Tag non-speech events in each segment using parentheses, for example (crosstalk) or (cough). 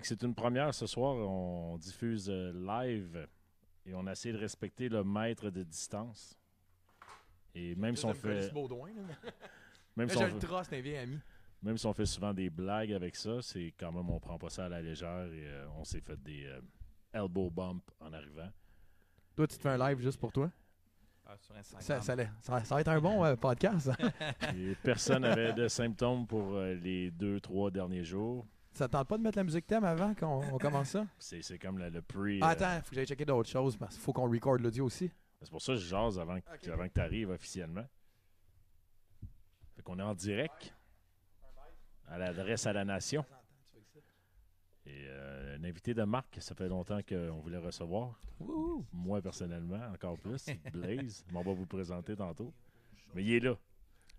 Fait que c'est une première ce soir. On diffuse euh, live et on essaie de respecter le mètre de distance. Et même si on fait, Baudouin, là. (laughs) même si on je le fait- trosse, c'est un vieil ami. même si on fait souvent des blagues avec ça, c'est quand même on prend pas ça à la légère et euh, on s'est fait des euh, elbow bump en arrivant. Toi, tu te fais un live juste pour toi? Ah, sur. Ça, ça, ça- ça va être un bon euh, podcast. Et personne n'avait de symptômes pour euh, les deux, trois derniers jours. Ça te tente pas de mettre la musique thème avant qu'on on commence ça? (laughs) C'est c'est comme le, le pre. Ah, euh, attends, faut que j'aille checker d'autres choses parce qu'il faut qu'on record l'audio aussi. c'est pour ça que je jase avant, que- Ok. avant que tu arrives officiellement. Fait qu'on est en direct à l'adresse à la nation. Et euh, un invité de marque, ça fait longtemps qu'on voulait recevoir. Wouhou. Moi, personnellement, encore plus. Blaze. (laughs) On va vous présenter tantôt. Mais il est là.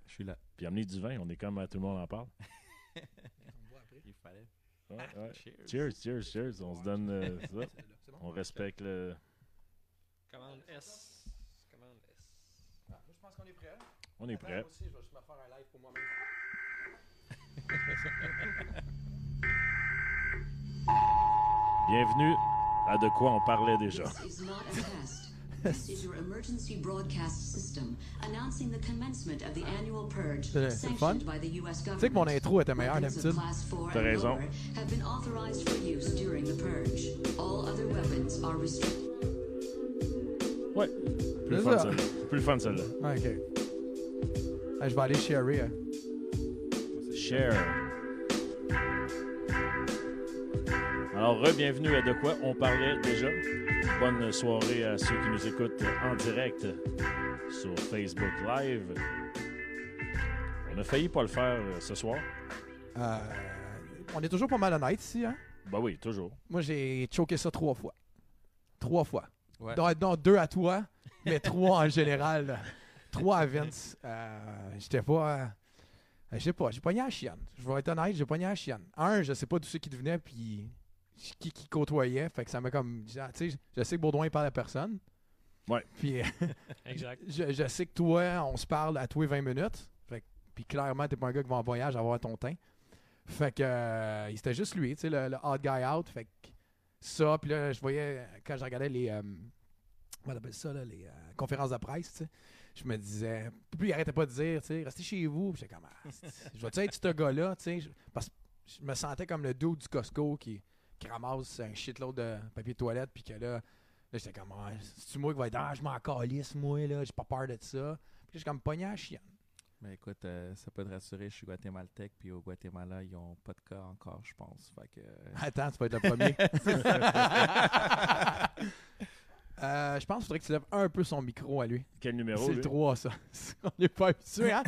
Je suis là. Puis amener du vin, on est comme euh, tout le monde en parle. (laughs) Fallait. Ouais, ouais. Cheers. Cheers, cheers, cheers. On se donne euh, ça. On respecte le. Commande S. Commande S. Ah, je pense qu'on est prêt. On est prêt. Moi aussi, je vais juste me faire un live pour moi-même. Bienvenue à De quoi on parlait déjà. This is your emergency broadcast system announcing the commencement of the annual purge C'est- c'est le fun. sanctioned by the US government. sais que mon intro était meilleure Weapons of d'habitude. class four T'as and raison. lower have been authorized for use during the purge. All other weapons are restricted. Ouais. Plus fun ça. Plus fun celle-là. Ah, ok. Ah, je vais aller sharer. hein. Share. Alors, re-bienvenue à De quoi on parlait déjà. Bonne soirée à ceux qui nous écoutent en direct sur Facebook Live. On a failli pas le faire euh, ce soir. Euh, on est toujours pas mal honnête ici. Hein? Bah oui, toujours. Moi, j'ai choqué ça trois fois. Trois fois. Ouais. Donc, non, deux à toi, mais trois en général. Trois à Vince. Euh, J'étais pas. euh, je sais pas, j'ai pogné à la chienne. Je vais être honnête, j'ai pogné à la chienne. Un, je sais pas d'où c'est qui devenait, puis qui qui côtoyait. Fait que ça m'a comme. Tu sais, je sais que Baudouin parle à personne. Ouais. Puis (laughs) Exact. (laughs) je, je sais que toi, on se parle à tous les 20 minutes. Fait que- puis clairement, t'es pas un gars qui va en voyage avoir ton teint. Fait que euh, c'était juste lui, tu sais, le, le odd guy out. Fait que ça, puis là, je voyais, quand je regardais les. euh, comment on appelle ça, là, les euh, conférences de presse, tu sais, je me disais. Puis il arrêtait pas de dire, tu sais, restez chez vous. Puis j'étais comme, ah, je vais-tu être ce gars-là, tu sais, parce que je me sentais comme le dude du Costco qui, qui ramasse un shitload de papier de toilette, puis que là, là j'étais comme, ah, c'est-tu moi qui va être, ah, je m'en calisse, moi, là, j'ai pas peur de ça. Puis j'ai comme pogné à chienne. Ben écoute, euh, ça peut te rassurer, je suis guatémaltèque, puis au Guatemala, ils ont pas de cas encore, je pense. Fait que. euh, (laughs) Attends, tu vas être le premier. (laughs) Euh, je pense qu'il faudrait que tu lèves un peu son micro à lui. Quel numéro, C'est le lui? 3, ça. (laughs) On n'est pas habitué, hein?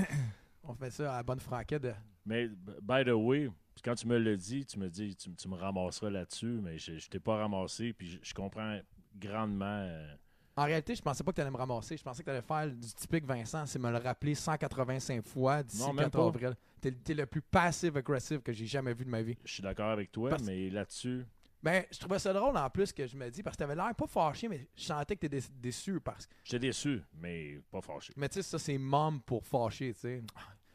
On fait ça à la bonne franquette. de- Mais, by the way, quand tu me le dis, tu me dis, tu, tu me ramasseras là-dessus, mais je, je t'ai pas ramassé, puis je, je comprends grandement. euh, En réalité, je pensais pas que tu allais me ramasser. Je pensais que tu allais faire du typique Vincent, c'est me le rappeler 185 fois d'ici Non, le même 14 pas. avril. T'es es le plus passive-aggressive que j'ai jamais vu de ma vie. je suis d'accord avec toi, Parce- mais là-dessus, Ben, je trouvais ça drôle en plus que je me dis, parce que t'avais l'air pas fâché, mais je sentais que dé- déçu parce que. j'étais déçu, mais pas fâché. Mais tu sais, ça, c'est mom pour fâcher, tu sais.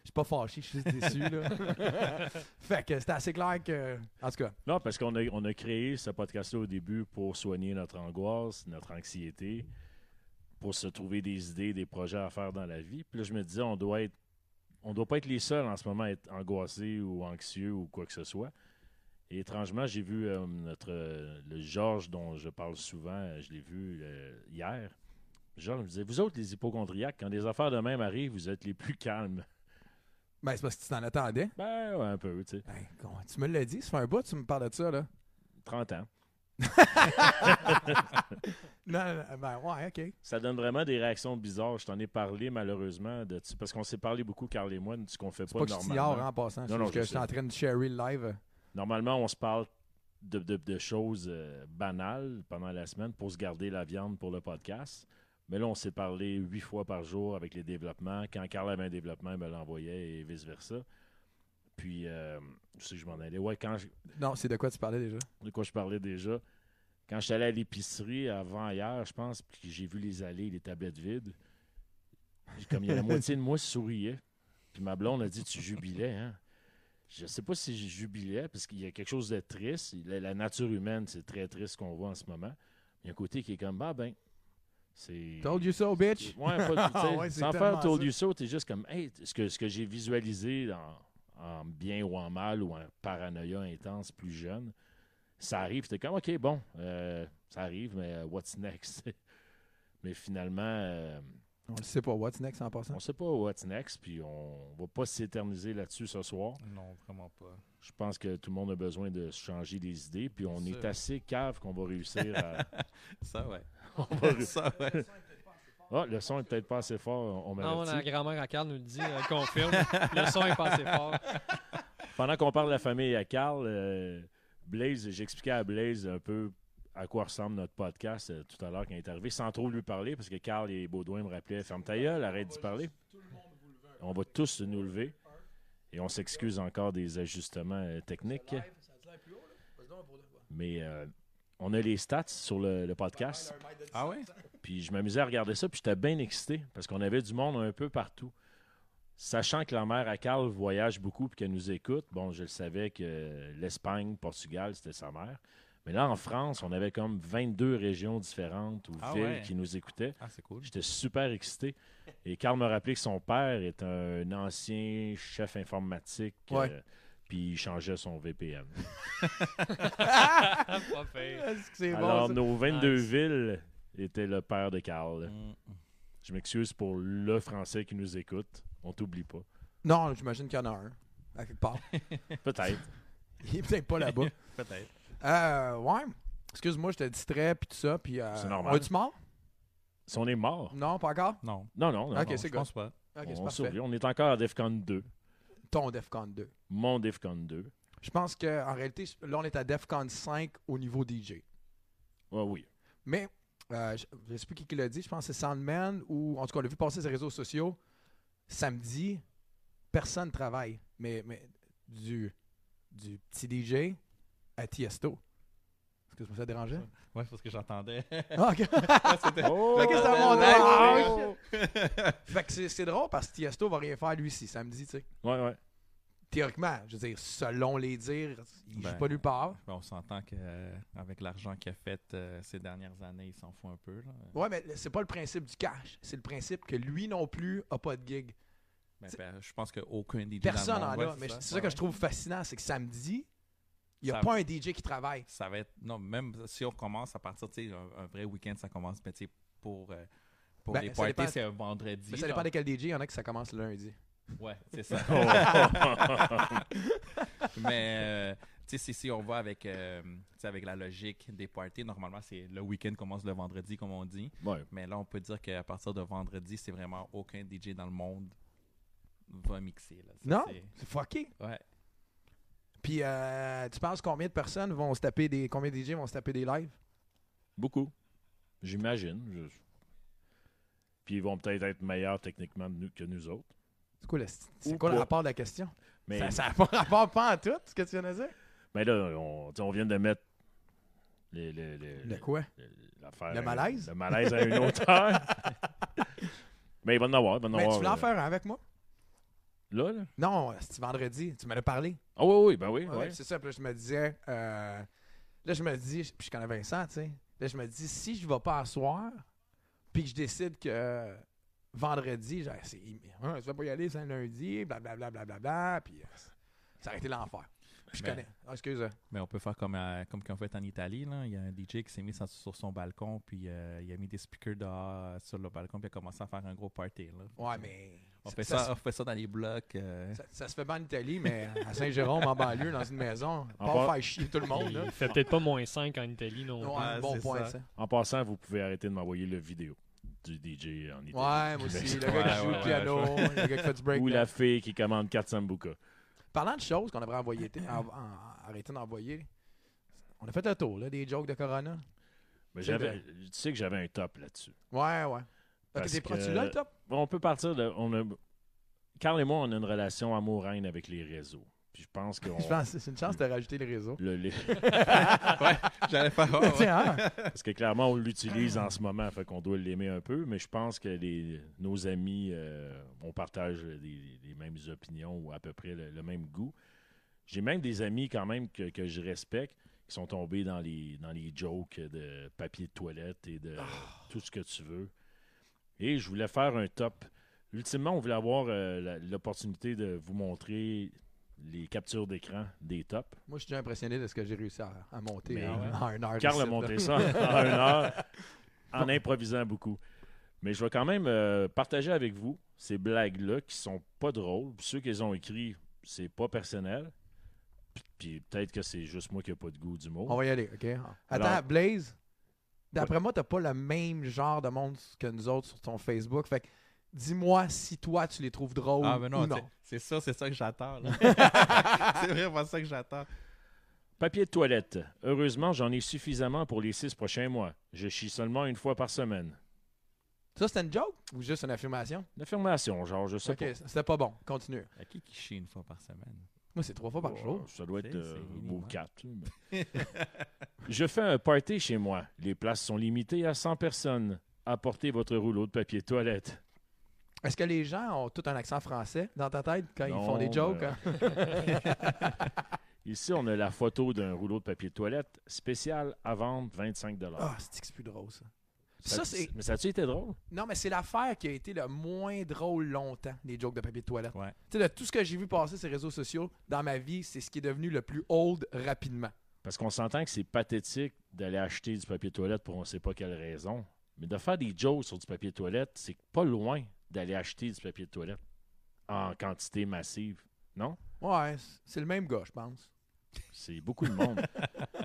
Je suis pas fâché, je suis juste déçu, là. (laughs) fait que c'était assez clair que. En tout cas, Non, parce qu'on a, on a créé ce podcast-là au début pour soigner notre angoisse, notre anxiété, pour se trouver des idées, des projets à faire dans la vie. Puis là, je me disais, on doit être, on doit pas être les seuls en ce moment à être angoissés ou anxieux ou quoi que ce soit. Et étrangement, j'ai vu euh, notre euh, le Georges dont je parle souvent, euh, je l'ai vu euh, hier. Georges me disait, vous autres, les hypochondriaques, quand des affaires de même arrivent, vous êtes les plus calmes. Ben, c'est parce que tu t'en attendais. Ben, ouais, un peu, tu sais. Ben, tu me l'as dit, ça fait un bout, tu me parles de ça, là. 30 ans. (laughs) Non, ben, ouais, ok. Ça donne vraiment des réactions bizarres. Je t'en ai parlé malheureusement de parce qu'on s'est parlé beaucoup, Carl et moi, de ce qu'on fait C'est pas, pas que normalement. t'ignore hein, en passant. Non, C'est non, je je suis en train de sharer le live. Normalement, on se parle de, de- de choses euh, banales pendant la semaine pour se garder la viande pour le podcast. Mais là, on s'est parlé huit fois par jour avec les développements. Quand Carl avait un développement, il me l'envoyait et vice-versa. Puis, euh, je sais que je m'en allais. Ouais, quand je- Non, c'est de quoi tu parlais déjà? de quoi je parlais déjà? Quand je suis allé à l'épicerie avant hier, je pense, puis j'ai vu les allées, les tablettes vides, comme il y a la (laughs) moitié de moi souriait. Puis ma blonde a dit Tu jubilais, hein? Je sais pas si je jubilais, parce qu'il y a quelque chose de triste. La, la nature humaine, c'est très triste ce qu'on voit en ce moment. Il y a un côté qui est comme, bah ben, c'est... Told you so, bitch. Ouais, pas, (laughs) Ouais, c'est sans tellement faire told ça. you so, t'es juste comme, hey, ce que, ce que j'ai visualisé en, en bien ou en mal ou en paranoïa intense plus jeune, ça arrive. T'es comme, OK, bon, euh, ça arrive, mais euh, what's next? (laughs) mais finalement, euh, On ne sait pas. What's next en passant? on sait pas what's next, puis on va pas s'éterniser là-dessus ce soir. Non, vraiment pas. Je pense que tout le monde a besoin de se changer les idées, puis on est ça. assez cave qu'on va réussir à... (laughs) Ça, ouais. (laughs) on va ré- ça, ouais. Ah, le son est peut-être pas assez fort, on Non, m'avait la grand-mère à Carl nous le dit, elle confirme. le son est pas assez fort. (laughs) Pendant qu'on parle de la famille à Carl, euh, Blaze, j'expliquais à Blaze un peu à quoi ressemble notre podcast euh, tout à l'heure quand il est arrivé, sans trop lui parler, parce que Carl et Baudouin me rappelaient Ferme ta gueule, arrête d'y parler. On va tous nous lever. Et on s'excuse encore des ajustements euh, techniques. Mais euh, on a les stats sur le, le podcast. Ah ouais? Puis je m'amusais à regarder ça, puis j'étais bien excité parce qu'on avait du monde un peu partout. Sachant que la mère à Carl voyage beaucoup et qu'elle nous écoute, bon, je le savais que l'Espagne, Portugal, c'était sa mère. Mais là, en France, on avait comme 22 régions différentes ou Ah villes ouais. qui nous écoutaient. Ah, c'est cool. J'étais super excité. Et Carl me rappelait que son père est un ancien chef informatique. Ouais. euh, puis il changeait son VPN. (laughs) pas pire. Alors, bon, nos 22 Nice. villes étaient le père de Carl. Mm. Je m'excuse pour le Français qui nous écoute. On t'oublie pas. Non, j'imagine qu'il y en a un. À quelque part. (laughs) Peut-être. Il est peut-être pas là-bas. (laughs) Peut-être. Euh, ouais. Excuse-moi, j'étais distrait, puis tout ça. Puis, euh, C'est normal. On est-tu mort? Si on est mort. Non, pas encore? Non. Non, non. non, Ok, non. c'est Je pense pas. Ok, c'est on survit. On est encore à DEFCON 2. Ton DEFCON 2. Mon DEFCON 2. Je pense qu'en réalité, là, on est à DEFCON 5 au niveau DJ. Oui. Mais, euh, je ne sais plus qui, qui l'a dit, je pense que c'est Sandman, ou en tout cas, on l'a vu passer sur les réseaux sociaux. Samedi, personne travaille. Mais, mais du, du petit DJ à Tiesto. Que ça dérangeait? Ouais, c'est parce que j'entendais. Ah, ok. (laughs) Oh! Fait que. (laughs) Fait que c'est- c'est drôle parce que Tiesto va rien faire lui ici samedi, tu sais. Ouais, ouais. Théoriquement, je veux dire, selon les dires, il Ben, joue pas nulle part. Ben, on s'entend qu'avec l'argent qu'il a fait euh, ces dernières années, il s'en fout un peu. Là. Ouais, mais c'est pas le principe du cash. C'est le principe que lui non plus a pas de gig. Ben, ben, je pense qu'aucun DJ Personne en a. c'est ça, Ouais, que je trouve fascinant, c'est que samedi, il n'y a Ça- pas un DJ qui travaille. Ça va être. Non, même si on commence à partir, tu sais, un, un vrai week-end, ça commence, mais tu sais, pour, euh, pour Ben, les parties, c'est un vendredi. Mais ça dépend de quel DJ. Il y en a qui ça commence le lundi. Ouais, c'est ça. Oh. (laughs) mais, euh, tu sais, si, si on va avec, euh, tu sais, avec la logique des parties, normalement, c'est le week-end commence le vendredi, comme on dit. ouais. Mais là, on peut dire qu'à partir de vendredi, c'est vraiment aucun DJ dans le monde va mixer. Là. Ça, Non? c'est- C'est fucké. Ouais. Puis, euh, tu penses combien de personnes vont se taper des. Combien de DJ vont se taper des lives? Beaucoup. J'imagine. Je- Puis ils vont peut-être être meilleurs techniquement que nous autres. C'est quoi, le- c'est quoi le rapport de la question? Mais, Ça n'a pas rapport pas en tout, ce que tu viens de dire? mais là, on, vient de mettre le, quoi? le- malaise? Le malaise à une hauteur. (laughs) mais il va en avoir. Il va en Mais avoir tu voulais en faire un avec moi? Là, là? Non, c'est vendredi. Tu m'en as parlé. Ah oui, oui, ben oui. Ouais, ouais. C'est ça. Puis là, je me disais. euh, là, je me dis. Puis je connais Vincent, tu sais. Là, je me dis, si je vais pas à soir, puis que je décide que euh, vendredi, genre, c'est, hein, tu vas pas y aller, c'est un lundi, blablabla, blablabla, puis euh, ça aurait été l'enfer. Puis je Ben, connais. Ah, excuse. Mais on peut faire comme, euh, comme qu'on fait en Italie. Là. Il y a un DJ qui s'est mis sur- sur son balcon, puis il a mis des speakers dehors sur le balcon, puis il a commencé à faire un gros party. Là. Ouais, mais. On fait ça, on fait ça dans les blocs. euh, Ça, ça se fait pas en Italie, mais à Saint-Jérôme, en banlieue, dans une maison, pas part- faire chier tout le monde. Là. Il fait peut-être pas moins 5 en Italie non Ouais, plus. Ouais, bon c'est point, ça. ça. En passant, vous pouvez arrêter de m'envoyer le vidéo du DJ en Italie. Ouais, moi aussi. Le gars Ouais, qui joue ouais, le ouais, piano, le gars qui fait du break. Ou la fille qui commande 4 sambuca. Parlant de choses qu'on devrait envoyer, en- en- arrêter d'envoyer, on a fait le tour, là, des jokes de Corona. Mais C'est j'avais, tu sais que j'avais un top là-dessus. Ouais, ouais. Parce que- Tu l'as le top? On peut partir de. On a, Carl et moi, on a une relation amour-haine avec les réseaux. Puis je pense que (laughs) c'est une chance de rajouter le réseau. le- les- (laughs) J'allais faire. (laughs) ouais, ouais. Tiens, hein? parce que clairement, on l'utilise en ce moment, fait qu'on doit l'aimer un peu. Mais je pense que les, nos amis, euh, on partage des, les mêmes opinions ou à peu près le, le même goût. J'ai même des amis quand même que, que je respecte qui sont tombés dans les, dans les jokes de papier de toilette et de tout ce que tu veux. Et je voulais faire un top. Ultimement, on voulait avoir euh, l'opportunité de vous montrer les captures d'écran des tops. Moi, je suis déjà impressionné de ce que j'ai réussi à, à monter Mais en, en une heure. Carl a monté ça en une heure en improvisant beaucoup. Mais je vais quand même euh, partager avec vous ces blagues-là qui sont pas drôles. Puis Ceux qu'ils ont écrits, c'est pas personnel. Puis- Puis peut-être que c'est juste moi qui n'ai pas de goût d'humour. On va y aller, OK? Attends, Alors- Blaze, d'après moi, t'as pas le même genre de monde que nous autres sur ton Facebook. Fait que dis-moi si toi, tu les trouves drôles Ah, mais non, ou non. c'est- ça, c'est ça que j'attends. (laughs) c'est vraiment ça que j'attends. Papier de toilette. Heureusement, j'en ai suffisamment pour les six prochains mois. Je chie seulement une fois par semaine. Ça, c'était une joke ou juste une affirmation? L'affirmation, genre, je sais OK, pas. c'était pas bon. Continue. À qui qui chie une fois par semaine? Moi, c'est trois fois par Oh, jour. Ça doit être euh, minimum. (laughs) 4. Je fais un party chez moi. Les places sont limitées à 100 personnes. Apportez votre rouleau de papier de toilette. Est-ce que les gens ont tout un accent français dans ta tête quand ils font des jokes? ben- hein? (laughs) (laughs) Ici, on a la photo d'un rouleau de papier de toilette spécial à vendre 25 Ah, c'est que c'est plus drôle, ça? Ça, c'est... Mais ça a-tu été drôle? Non, mais c'est l'affaire qui a été le moins drôle longtemps, les jokes de papier de toilette. Ouais. Tu sais, de tout ce que j'ai vu passer sur les réseaux sociaux dans ma vie, c'est ce qui est devenu le plus old rapidement. Parce qu'on s'entend que c'est pathétique d'aller acheter du papier de toilette pour on ne sait pas quelle raison. Mais de faire des jokes sur du papier de toilette, c'est pas loin d'aller acheter du papier de toilette en quantité massive. Non? Ouais, c'est le même gars, je pense. C'est beaucoup de monde. (laughs)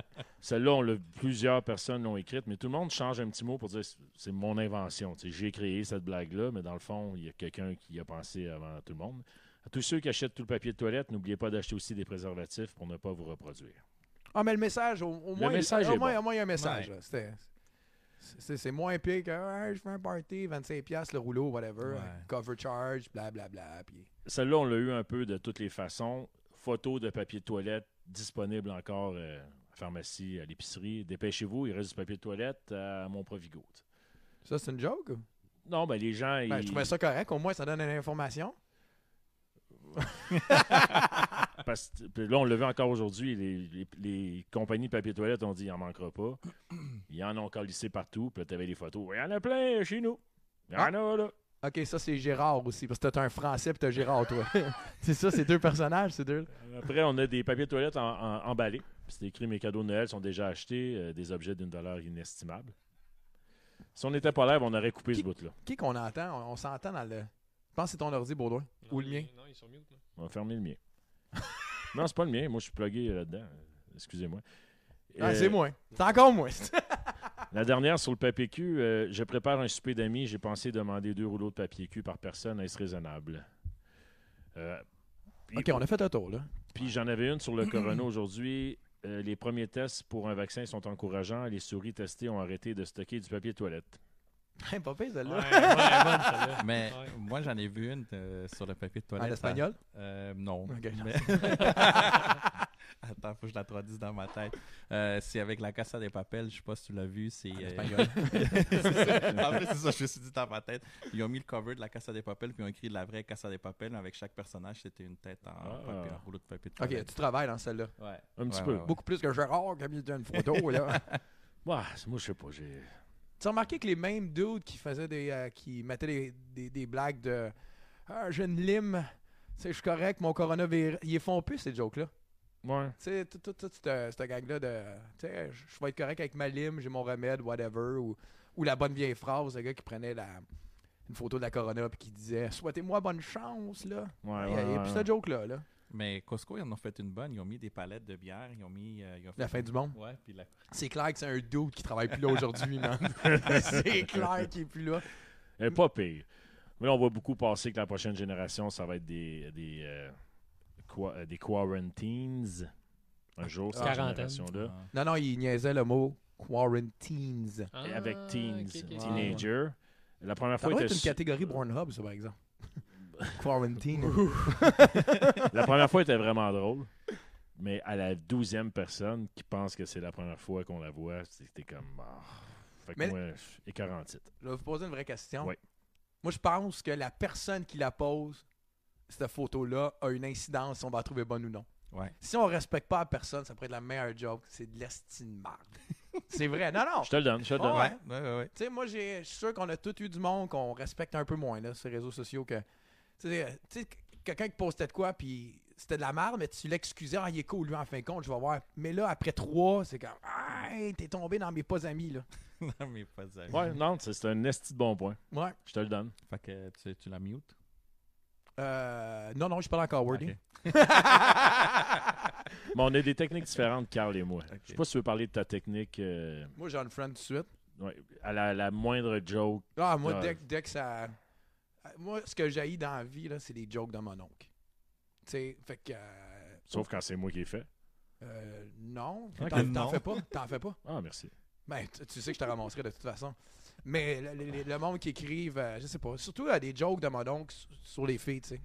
Celle-là, plusieurs personnes l'ont écrite, mais tout le monde change un petit mot pour dire c'est mon invention. J'ai créé cette blague-là, mais dans le fond, il y a quelqu'un qui y a pensé avant tout le monde. À tous ceux qui achètent tout le papier de toilette, n'oubliez pas d'acheter aussi des préservatifs pour ne pas vous reproduire. Ah, mais le message, au, au moins, message au est moins, bon. au moins, il y a un message. Ouais. C'est moins pire que Hey, je fais un party, 25$ le rouleau, whatever, Ouais. cover charge, blablabla. Puis... Celle-là, on l'a eu un peu de toutes les façons. Photos de papier de toilette disponibles encore euh, pharmacie, à l'épicerie. Dépêchez-vous, il reste du papier de toilette à mon Provigo. Ça, c'est une joke? Non, ben les gens. Ben, ils- je trouvais ça correct. Au moins, ça donne une information. (laughs) Parce que puis là, on l'a vu encore aujourd'hui, les, les- les compagnies de papier toilette ont dit il n'en manquera pas. Ils en ont calissé partout. Puis là, tu avais des photos. Il y en a plein chez nous. Il y en a là. Ok, ça, c'est Gérard aussi, parce que t'as un français et t'as Gérard, toi. (laughs) c'est ça, c'est deux personnages, c'est deux. Après, on a des papiers de toilette en- en- emballés. C'est écrit Mes cadeaux de Noël sont déjà achetés. euh, des objets d'une valeur inestimable. Si on n'était pas là, on aurait coupé ce bout-là. Qui qu'on entend? On, on s'entend dans le... Je pense que c'est ton ordi, Baudouin. Ou le Non, mien. il- Non, ils sont mute. Là. On va fermer le mien. (laughs) non, c'est pas le mien. Moi, je suis plugué là-dedans. Euh, Excusez-moi. Ah, Euh, c'est moi. C'est encore moi. (laughs) La dernière sur le papier cul, euh, je prépare un souper d'amis. J'ai pensé demander deux rouleaux de papier cul par personne. Est-ce raisonnable? Euh, ok, on a fait un tour, là. Puis j'en avais une sur le (clears throat) corona aujourd'hui. Euh, les premiers tests pour un vaccin sont encourageants. Les souris testées ont arrêté de stocker du papier de toilette. (laughs) Hey, pas pire, celle-là. ouais. (laughs) Mais Ouais. moi, j'en ai vu une euh, sur le papier de toilette. En espagnol? Euh, non. Ok, non. Mais- (laughs) Attends, faut que je la traduise dans ma tête. Euh, c'est avec la Casa des Papels, je sais pas si tu l'as vu. C'est, En euh, espagnol. (laughs) C'est ça. en fait, c'est ça, je me suis dit dans ma tête. Ils ont mis le cover de la Casa des Papels, puis ils ont écrit la vraie Casa des Papels. mais Avec chaque personnage, c'était une tête en Ah. papier, en rouleau de papier de Ok, toilette. tu travailles dans celle-là. Ouais. Un petit Ouais, peu. ouais, ouais. Beaucoup plus que Gérard qui a mis une photo, là. (laughs) Ouais, moi, je sais pas. J'ai... Tu as remarqué que les mêmes dudes qui faisaient des. euh, qui mettaient des, des, des blagues de. Ah, j'ai une lime. Tu sais, je suis correct, mon coronavirus. Ils font plus, ces jokes-là. Ouais. Tu sais, toute cette, cette gang-là de. Tu sais, je vais être correct avec ma lime, j'ai mon remède, whatever. Ou, ou la bonne vieille phrase, le gars qui prenait la, une photo de la corona puis qui disait Souhaitez-moi bonne chance, là. Ouais, Il y a- il y a ouais, plus ouais. ce joke-là, là. Mais Costco, ils en ont fait une bonne. Ils ont mis des palettes de bière. Ils ont mis. euh, ils ont La fin du monde. Ouais, puis la- C'est clair que c'est un dude qui travaille plus là aujourd'hui, man. (laughs) (laughs) c'est clair qu'il est plus là. Est pas pire. Mais là, on voit beaucoup passer que la prochaine génération, ça va être des, des, euh, qua- euh, des quarantines. Un jour, cette Quarantaine. génération-là. Ah. Non, non, il niaisait le mot quarantines. Ah, Et avec teens, teenagers. La première Ça fois, doit était une catégorie Pornhub, ça, par exemple. (laughs) Quarantine. la première fois était vraiment drôle. Mais à la douzième personne qui pense que c'est la première fois qu'on la voit, c'était comme. ah. Fait que Mais- moi. Je vais vous poser une vraie question. Oui. Moi, je pense que la personne qui la pose, cette photo-là, a une incidence si on va la trouver bonne ou non. Ouais. Si on respecte pas la personne, ça pourrait être la meilleure joke. C'est de l'estime marde. (laughs) c'est vrai. Non, non. Je te le donne, je te le donne. Ouais. Ouais, ouais, ouais. Tu sais, moi, j'ai- je suis sûr qu'on a tous eu du monde qu'on respecte un peu moins, là, sur les réseaux sociaux. que Tu sais, quelqu'un qui postait de quoi, puis c'était de la merde, mais tu l'excusais, ah, il est cool, lui, en fin de compte, je vais voir. Mais là, après trois, c'est comme, ah, hey, t'es tombé dans mes pas amis, là. (laughs) non, mais pas ça. Ouais, non, c'est c'est un esti de bon point. Ouais. Je te le donne. Fait que tu, tu la mute. Euh, non, non, je parle encore wording. Ok. (laughs) Mais on a des techniques différentes, Carl et moi. Ok. Je sais pas si tu veux parler de ta technique euh, Moi, j'ai un friend tout de suite. ouais, à la, la moindre joke. Ah, moi, Ouais. dès, que- dès que ça. Moi, ce que j'ai dans la vie, là, c'est les jokes de mon oncle. Tu sais, fait que. euh, Sauf quand c'est moi qui ai fait. euh, non, t'en, fais pas. T'en fais pas. Ah, merci. Ben, tu, tu sais que je te ramasserai de toute façon. Mais le, le- le monde qui écrive, euh, je sais pas, surtout euh, des jokes de mon oncle sur les filles, tu sais.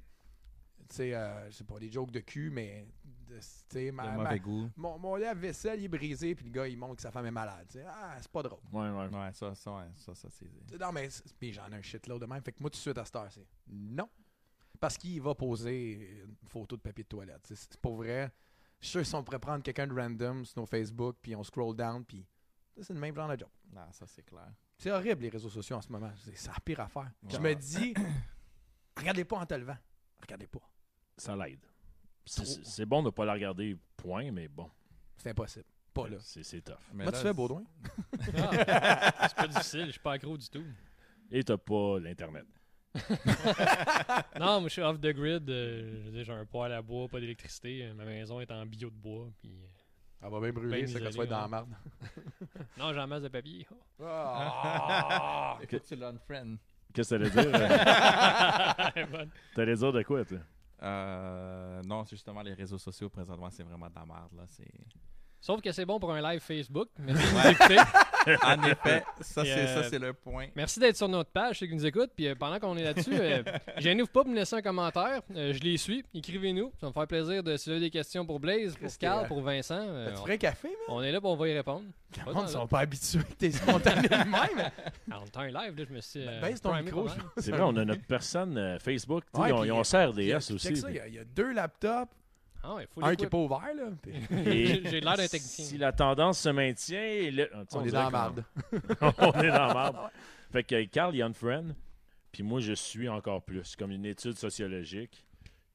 Tu sais, euh, je sais pas, des jokes de cul, mais. Tu sais, ma- goût. mon, mon lave-vaisselle il est brisé, puis le gars, il montre que sa femme est malade. tu sais. Ah, c'est pas drôle. Ouais, ouais. Ouais, ça, ça, ouais, ça, ça c'est. Tu sais, Non, mais, mais j'en ai un shitload de même. Fait que moi, tout de suite, à cette heure, c'est non. Parce qu'il va poser une photo de papier de toilette. tu sais. C'est pas vrai. Je suis sûr si on pourrait prendre quelqu'un de random sur nos Facebook, puis on scroll down, puis c'est le même genre de job. Non, ça, c'est clair. C'est horrible, les réseaux sociaux en ce moment. C'est la pire affaire. Je me dis, (clears throat) regardez pas en te levant. Regardez pas. Ça l'aide. C'est- bon de ne pas la regarder, point, mais bon. C'est impossible. Pas là. C'est c'est tough. Mais Moi, là, tu fais, Baudouin? (laughs) Ah, c'est pas difficile, je suis pas accro du tout. Et t'as pas l'Internet. (laughs) Non, moi je suis off the grid. euh, je veux dire, j'ai un poêle à bois, pas d'électricité. euh, Ma maison est en bio de bois. Puis... Elle va bien brûler, Ben ça, qu'elle isolé, soit dans la marde. (laughs) Non, j'ai un masse de papier. Ah! (laughs) Faut que tu l'unfriend. Qu'est-ce que t'allais dire? euh? (laughs) T'allais dire de quoi, toi? Euh, non, c'est justement les réseaux sociaux présentement, c'est vraiment de la merde. Là. C'est... Sauf que c'est bon pour un live Facebook. Merci de nous écouter. en effet, ça, euh, c'est le point. Merci d'être sur notre page, ceux qui nous écoutent. Puis euh, pendant qu'on est là-dessus, euh, (laughs) gênez-vous pas de me laisser un commentaire. Euh, je les suis. Écrivez-nous. Ça va me faire plaisir de si vous avez des questions pour Blaze, pour Carl, pour Vincent. euh, Tu on, ferais un café, man? on est là pour on va y répondre. Les gens ne sont pas habitués t'es spontané de même. (laughs) En temps live, là, je me suis. euh, Baisse ton micro. C'est vrai, on a notre personne euh, Facebook. Ouais, ils ont, puis, ils ont euh, CRDS Il y a- aussi. y, il y a deux laptops, Ah ouais, faut un qui n'est pas ouvert. Là, (laughs) J'ai l'air d'un technicien. Si la tendance se maintient, le- sais, (laughs) on est dans la marde. on est dans la marde. Fait que Carl, il unfriend, puis moi, je suis encore plus, comme une étude sociologique.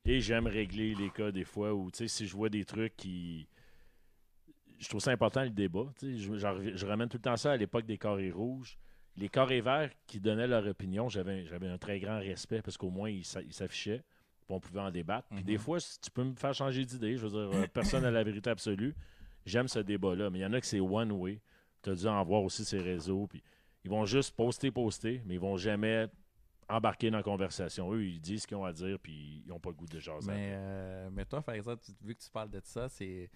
Et j'aime régler les cas des fois où, tu sais, si je vois des trucs qui. Je trouve ça important le débat. tu sais. Je, ramène tout le temps ça à l'époque des carrés rouges. Les carrés verts qui donnaient leur opinion, j'avais, un très grand respect parce qu'au moins, ils s'affichaient. On pouvait en débattre. Puis Mhm. des fois, si tu peux me faire changer d'idée. Je veux dire, euh, (laughs) personne n'a la vérité absolue. J'aime ce débat-là. Mais il y en a que c'est one way. Tu as dû en voir aussi ces réseaux. Puis ils vont juste poster, poster, mais ils vont jamais embarquer dans la conversation. Eux, ils disent ce qu'ils ont à dire, puis ils n'ont pas le goût de jaser. Mais, euh, mais toi, par exemple, vu que tu parles de ça, c'est.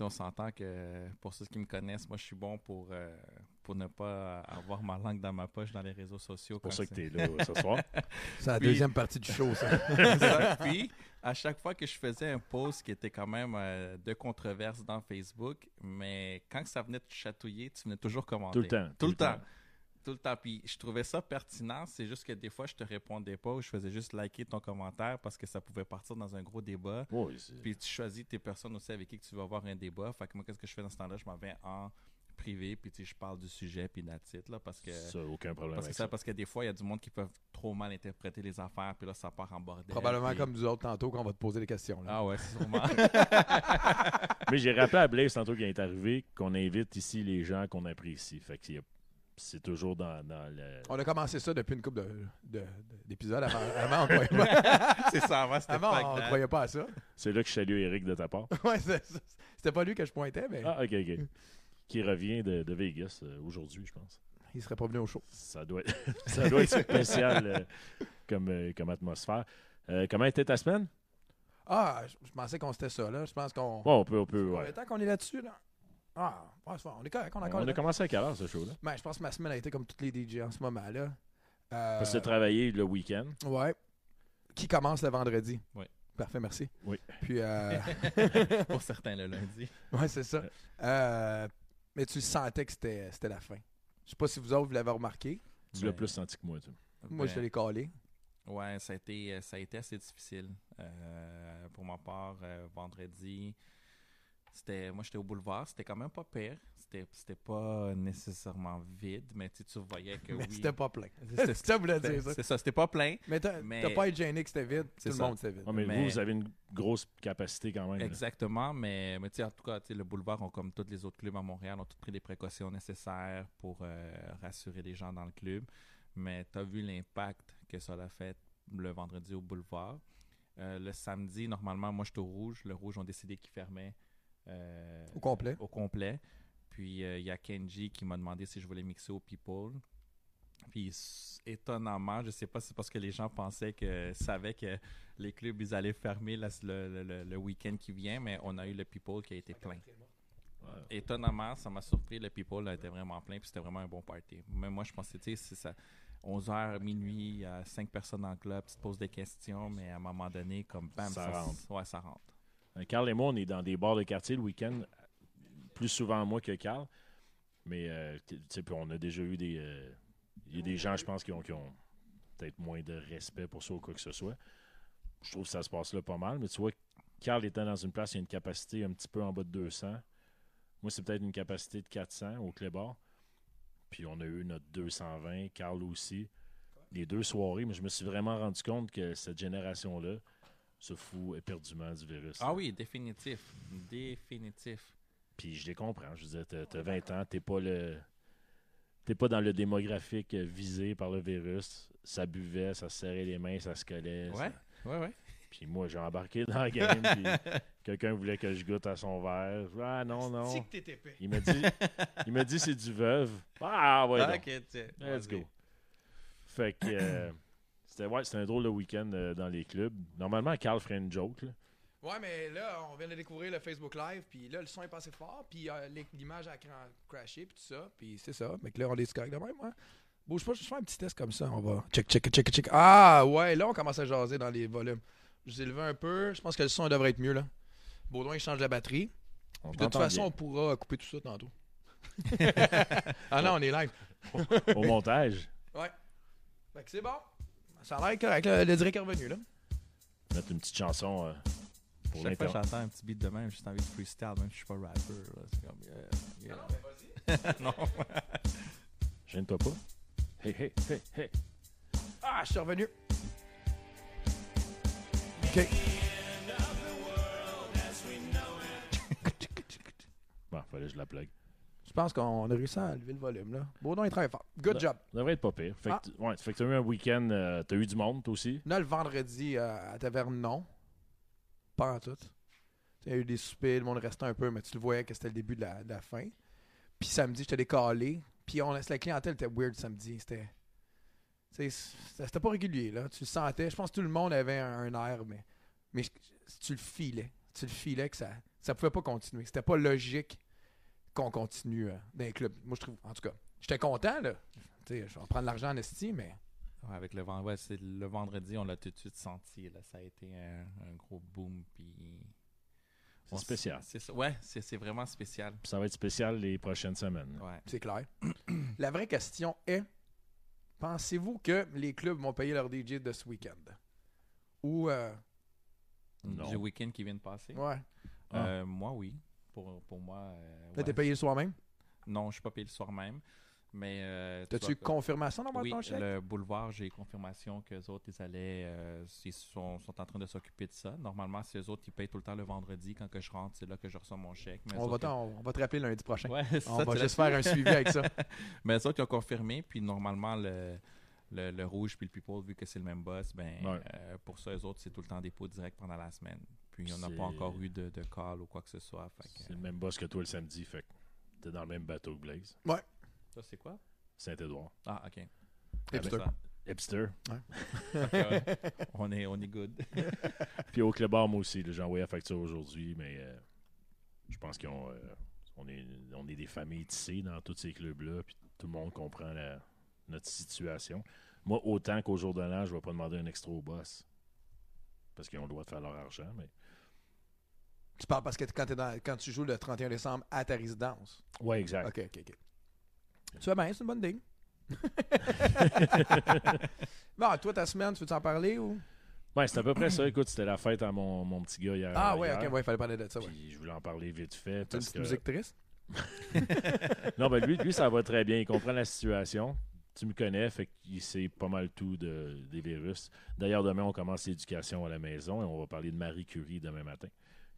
On s'entend que pour ceux qui me connaissent, moi je suis bon pour, euh, pour ne pas avoir ma langue dans ma poche dans les réseaux sociaux. C'est pour quand ça que c'est- tu es là ce soir. (laughs) C'est la Puis- deuxième partie du show, ça. (laughs) ça. Puis, à chaque fois que je faisais un post qui était quand même euh, de controverse dans Facebook, mais quand ça venait te chatouiller, tu venais toujours commenter. Tout le temps. Tout le temps. Tout le temps. Puis je trouvais ça pertinent. C'est juste que des fois, je te répondais pas ou je faisais juste liker ton commentaire parce que ça pouvait partir dans un gros débat. Oui, c'est- Puis tu choisis tes personnes aussi avec qui tu vas avoir un débat. Fait que moi, qu'est-ce que je fais dans ce temps-là? Je m'en vais en privé, puis tu sais, je parle du sujet, puis it, là, parce que... ça, aucun problème Parce que, avec ça, ça. parce que des fois, il y a du monde qui peuvent trop mal interpréter les affaires, puis là, ça part en bordel. Probablement puis- comme nous autres tantôt qu'on va te poser des questions. Là. Ah ouais, sûrement. (laughs) Mais j'ai rappelé à Blaise tantôt qu'il est arrivé qu'on invite ici les gens qu'on apprécie. Fait que c'est- c'est toujours dans, dans le... On a commencé ça depuis une couple de, de- de- d'épisodes. Avant, (laughs) avant, on croyait pas, (laughs) c'est ça, avant, c'était avant, on clair. croyait pas à ça. C'est là que je salue Eric de ta part. (laughs) Ouais, c'était pas lui que je pointais, mais Ah, ok, ok. Qui revient de, Vegas euh, aujourd'hui, je pense. il serait pas venu au show. Ça doit être, ça doit être spécial euh, comme, euh, comme atmosphère. Comment était ta semaine? Ah, je, je pensais qu'on c'était ça, là. Je pense qu'on. Bon, on peut, on peut, ouais. Tant qu'on est là-dessus, là. Ah, ouais, c'est bon. On est correct, on a encore On a commencé à quelle heure, ce show-là? Ben, je pense que ma semaine a été comme toutes les DJ en ce moment-là. Euh, Parce que tu as travaillé le week-end. Ouais. Qui commence le vendredi. Oui. Parfait, merci. Oui. Puis, euh, (laughs) Pour certains, le lundi. ouais, c'est ça. Euh, mais tu sentais que c'était c'était la fin. Je sais pas si vous autres, vous l'avez remarqué. Tu l'as Ben, plus senti que moi, tu. Moi, ben, je l'ai collé. Ouais, ça a été, euh, ça a été assez difficile. Euh, pour ma part, euh, vendredi, c'était, moi j'étais au boulevard, c'était quand même pas pire. C'était, c'était pas nécessairement vide, mais tu voyais que (laughs) Mais oui. c'était pas plein. C'est- ça (laughs) que je voulais c'était- dire, ça. C'est ça, c'était pas plein. Mais t'as Mais- t'as pas être gêné que c'était vide. Tout C'est le monde, c'était vide. Ah, mais, Mais- vous, vous avez une grosse capacité quand même. là. Exactement, mais, mais tu sais, en tout cas, le boulevard, ont, comme tous les autres clubs à Montréal, ont tous pris les précautions nécessaires pour euh, rassurer les gens dans le club. Mais tu as vu l'impact que ça a fait le vendredi au boulevard. Euh, le samedi, normalement, moi, je suis au rouge. Le rouge ont décidé qu'ils fermaient euh, Au complet. au complet. Puis euh, il y a Kenji qui m'a demandé si je voulais mixer au People. Puis étonnamment, je sais pas si c'est parce que les gens pensaient que savaient que les clubs ils allaient fermer la- le, le- le- le week-end qui vient, mais on a eu le People qui a été plein. Ouais. Étonnamment, ça m'a surpris. Le People a été vraiment plein, puis c'était vraiment un bon party. Mais moi, je pensais, tu sais, c'est ça. 11h, minuit, il y a 5 personnes dans le club, tu te poses des questions, mais à un moment donné, comme bam, Ça rentre. Ouais, ça rentre. Euh, Carl et moi, on est dans des bars de quartier le week-end, plus souvent moi que Carl. Mais euh, on a déjà eu des. euh, Il y a des gens, je pense, qui ont, qui ont peut-être moins de respect pour ça ou quoi que ce soit. Je trouve que ça se passe là pas mal. Mais tu vois, Carl étant dans une place, il y a une capacité un petit peu en bas de 200. Moi, c'est peut-être une capacité de 400 au Clébar. Puis on a eu notre 220, Carl aussi. Les deux soirées, mais je me suis vraiment rendu compte que cette génération-là se fout éperdument du virus. Ah oui, définitif. Définitif. Puis je les comprends. Je veux dire, t'as, t'as 20 ans, t'es pas le. T'es pas dans le démographique visé par le virus. Ça buvait, ça se serrait les mains, ça se collait. Ouais, ça- ouais, ouais. Puis moi, j'ai embarqué dans la game. puis (laughs) quelqu'un voulait que je goûte à son verre. Ah non, non. C'est que t'es épais. Il m'a dit, il m'a dit c'est du veuve. Ah ouais, Ah. Let's go. Fait que euh, c'était ouais, c'était un drôle de week-end euh, dans les clubs. Normalement, Carl ferait une joke. Là. Ouais, mais là, on vient de découvrir le Facebook Live, puis là, le son est passé fort, puis euh, l'image a cra- crashé, puis tout ça, puis c'est ça. Mais que là, on est correct de même, moi. Bouge pas, je fais un petit test comme ça, on va. Check, check, check, check. Ah, ouais, là, on commence à jaser dans les volumes. Je les ai levés un peu, je pense que le son devrait être mieux, là. Baudouin, il change la batterie. On Puis de toute façon, on pourra couper tout ça tantôt. (laughs) ah non, on est live. au montage, Ouais. Fait que c'est bon. Ça a l'air correct, le, le direct est revenu, là. mettre une petite chanson euh, pour Chaque fois que j'entends un petit beat de même, j'ai juste envie de freestyle, même si je suis pas rapper. là. C'est comme, yeah, yeah. (laughs) non. Gêne-toi pas. Hey, hey, hey, hey. Ah, je suis revenu. OK. Bon, fallait que je la plug. Je pense qu'on a réussi à lever le volume, là? Baudon est très fort. Good job. Ça devrait être pas pire. Fait que, Ah. ouais, fait que t'as eu un week-end, euh, t'as eu du monde, toi aussi? Là, le vendredi, euh, à Taverne, non. Pas en tout. Il y a eu des soupers, le monde restait un peu, mais tu le voyais que c'était le début de la, de la fin. Puis samedi, j'étais décalé. Puis on, la clientèle était weird samedi. C'était. C'était pas régulier, là. Tu le sentais. Je pense que tout le monde avait un, un air, mais. Mais tu le filais. Tu le filais que ça. Ça pouvait pas continuer. C'était pas logique qu'on continue euh, dans les clubs. Moi, je trouve. En tout cas, j'étais content, là. Tu sais, je vais en prendre l'argent en esti, mais. Ouais, avec le, vend- ouais, c'est le vendredi, on l'a tout de suite senti. Là. Ça a été un, un gros boom. Puis... C'est spécial. c'est. Ouais, c'est vraiment spécial. Puis ça va être spécial les prochaines semaines. Ouais. C'est clair. (clears throat) La vraie question est pensez-vous que les clubs vont payer leur DJ de ce week-end? Ou. euh, Non. Du week-end qui vient de passer? ouais. Ah. Euh, moi, oui. Pour, pour moi. euh, t'es ouais. payé le soir même? Non, je suis pas payé le soir même. Mais. euh, tu T'as-tu confirmation dans Oui, ton chèque? le boulevard, j'ai confirmation qu'eux autres, ils allaient, euh, ils sont, sont en train de s'occuper de ça. Normalement, c'est eux autres qui payent tout le temps le vendredi. Quand que je rentre, c'est là que je reçois mon chèque. Mais on va, autres, t'en- on va te rappeler lundi prochain. Ouais, on ça, va juste faire un suivi avec ça. (laughs) Mais eux autres, ils ont confirmé. Puis normalement, le, le, le rouge puis le people, vu que c'est le même boss, ben, Ouais. euh, pour ça, eux autres, c'est tout le temps dépôt direct pendant la semaine. Puis on n'a C'est- pas encore eu de, de call ou quoi que ce soit. C'est le même boss que toi le samedi, fait que t'es dans le même bateau que Blaze. ça, c'est quoi? Saint-Édouard. Ah, ok. Hipster. Hipster. (laughs) Ouais. on, est, on est good. (laughs) Puis au club moi aussi, j'ai envoyé la facture aujourd'hui, mais euh, je pense qu'on on est, on est des familles tissées dans tous ces clubs-là, puis tout le monde comprend la- notre situation. Moi, autant qu'au jour de l'an, je ne vais pas demander un extra au boss. Parce qu'ils ont le droit de faire leur argent, mais. Tu parles parce que quand, t'es dans- quand tu joues le 31 décembre à ta résidence. Ouais, exact. Ok, ok, ok. Tu vas bien, c'est une bonne dingue. (laughs) Bon, toi, ta semaine, tu veux t'en parler ou? Ouais, c'est à peu près ça. Écoute, c'était la fête à mon, mon petit gars hier. Ah, ouais, hier. ok, ouais, il fallait parler de ça, ouais. Je voulais en parler vite fait. T'as une Parce petite que... musique triste? (laughs) Non, ben lui, lui, ça va très bien. Il comprend la situation. Tu me connais, fait qu'il sait pas mal tout de, des virus. D'ailleurs, demain, on commence l'éducation à la maison et on va parler de Marie Curie demain matin.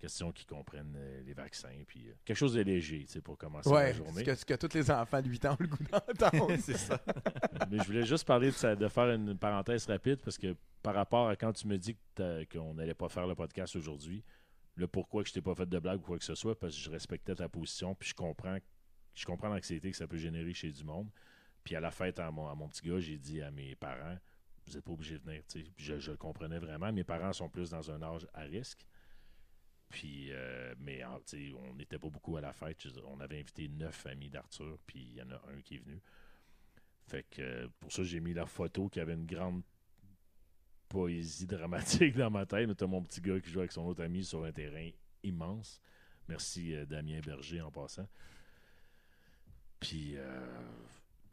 Question qu'ils comprennent euh, les vaccins. Puis euh, quelque chose de léger, tu sais, pour commencer la Ouais, journée. ce que, ce que tous les enfants de 8 ans ont le goût d'entendre. (laughs) c'est ça. Mais je voulais juste parler de, ça, de faire une parenthèse rapide parce que par rapport à quand tu me dis qu'on n'allait pas faire le podcast aujourd'hui, le pourquoi que je t'ai pas fait de blague ou quoi que ce soit, parce que je respectais ta position, puis je comprends, je comprends l'anxiété que ça peut générer chez du monde. Puis à la fête à mon, à mon petit gars, j'ai dit à mes parents, vous n'êtes pas obligés de venir. Je, je le comprenais vraiment. Mes parents sont plus dans un âge à risque. Puis, euh, mais on n'était pas beaucoup à la fête. On avait invité neuf amis d'Arthur, puis il y en a un qui est venu. Fait que pour ça, j'ai mis la photo qui avait une grande poésie dramatique (laughs) dans ma tête. T'as mon petit gars qui joue avec son autre ami sur un terrain immense. Merci euh, Damien Berger en passant. Puis, euh,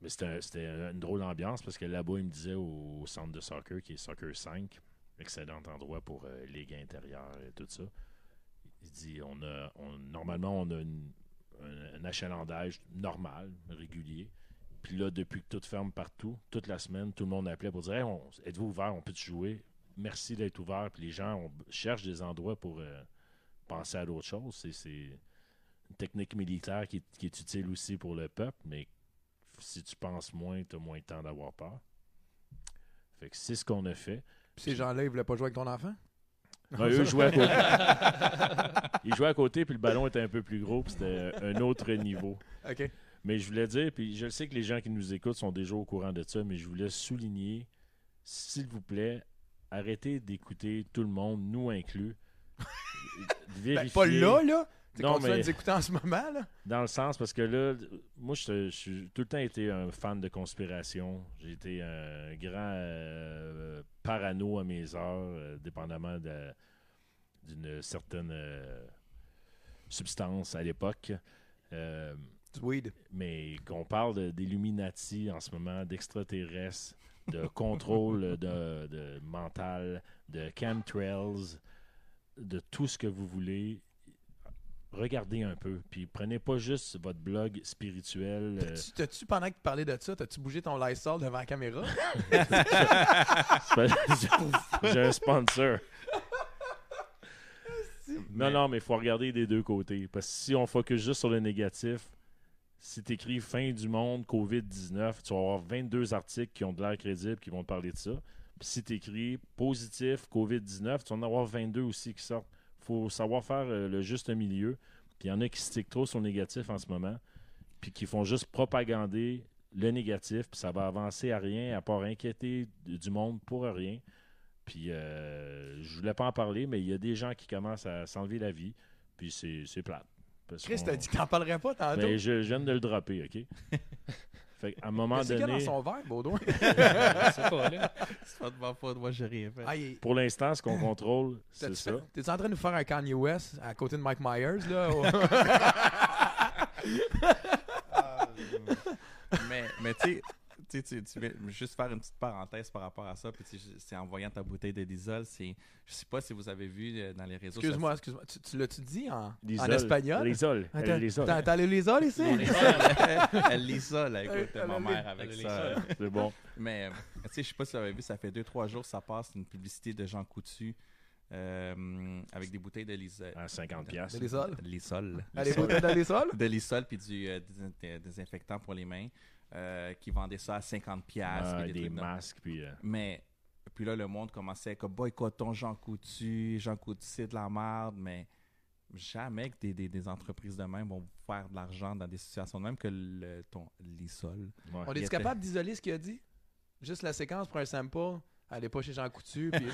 c'était un- c'était une drôle d'ambiance parce que là-bas, il me disait au, au centre de soccer, qui est Soccer 5, excellent endroit pour euh, ligue intérieure et tout ça. Il dit on a, on- normalement, on a un, achalandage normal, régulier. Puis là, depuis que tout ferme partout, toute la semaine, tout le monde appelait pour dire Hey, Êtes-vous ouvert? On peut jouer? Merci d'être ouvert. Puis les gens cherchent des endroits pour euh, penser à d'autres choses. C'est- une technique militaire qui est, utile aussi pour le peuple, mais si tu penses moins, tu as moins de temps d'avoir peur. Fait que c'est ce qu'on a fait. Puis ces gens-là, ils voulaient pas jouer avec ton enfant? Non, eux jouaient à côté. (laughs) Ils jouaient à côté, puis le ballon était un peu plus gros, puis c'était un autre niveau. OK. Mais je voulais dire, puis je sais que les gens qui nous écoutent sont déjà au courant de ça, mais je voulais souligner, s'il vous plaît, arrêtez d'écouter tout le monde, nous inclus. (laughs) Ben, pas là, là. Non, mais- écouter en ce moment, là? Dans le sens, parce que là, moi, je suis tout le temps été un fan de conspiration. J'ai été un grand euh, parano à mes heures, euh, dépendamment de- d'une certaine euh, substance à l'époque. Weed. mais qu'on parle de- d'Illuminati en ce moment, d'extraterrestres, de contrôle de, de mental, de chemtrails, de tout ce que vous voulez, regardez un peu. Puis prenez pas juste votre blog spirituel. euh, T'as-tu- pendant que tu parlais de ça, t'as-tu bougé ton Lysol devant la caméra? (laughs) J'ai un sponsor. Non, non, mais il faut regarder des deux côtés. Parce que si on focus juste sur le négatif, si tu écris fin du monde, COVID-19, tu vas avoir 22 articles qui ont de l'air crédibles qui vont te parler de ça. Puis si tu écris positif, COVID-19, tu vas en avoir 22 aussi qui sortent. Il faut savoir faire euh, le juste milieu. Puis il y en a qui stickent trop sur le négatif en ce moment, puis qui font juste propagander le négatif, puis ça va avancer à rien, à part inquiéter du monde pour rien. Puis euh, je voulais pas en parler, mais il y a des gens qui commencent à s'enlever la vie, puis c'est plate. Chris, t'as dit que t'en parlerais pas tantôt. Ben, je, je viens de le dropper, OK? (laughs) fait qu'à un moment Qu'est-ce qu'il y a donné, dans son verre, Baudouin? (laughs) Sais pas, là. C'est pas de ma faute, moi j'ai rien fait. Ah, il- pour l'instant, ce qu'on contrôle, c'est ça. T'es en train de nous faire un Kanye West à côté de Mike Myers, là? ou- (laughs) (laughs) mais mais tu sais, tu tu- tu viens- juste faire une petite parenthèse par rapport à ça, puis c'est en voyant ta bouteille de Lysol, c'est, je sais pas si vous avez vu euh, dans les réseaux excuse-moi, excuse-moi. Tu, tu l'as-tu dit en, en espagnol? L'isole. T'as t'as les Lysol ici? (laughs) Elle, elle lit ça, là, écoute, ma mère avec ça. (laughs) C'est bon. Mais, euh, tu sais, je sais pas si vous avez vu, ça fait 2-3 jours, ça passe une publicité de Jean Coutu euh, avec des bouteilles de Lysol. À 50 pièces. De Lysol? Lysol. Allez, bouteilles de Lysol? De Lysol, puis du euh, dés- désinfectant pour les mains, euh, qui vendaient ça à 50 pièces Ah, des masques, puis... euh, Mais, puis là, le monde commençait comme boycottons Jean Coutu, Jean Coutu, c'est de la merde, mais jamais que des, des, des entreprises de même vont faire de l'argent dans des situations de même que le, ton ouais. On est était- capable d'isoler ce qu'il a dit? Juste la séquence pour un sample? Allez pas chez Jean Coutu, (laughs) puis...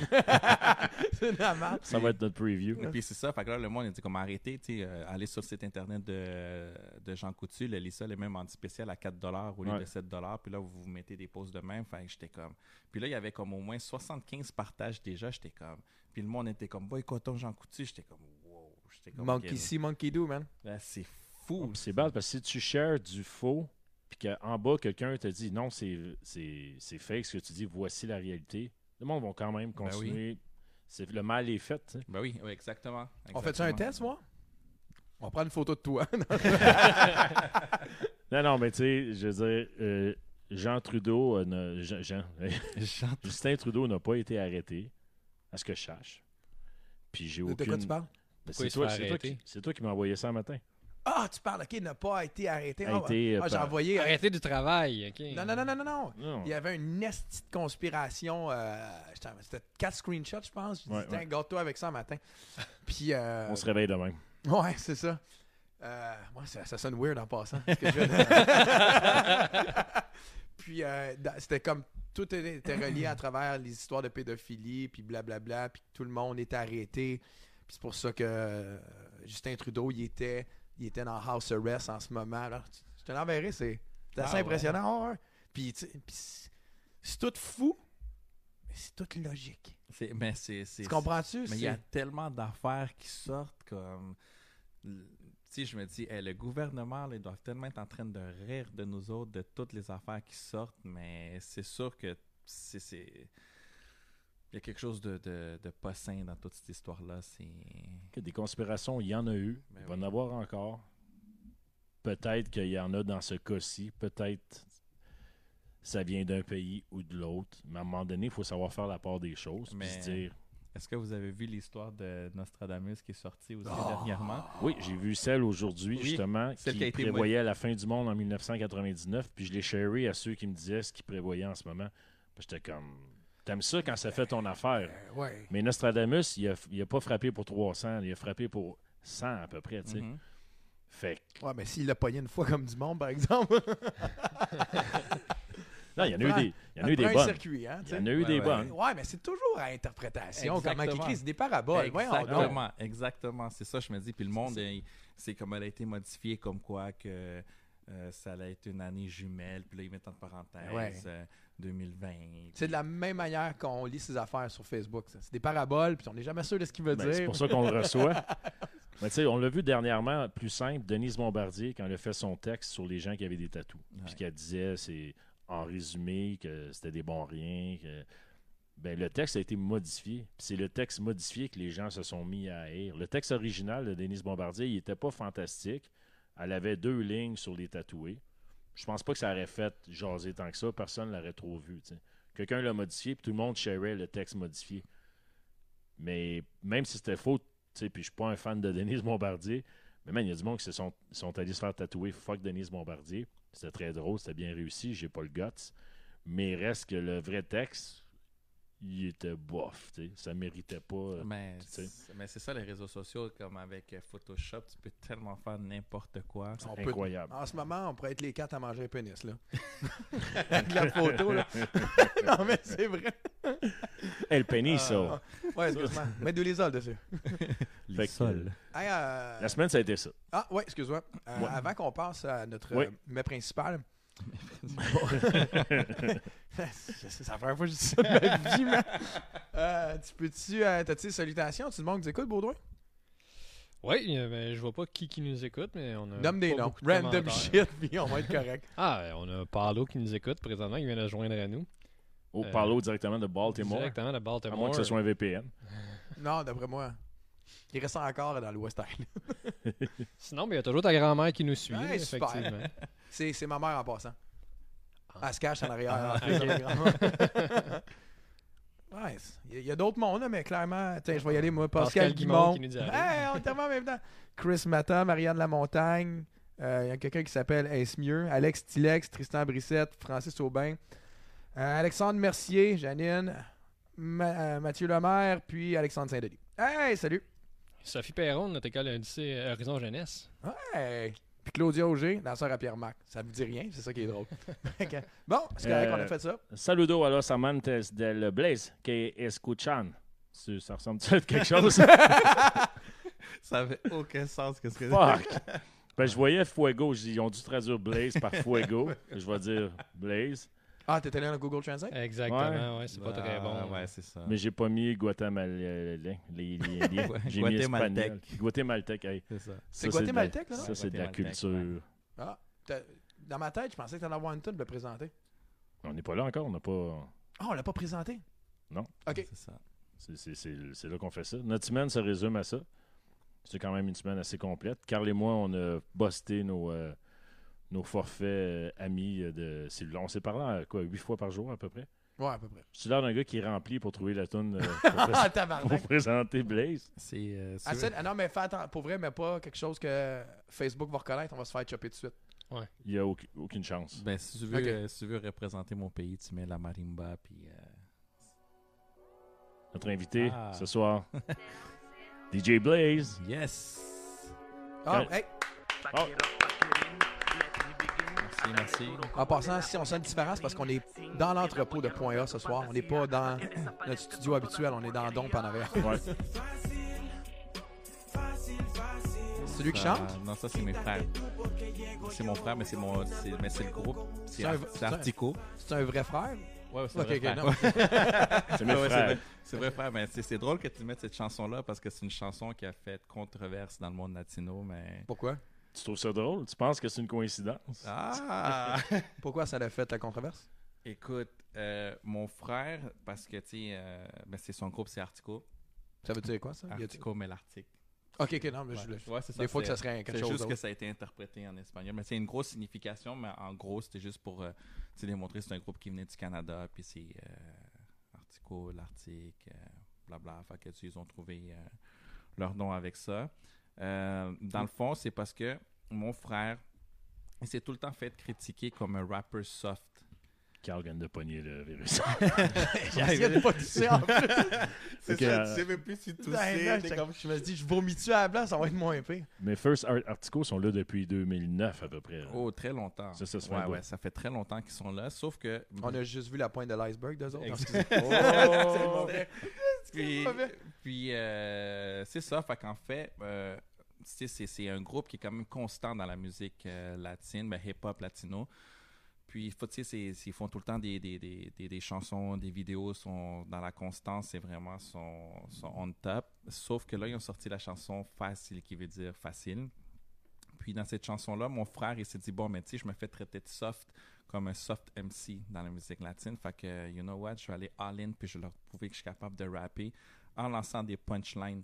c'est de la merde. Ça va être notre preview. Puis c'est ça, fait que là, le monde a dit comme arrêtez, tu sais, euh, allez sur le site internet de, de Jean Coutu, le Lysol est même en spécial à 4 au lieu Ouais. de 7 puis là, vous vous mettez des pauses de même, fait que j'étais comme... Puis là, il y avait comme au moins 75 partages déjà, j'étais comme... Puis le monde était comme boycottons Jean Coutu, j'étais comme wow, j'étais comme... Monkey ok, see, monkey do, man. là, c'est fou. puis c'est bad parce que si tu shares du faux, puis qu'en bas, quelqu'un te dit non, c'est c'est- c'est fake ce que tu dis, voici la réalité, le monde va quand même Ben oui. continuer. C'est- Le mal est fait. Ben oui, oui, exactement. On fait ça un test, moi? On prend une photo de toi. (laughs) Non, non, mais tu sais, je veux dire, euh, Jean Trudeau, euh, n'a- Jean- Jean- (laughs) Jean- Justin Trudeau n'a pas été arrêté, à ce que je sache. Puis j'ai de aucune. quoi tu parles? Ben, c'est toi, qui, c'est toi qui m'as envoyé ça un matin. Ah, tu parles, OK, il n'a pas été arrêté. A Ah, été, euh, ah, j'ai envoyé... Arrêtez du travail, OK? Non, non, non, non, non, non. Non. Il y avait une esti de conspiration. euh, C'était quatre screenshots, je pense. Je dis, Ouais, tiens, ouais. garde-toi avec ça un matin. Puis, euh, On se réveille demain. ouais, c'est ça. Euh, ouais, ça. Ça sonne weird en passant. ce que je viens de- (laughs) puis, euh, c'était comme tout était relié à travers les histoires de pédophilie, puis blablabla, puis tout le monde était arrêté. Puis c'est pour ça que euh, Justin Trudeau, il était, il était dans House Arrest en ce moment. Alors, je te l'enverrai, c'est assez Ah impressionnant. ouais. Puis, c'est tout fou, mais c'est tout logique. Mais c'est. Tu comprends-tu? Mais il y a tellement d'affaires qui sortent comme. Tu sais, je me dis, hey, le gouvernement, là, ils doivent tellement être en train de rire de nous autres, de toutes les affaires qui sortent, mais c'est sûr que c'est. Il y a quelque chose de, de, de pas sain dans toute cette histoire-là. C'est. Que Des conspirations, il y en a eu. Ben il va oui. en avoir encore. Peut-être qu'il y en a dans ce cas-ci. Peut-être ça vient d'un pays ou de l'autre. Mais à un moment donné, il faut savoir faire la part des choses. Puis Mais- se dire, Est-ce que vous avez vu l'histoire de Nostradamus qui est sortie aussi Oh. dernièrement? oui, j'ai vu celle aujourd'hui, Oui, justement, celle qui, qui a été prévoyait la fin du monde en 1999. Puis je l'ai sharé à ceux qui me disaient ce qu'ils prévoyaient en ce moment. J'étais comme, t'aimes ça quand ça fait ton affaire. Euh, ouais. Mais Nostradamus, il a, il a pas frappé pour 300, il a frappé pour 100 à peu près, tu sais. Mhm. Fait que- Ouais, mais s'il l'a pogné une fois comme du monde, par exemple. (laughs) non, il y en a eu des, il y en a eu des un bonnes. circuit, hein, Il y en a eu Ouais, des ouais. bonnes. Ouais, mais c'est toujours à interprétation. Comment écrit, c'est des paraboles. Exactement, exactement. C'est ça, je me dis. Puis le monde, c'est comme elle a été modifiée, comme quoi que euh, ça allait être une année jumelle. Puis là, ils mettent en parenthèse Ouais. euh, 2020. C'est de la même manière qu'on lit ses affaires sur Facebook. C'est des paraboles, puis on n'est jamais sûr de ce qu'il veut Ben, dire. c'est pour ça qu'on le reçoit. (laughs) Mais tu sais, on l'a vu dernièrement, plus simple, Denise Bombardier, quand elle a fait son texte sur les gens qui avaient des tatous. Ouais. Puis qu'elle disait, c'est en résumé, que c'était des bons riens. Que... Ben, le texte a été modifié. Puis c'est le texte modifié que les gens se sont mis à haïr. Le texte original de Denise Bombardier, il était pas fantastique. Elle avait deux lignes sur les tatoués. Je pense pas que ça aurait fait jaser tant que ça. Personne l'aurait trop vu. Quelqu'un l'a modifié, puis tout le monde sharait le texte modifié. Mais même si c'était faux, puis je suis pas un fan de Denise Bombardier, mais man, il y a du monde qui sont, sont allés se faire tatouer fuck Denise Bombardier. C'était très drôle, c'était bien réussi, j'ai pas le guts. Mais reste que le vrai texte, il était bof, tu sais. Ça méritait pas. euh, Mais c'est mais c'est ça, les réseaux sociaux, comme avec euh, Photoshop, tu peux tellement faire n'importe quoi. Peut- incroyable. En ce moment, on pourrait être les quatre à manger un pénis, là. (laughs) Avec la photo, là. (laughs) non, mais c'est vrai. Hey, le penny, ça. Ah, ouais, excuse-moi. Mets de l'isole dessus. Fait que, euh, Hey, euh, La semaine, ça a été ça. Ah, ouais, excuse-moi. Euh, Ouais. Avant qu'on passe à notre Ouais. euh, mets principal. C'est la première fois que je dis ça de ma vie, man. Euh, tu peux-tu. Euh, T'as-tu des salutations? Tu demandes que tu écoutes, Baudouin? Oui, euh, ben, je vois pas qui, qui nous écoute, mais on a. Nomme des noms. Random shit, (laughs) puis on va être correct. Ah, euh, on a Paulo qui nous écoute présentement, qui vient de joindre à nous. Au Euh, Parlo directement de Baltimore. Directement de À Baltimore. moins que ce soit un VPN. (laughs) Non, d'après moi. Il reste encore dans le West Island. (laughs) Sinon, ben, il y a toujours ta grand-mère qui nous suit, Ouais, effectivement. C'est c'est ma mère en passant. Elle se cache en arrière. Ah, (laughs) il y a, d'autres mondes, mais clairement, tiens, je vais y aller, moi. Pascal, Pascal Guimond Guimond. qui nous dit allô. Hey, on est tellement en même temps. Chris Mata, Marianne Lamontagne. euh, Il y a quelqu'un qui s'appelle Est-ce mieux? Alex Tilex, Tristan Brissette, Francis Aubin. euh, Alexandre Mercier, Janine. Ma- euh, Mathieu Lemaire, puis Alexandre Saint-Denis. Hey, salut! Sophie Perron, notre école lycée Horizon Jeunesse. Hey! Puis Claudia Auger, danseur à Pierre-Marc. Ça vous dit rien, c'est ça qui est drôle. (laughs) Bon, c'est correct, Euh, on a fait ça. Saludo a los amantes del Blaze que escuchan. Ça ça ressemble à quelque chose? (laughs) Ça avait aucun sens que ce que Fuck! Ben, je voyais Fuego. Ils ont dû traduire Blaze par Fuego. Je vais dire Blaze. Ah, t'es allé dans Google Translate? Exactement, ouais, c'est pas très bon. Ah, Ouais, c'est ça. Mais j'ai pas mis Guatemala. Les, les, les- les- (laughs) j'ai mis espagnol. Guatémaltèque. hey. C'est ça. C'est Guatémaltèque, là? Ça, c'est de la culture. Ah, dans ma tête, je pensais que t'allais avoir une tonne de le présenter. On n'est pas là encore, on n'a pas. Ah, on l'a pas présenté? Non. OK. C'est ça. C'est- C'est c'est- c'est là qu'on fait ça. Notre semaine se résume à ça. C'est quand même une semaine assez complète. Carl et moi, on a busté nos, euh, nos forfaits euh, amis euh, de cellulaire. On s'est parlé euh, quoi, huit fois par jour à peu près? Ouais, à peu près. C'est l'air d'un gars qui est rempli pour trouver la toune euh, (laughs) pour, Ah, pré- pour tabarnak! présenter Blaze. C'est. euh, Ah, ah non, mais fais attention, pour vrai, mais pas quelque chose que Facebook va reconnaître, on va se faire chopper tout de suite. Il n'y a aucune, aucune chance. Ben, si tu, veux, euh, si tu veux représenter mon pays, tu mets la marimba, puis... euh, Notre invité Ah. ce soir, (laughs) DJ Blaze. Yes! Ah, Quand- hey, Oh, Merci, merci. en passant, si on sent une différence, parce qu'on est dans l'entrepôt de Point A ce soir, on n'est pas dans notre studio habituel, on est dans Domp en arrière. ouais. (laughs) C'est lui qui chante? Non, ça, c'est mes frères. C'est mon frère, mais c'est mon... c'est- Mais c'est le groupe. C'est un- Artico. C'est un vrai frère? Ouais, c'est vrai frère. (laughs) C'est mes Ouais, ouais, frères. vrai. C'est vrai, frère, mais c'est c'est drôle que tu mettes cette chanson-là parce que c'est une chanson qui a fait controverse dans le monde latino, mais... Pourquoi? Tu trouves ça drôle? Tu penses que c'est une coïncidence? Ah! (laughs) Pourquoi ça l'a fait la controverse? Écoute, euh, mon frère, parce que, tu sais, euh, ben, c'est son groupe, c'est Artico. Ça veut dire quoi, ça? Artico, mais l'Arctique. Ok, ok, non, mais je Ouais, c'est Des fois que c'est- ça serait quelque C'est chose juste que ça a été interprété en espagnol. Mais c'est une grosse signification, mais en gros, c'était juste pour euh, tu sais, démontrer que c'est un groupe qui venait du Canada, puis c'est euh, Artico, l'Arctique, euh, blabla. Fait que, tu sais, ils ont trouvé euh, leur nom avec ça. Euh, dans le fond, c'est parce que mon frère, il s'est tout le temps fait critiquer comme un rapper soft. Carl vient de pogner le virus. (laughs) (laughs) J'ai essayé de pas tousser en plus. C'est que, euh, sais même plus si là, Je me suis dit, je vomis-tu à la blanc, ça va être moins pire. Mes First Art Articles sont là depuis 2009 à peu près. là. Oh, très longtemps. Ça, ça ouais, ouais, ça fait très longtemps qu'ils sont là, sauf que... On a juste vu la pointe de l'iceberg d'eux autres. (laughs) Oh! (laughs) puis, euh, c'est ça. Fait qu'en fait, euh, c'est, un groupe qui est quand même constant dans la musique euh, latine, ben, hip-hop latino. Puis, ils font tout le temps des, des, des, des, des chansons, des vidéos, sont dans la constance, c'est vraiment son, son on top. Sauf que là, ils ont sorti la chanson Facile, qui veut dire facile. Puis, dans cette chanson-là, mon frère, il s'est dit, bon, mais tu sais, je me fais traiter de soft comme un soft MC dans la musique latine. Fait que, you know what, je vais aller all-in, puis je vais leur prouver que je suis capable de rapper en lançant des punchlines.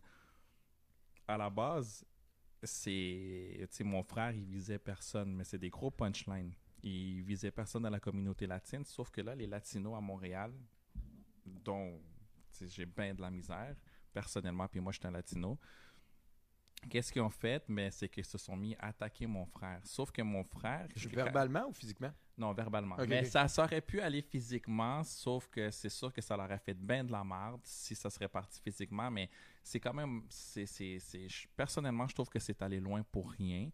À la base, c'est, tu sais, mon frère, il visait personne, mais c'est des gros punchlines. Il visait personne dans la communauté latine, sauf que là, les latinos à Montréal, dont j'ai bien de la misère, personnellement, puis moi, je suis un latino, Qu'est-ce qu'ils ont fait? Mais c'est qu'ils se sont mis à attaquer mon frère. Sauf que mon frère. je- Verbalement ou physiquement? non, verbalement. Mais ça, ça aurait pu aller physiquement, sauf que c'est sûr que ça leur a fait bien de la merde si ça serait parti physiquement, mais c'est quand même, c'est, c'est, c'est- je- personnellement, je trouve que c'est allé loin pour rien,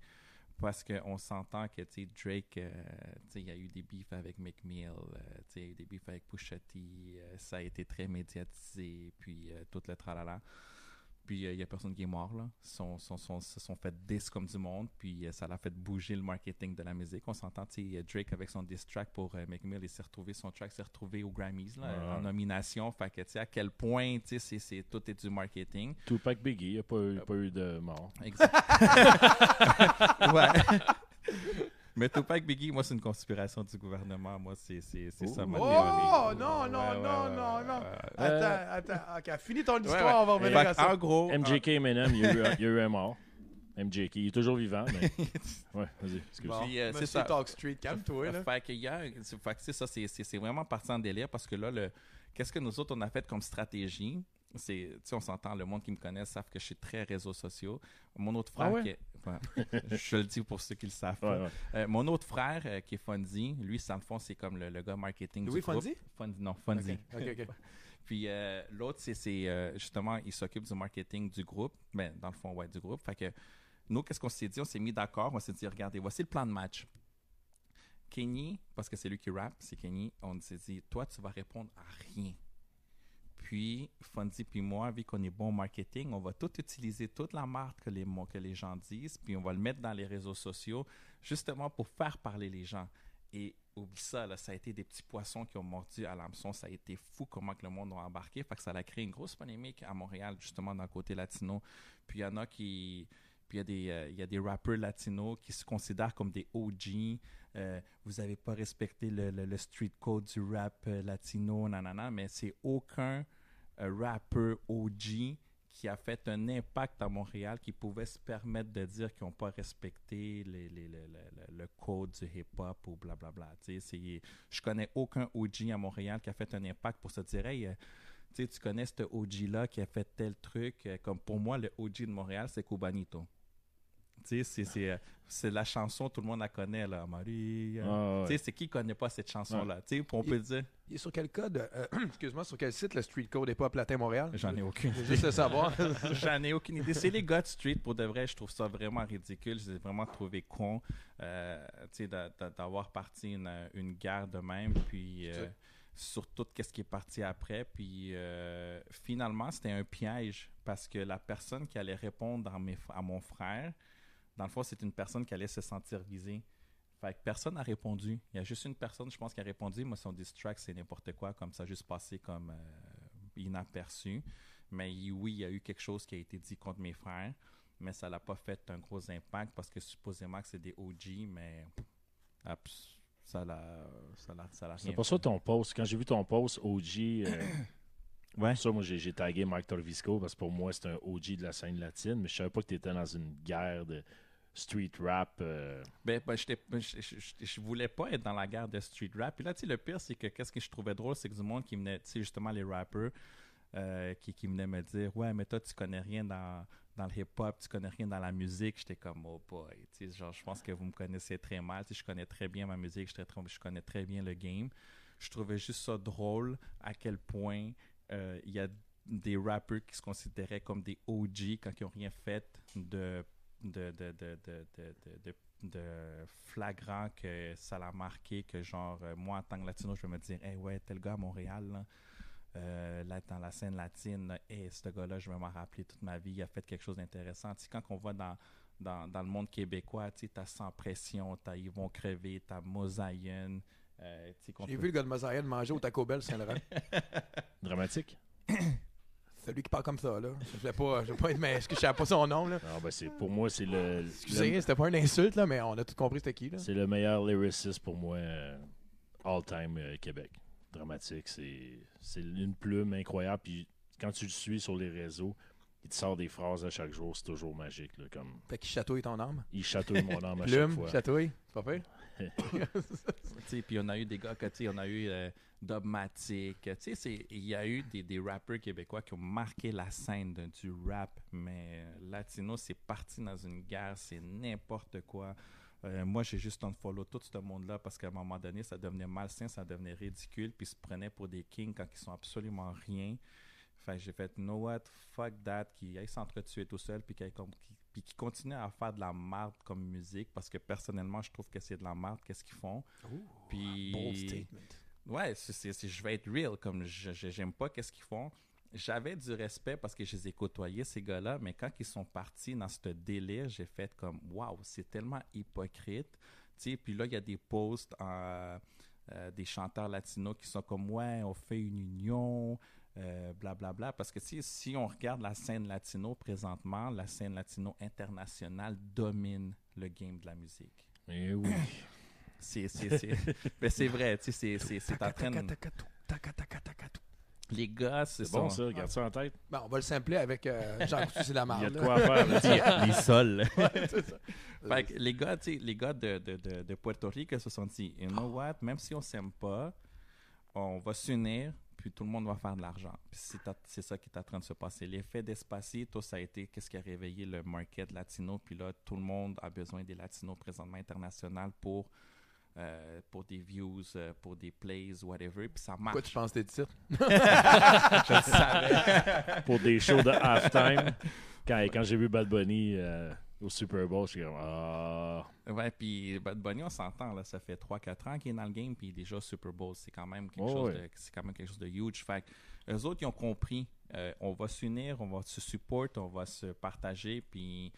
parce qu'on s'entend que, tu sais, Drake, euh, tu sais, il y a eu des beefs avec McMill, euh, tu sais, il y a eu des beefs avec Pusha T, euh, ça a été très médiatisé, puis euh, tout le tralala. Puis il n'y a personne qui est mort, là. Ils sont, sont, sont- se sont fait diss comme du monde, puis euh, ça l'a fait bouger le marketing de la musique. On s'entend, tu Drake avec son diss track pour euh, McMill, il s'est retrouvé, son track s'est retrouvé aux Grammys, là, Ouais. en nomination. Fait que, tu sais, à quel point, tu sais, c'est- tout est du marketing. Tupac Biggie, il n'y a pas, eu- pas eu de mort. Exact. (laughs) ouais. (laughs) Mais Tupac Biggie, moi, c'est une conspiration du gouvernement. Moi, c'est c'est- c'est ça ma Oh, théorie. non, non, Ouais, ouais, non, ouais, non, ouais, non. ouais, ouais. Attends, attends. Ok, finis ton histoire, ouais. on va revenir à ça. en gros, MJK Eminem, il y, a eu, un- il y a eu un mort. MJK, il est toujours vivant, mais. (laughs) Ouais, vas-y, excuse. Bon, Puis, euh, c'est Monsieur ça. Talk Street, calme-toi, là. Fait que hier, c'est- fait que ça, c'est- c'est c'est vraiment parti en délire parce que là, le, qu'est-ce que nous autres, on a fait comme stratégie? C'est, tu sais, on s'entend, le monde qui me connaît savent que je suis très réseaux sociaux. Mon autre frère, Ah ouais? qui est- (laughs) je le dis pour ceux qui le savent Ouais, pas. ouais. Euh, mon autre frère, euh, qui est Fonzie, lui, ça, dans le fond, c'est comme le, le gars marketing Louis du groupe. Fonzie? Fonzie, non, Fonzie. (laughs) Puis euh, l'autre, c'est, c'est, justement, il s'occupe du marketing du groupe. Mais dans le fond, ouais, du groupe. Fait que nous, qu'est-ce qu'on s'est dit? On s'est mis d'accord. On s'est dit, regardez, voici le plan de match. Kenny, parce que c'est lui qui rappe, c'est Kenny, on s'est dit, toi, tu vas répondre à rien. Puis, Fonzie puis moi, vu qu'on est bon au marketing, on va tout utiliser, toute la marque que les, que les gens disent, puis on va le mettre dans les réseaux sociaux, justement pour faire parler les gens. Et oublie ça, là, ça a été des petits poissons qui ont mordu à l'hameçon. Ça a été fou comment que le monde a embarqué. Fait que ça a créé une grosse polémique à Montréal, justement, dans le côté latino. Puis il y en a qui, Puis il y, a des, euh, rappeurs latinos qui se considèrent comme des OG. Euh, vous n'avez pas respecté le, street code du rap euh, latino, nanana, mais c'est aucun rappeur OG qui a fait un impact à Montréal qui pouvait se permettre de dire qu'ils n'ont pas respecté le, code du hip-hop ou blablabla. Sais, c'est- Je connais aucun OG à Montréal qui a fait un impact pour se dire Hey, euh, tu connais ce OG-là qui a fait tel truc. Euh, Comme pour moi, le OG de Montréal, c'est Cubanito. Tu sais, c'est- c'est c'est la chanson, tout le monde la connaît, là. Marie. Ah, ouais. Tu sais, c'est qui connaît pas cette chanson-là? Tu sais, on peut dire, Il est sur quel code euh, (clears throat) Excuse-moi, sur quel site le Street Code est pas Platin Montréal? J'en ai aucune veux juste le savoir. (laughs) (laughs) J'en ai aucune idée. C'est les God Street, pour de vrai, je trouve ça vraiment ridicule. Je les ai vraiment trouvé con, euh, tu sais, d'a- d'a- d'avoir parti une, une guerre de même, puis euh, sur tout ce qui est parti après. Puis euh, finalement, c'était un piège parce que la personne qui allait répondre à, mes- à mon frère, dans le fond, c'est une personne qui allait se sentir visée. Fait que personne n'a répondu. Il y a juste une personne, je pense, qui a répondu. Moi, son distract, c'est n'importe quoi, comme ça, juste passé comme euh, inaperçu. Mais oui, il y a eu quelque chose qui a été dit contre mes frères, mais ça n'a pas fait un gros impact parce que supposément que c'est des OG, mais abs- ça l'a ça l'a ça l'a C'est pour ça ton post. Quand j'ai vu ton post OG, euh, (coughs) Ouais. ça, moi, j'ai j'ai tagué Mike Torvisco parce que pour moi, c'est un OG de la scène latine, mais je savais pas que tu étais dans une guerre de street rap. euh, Ben, ben, ben, je, voulais pas être dans la guerre de street rap. Puis là, tu le pire, c'est que qu'est-ce que je trouvais drôle, c'est que du monde qui venait, tu justement, les rappers, euh, qui, qui venaient me dire Ouais, mais toi, tu connais rien dans, dans le hip-hop, tu connais rien dans la musique. J'étais comme Oh boy. Genre, je pense que vous me connaissez très mal. Tu sais, je connais très bien ma musique, je connais très bien le game. Je trouvais juste ça drôle à quel point euh, il y a des rappers qui se considéraient comme des OG quand ils n'ont rien fait de de, de, de, de, de, de- de- de flagrant que ça l'a marqué, que genre, euh, moi en tant que latino, je vais me dire, hey ouais, tel gars à Montréal, là, euh, là, dans la scène latine, hey, ce gars-là, je vais m'en rappeler toute ma vie, il a fait quelque chose d'intéressant. Tu sais, quand on va dans, dans, dans le monde québécois, tu sais, t'as Sans Pression, t'as Ils vont crever, t'as Mosaïen, euh, J'ai peut- vu le gars de Mosaïen manger au Taco Bell Saint-Laurent. (laughs) dramatique. (coughs) Celui qui parle comme ça, là. Je voulais pas, je voulais pas être, mais est-ce que je savais pas son nom, là? Non, ben, c'est, pour moi, c'est le, Excusez, le- c'était pas une insulte, là, mais on a tout compris c'était qui, là. c'est le meilleur lyriciste pour moi euh, all-time euh, Québec. Dramatique, c'est, c'est une plume incroyable. Puis quand tu le suis sur les réseaux, il te sort des phrases à chaque jour, c'est toujours magique. Là, comme Fait qu'il chatouille ton âme? il chatouille mon âme à chaque Plume, fois. chatouille. C'est pas pire? Puis on a eu des gars, que, on a eu euh, Dogmatic. Il y a eu des, des rappeurs québécois qui ont marqué la scène du rap, mais euh, latino, c'est parti dans une guerre, c'est n'importe quoi. Euh, moi, j'ai juste unfollow tout ce monde-là parce qu'à un moment donné, ça devenait malsain, ça devenait ridicule, puis ils se prenaient pour des kings quand ils sont absolument rien. Fait j'ai fait, know what, fuck that, qui aille s'entretuer tout seul, puis qui, qui, puis qui continue à faire de la merde comme musique, parce que personnellement, je trouve que c'est de la merde, qu'est-ce qu'ils font. Puis, Bold statement. ouais, c'est, je vais être real, comme je, je- j'aime pas qu'est-ce qu'ils font. J'avais du respect parce que je les ai côtoyés, ces gars-là, mais quand ils sont partis dans ce délire, j'ai fait comme, waouh, c'est tellement hypocrite. Tu sais, puis là, il y a des posts euh, euh, des chanteurs latinos qui sont comme, ouais, on fait une union, euh, blablabla. Parce que si on regarde la scène latino présentement, la scène latino internationale domine le game de la musique. Eh oui. C'est, c'est, c'est, (laughs) mais c'est vrai, tu sais, c'est, c'est, c'est en train de... Les gars, c'est, C'est bon, sont- ça, garde ça en tête. Bon, on va le sampler avec euh, Jean c'est la Il y a de là. quoi faire. là. (laughs) les sols. Fait que les gars, tu sais, les gars de, de, de, de Puerto Rico se sont dit, you know what, même si on s'aime pas, on va s'unir, puis tout le monde va faire de l'argent. C'est, ça qui est en train de se passer. L'effet d'Espacito, ça a été qu'est-ce qui a réveillé le market latino, puis là, tout le monde a besoin des latinos présentement internationaux pour, euh, pour des views, euh, pour des plays, whatever, puis ça Pourquoi marche. tu penses tes titres? (laughs) Je le savais. Pour des shows de halftime, quand, quand j'ai vu Bad Bunny euh, au Super Bowl, je suis comme Ah. Ouais, puis Bad Bunny, on s'entend, là, ça fait 3-4 ans qu'il est dans le game, puis déjà Super Bowl, c'est quand même quelque Oh, chose ouais. de, c'est quand même quelque chose de huge. Fait que eux autres, ils ont compris, euh, on va s'unir, on va se support, on va se partager, puis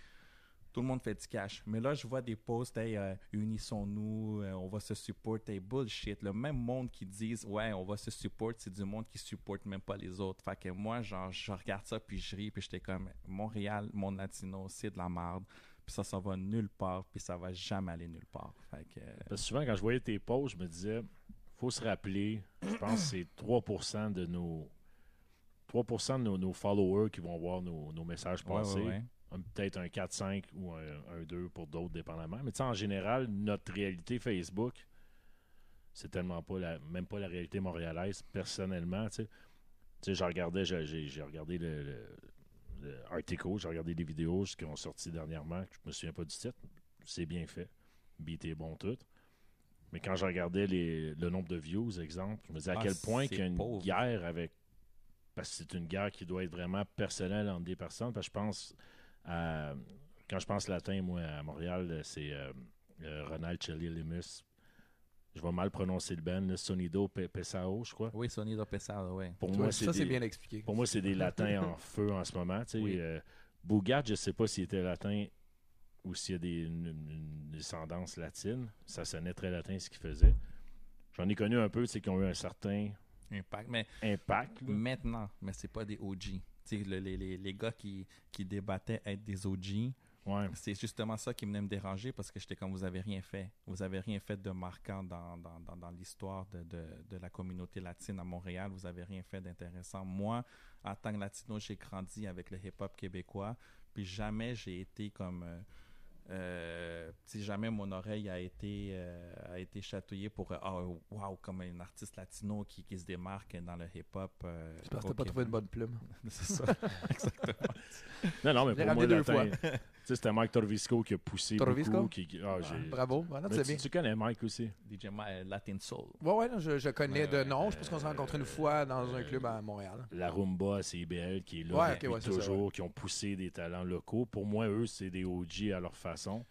tout le monde fait du cash. Mais là, je vois des posts, hey, euh, unissons-nous, euh, on va se supporter. Bullshit. Le même monde qui disent, ouais, on va se supporter, c'est du monde qui supporte même pas les autres. Fait que moi, genre, je regarde ça, puis je ris, puis j'étais comme, Montréal, mon latino, c'est de la merde. Puis ça, ça va nulle part, puis ça va jamais aller nulle part. Fait que, euh, Parce que souvent, quand je voyais tes posts, je me disais, faut se rappeler, je pense que c'est 3% de nos 3% de nos, nos followers qui vont voir nos, nos messages ouais, passer. ouais, ouais. Peut-être un 4-5 ou un, un 2 pour d'autres, dépendamment. Mais tu sais, en général, notre réalité Facebook, c'est tellement pas la, même pas la réalité montréalaise, personnellement. Tu sais, j'ai regardé, j'ai, regardé le, le, le Article, j'ai regardé des vidéos qui ont sorti dernièrement, je me souviens pas du titre. C'est bien fait. Beat est bon tout. Mais quand je regardais les, le nombre de views, exemple, je me disais à Ah, quel point qu'il y a une pauvre. guerre avec. Parce que c'est une guerre qui doit être vraiment personnelle entre des personnes. Parce que je pense à- Quand je pense latin, moi, à Montréal, c'est euh, euh, Ronald Chelly Limus. Je vais mal prononcer le band, là, Sonido Pe- Pesao, je crois. Oui, Sony Pesado, ouais. Pour moi, c'est ça, c'est bien expliqué. pour moi, c'est des (laughs) latins en feu en ce moment. tu sais. Oui. Euh, Bougat, je ne sais pas s'il était latin ou s'il y a des, une, une descendance latine. Ça sonnait très latin ce qu'il faisait. J'en ai connu un peu, tu sais, qui ont eu un certain Impact. Mais impact. là. maintenant, mais c'est pas des OG. Le- les, les, les gars qui, qui débattaient être des OG, Ouais. c'est justement ça qui venait me déranger parce que j'étais comme vous avez rien fait. Vous avez rien fait de marquant dans, dans, dans, dans l'histoire de, de, de la communauté latine à Montréal. Vous avez rien fait d'intéressant. Moi, en tant que latino, j'ai grandi avec le hip-hop québécois. Puis jamais j'ai été comme. Euh, euh, si jamais mon oreille a été, euh, a été chatouillée pour. euh, oh, wow, comme un artiste latino qui, qui se démarque dans le hip-hop. euh, parce que t'as pas trouvé Québec. bonne plume. (laughs) C'est ça, (laughs) exactement. Non, non, mais pour moi, deux sais, c'était Mike Torvisco qui a poussé Torvisco? beaucoup. Qui, ah, Ah, j'ai- Bravo. C'est tu, bien. tu connais Mike aussi. DJ euh, Latin Soul. Ouais, ouais, non, je, je connais de nom. Je pense qu'on s'est rencontrés une fois dans un club à Montréal. La Rumba à CIBL qui est là Ouais, ça, toujours, qui ont poussé des talents locaux. Pour moi, eux, c'est des OG à leur façon.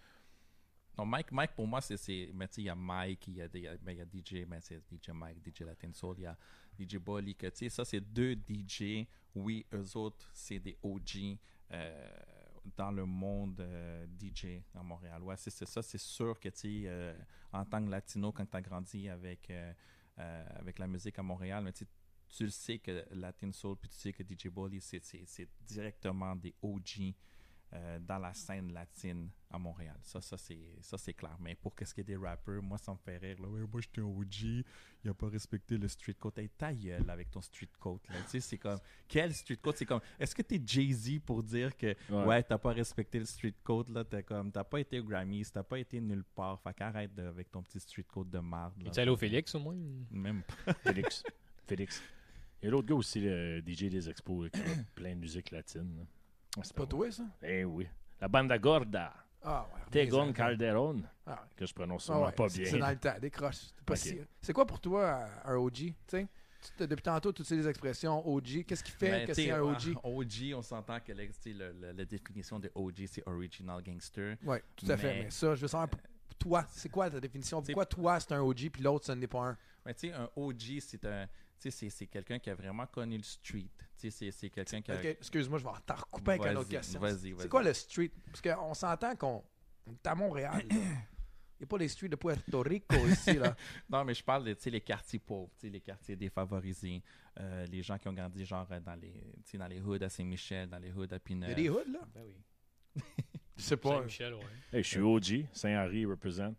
Non, Mike, Mike, pour moi, c'est. c'est- Mais tu sais, il y a Mike, il y a, des- y a- il y a DJ, mais c'est DJ Mike, DJ Latin Soul, il y a DJ Bolly, que tu sais, ça, c'est deux DJ. Oui, eux autres, c'est des OG euh, dans le monde euh, DJ à Montréal. Ouais, c'est ça, c'est sûr que tu euh, en tant que latino, quand tu as grandi avec, euh, euh, avec la musique à Montréal, mais tu le sais que Latin Soul, puis tu sais que DJ c'est c'est directement des OG euh, dans la scène latine à Montréal. Ça, ça c'est ça c'est clair. Mais pour qu'est-ce qui est des rappeurs, moi, ça me fait rire. Là. Ouais, moi, j'étais un OG, il a pas respecté le street code. Hey, ta gueule avec ton street code. Là. Tu sais, c'est comme, quel street code? C'est comme, est-ce que t'es Jay-Z pour dire que, Ouais. ouais, t'as pas respecté le street code, là, t'as comme, t'as pas été au Grammys, t'as pas été nulle part. Fait qu'arrête de- avec ton petit street code de marde. là. Tu allé au Félix au moins? Même pas. (laughs) Félix. Félix. Il y a l'autre gars aussi, le DJ des expos, qui plein de musique latine. là. C'est pas toi, ça? Eh oui. La banda gorda. Ah, ouais. Tegon. Calderon. Ah, ouais. Que je prononce Ah sûrement ouais, pas bien. C'est dans le temps, décroche. C'est si- quoi pour toi un OG? Depuis tantôt, tu utilises l'expression OG. Qu'est-ce qui fait Mais, que c'est un OG? euh, (laughs) OG, on s'entend que le- la définition de OG, c'est Original Gangster. Oui, tout à fait. mais- ça, je veux savoir, toi, c'est quoi ta définition? Pourquoi toi, c'est un OG puis l'autre, ce n'est pas un? Sais, un OG, c'est un. Tu sais, c'est- c'est quelqu'un qui a vraiment connu le street. Tu sais, c'est- quelqu'un qui a. Excuse-moi, je vais t'en recouper avec une autre question. vas-y, vas-y. C'est quoi le street? Parce qu'on s'entend qu'on on est à Montréal. là. Il n'y a pas les streets de Puerto Rico (laughs) ici. Là. Non, mais je parle de tu sais, les quartiers pauvres, tu sais, les quartiers défavorisés, euh, les gens qui ont grandi genre euh, dans les, tu sais, dans les hoods à Saint-Michel, dans les hoods à Il y a des hoods, là? Ben oui. Je sais pas. Saint-Michel, ouais. Hey, je suis OG. Saint-Henri represent.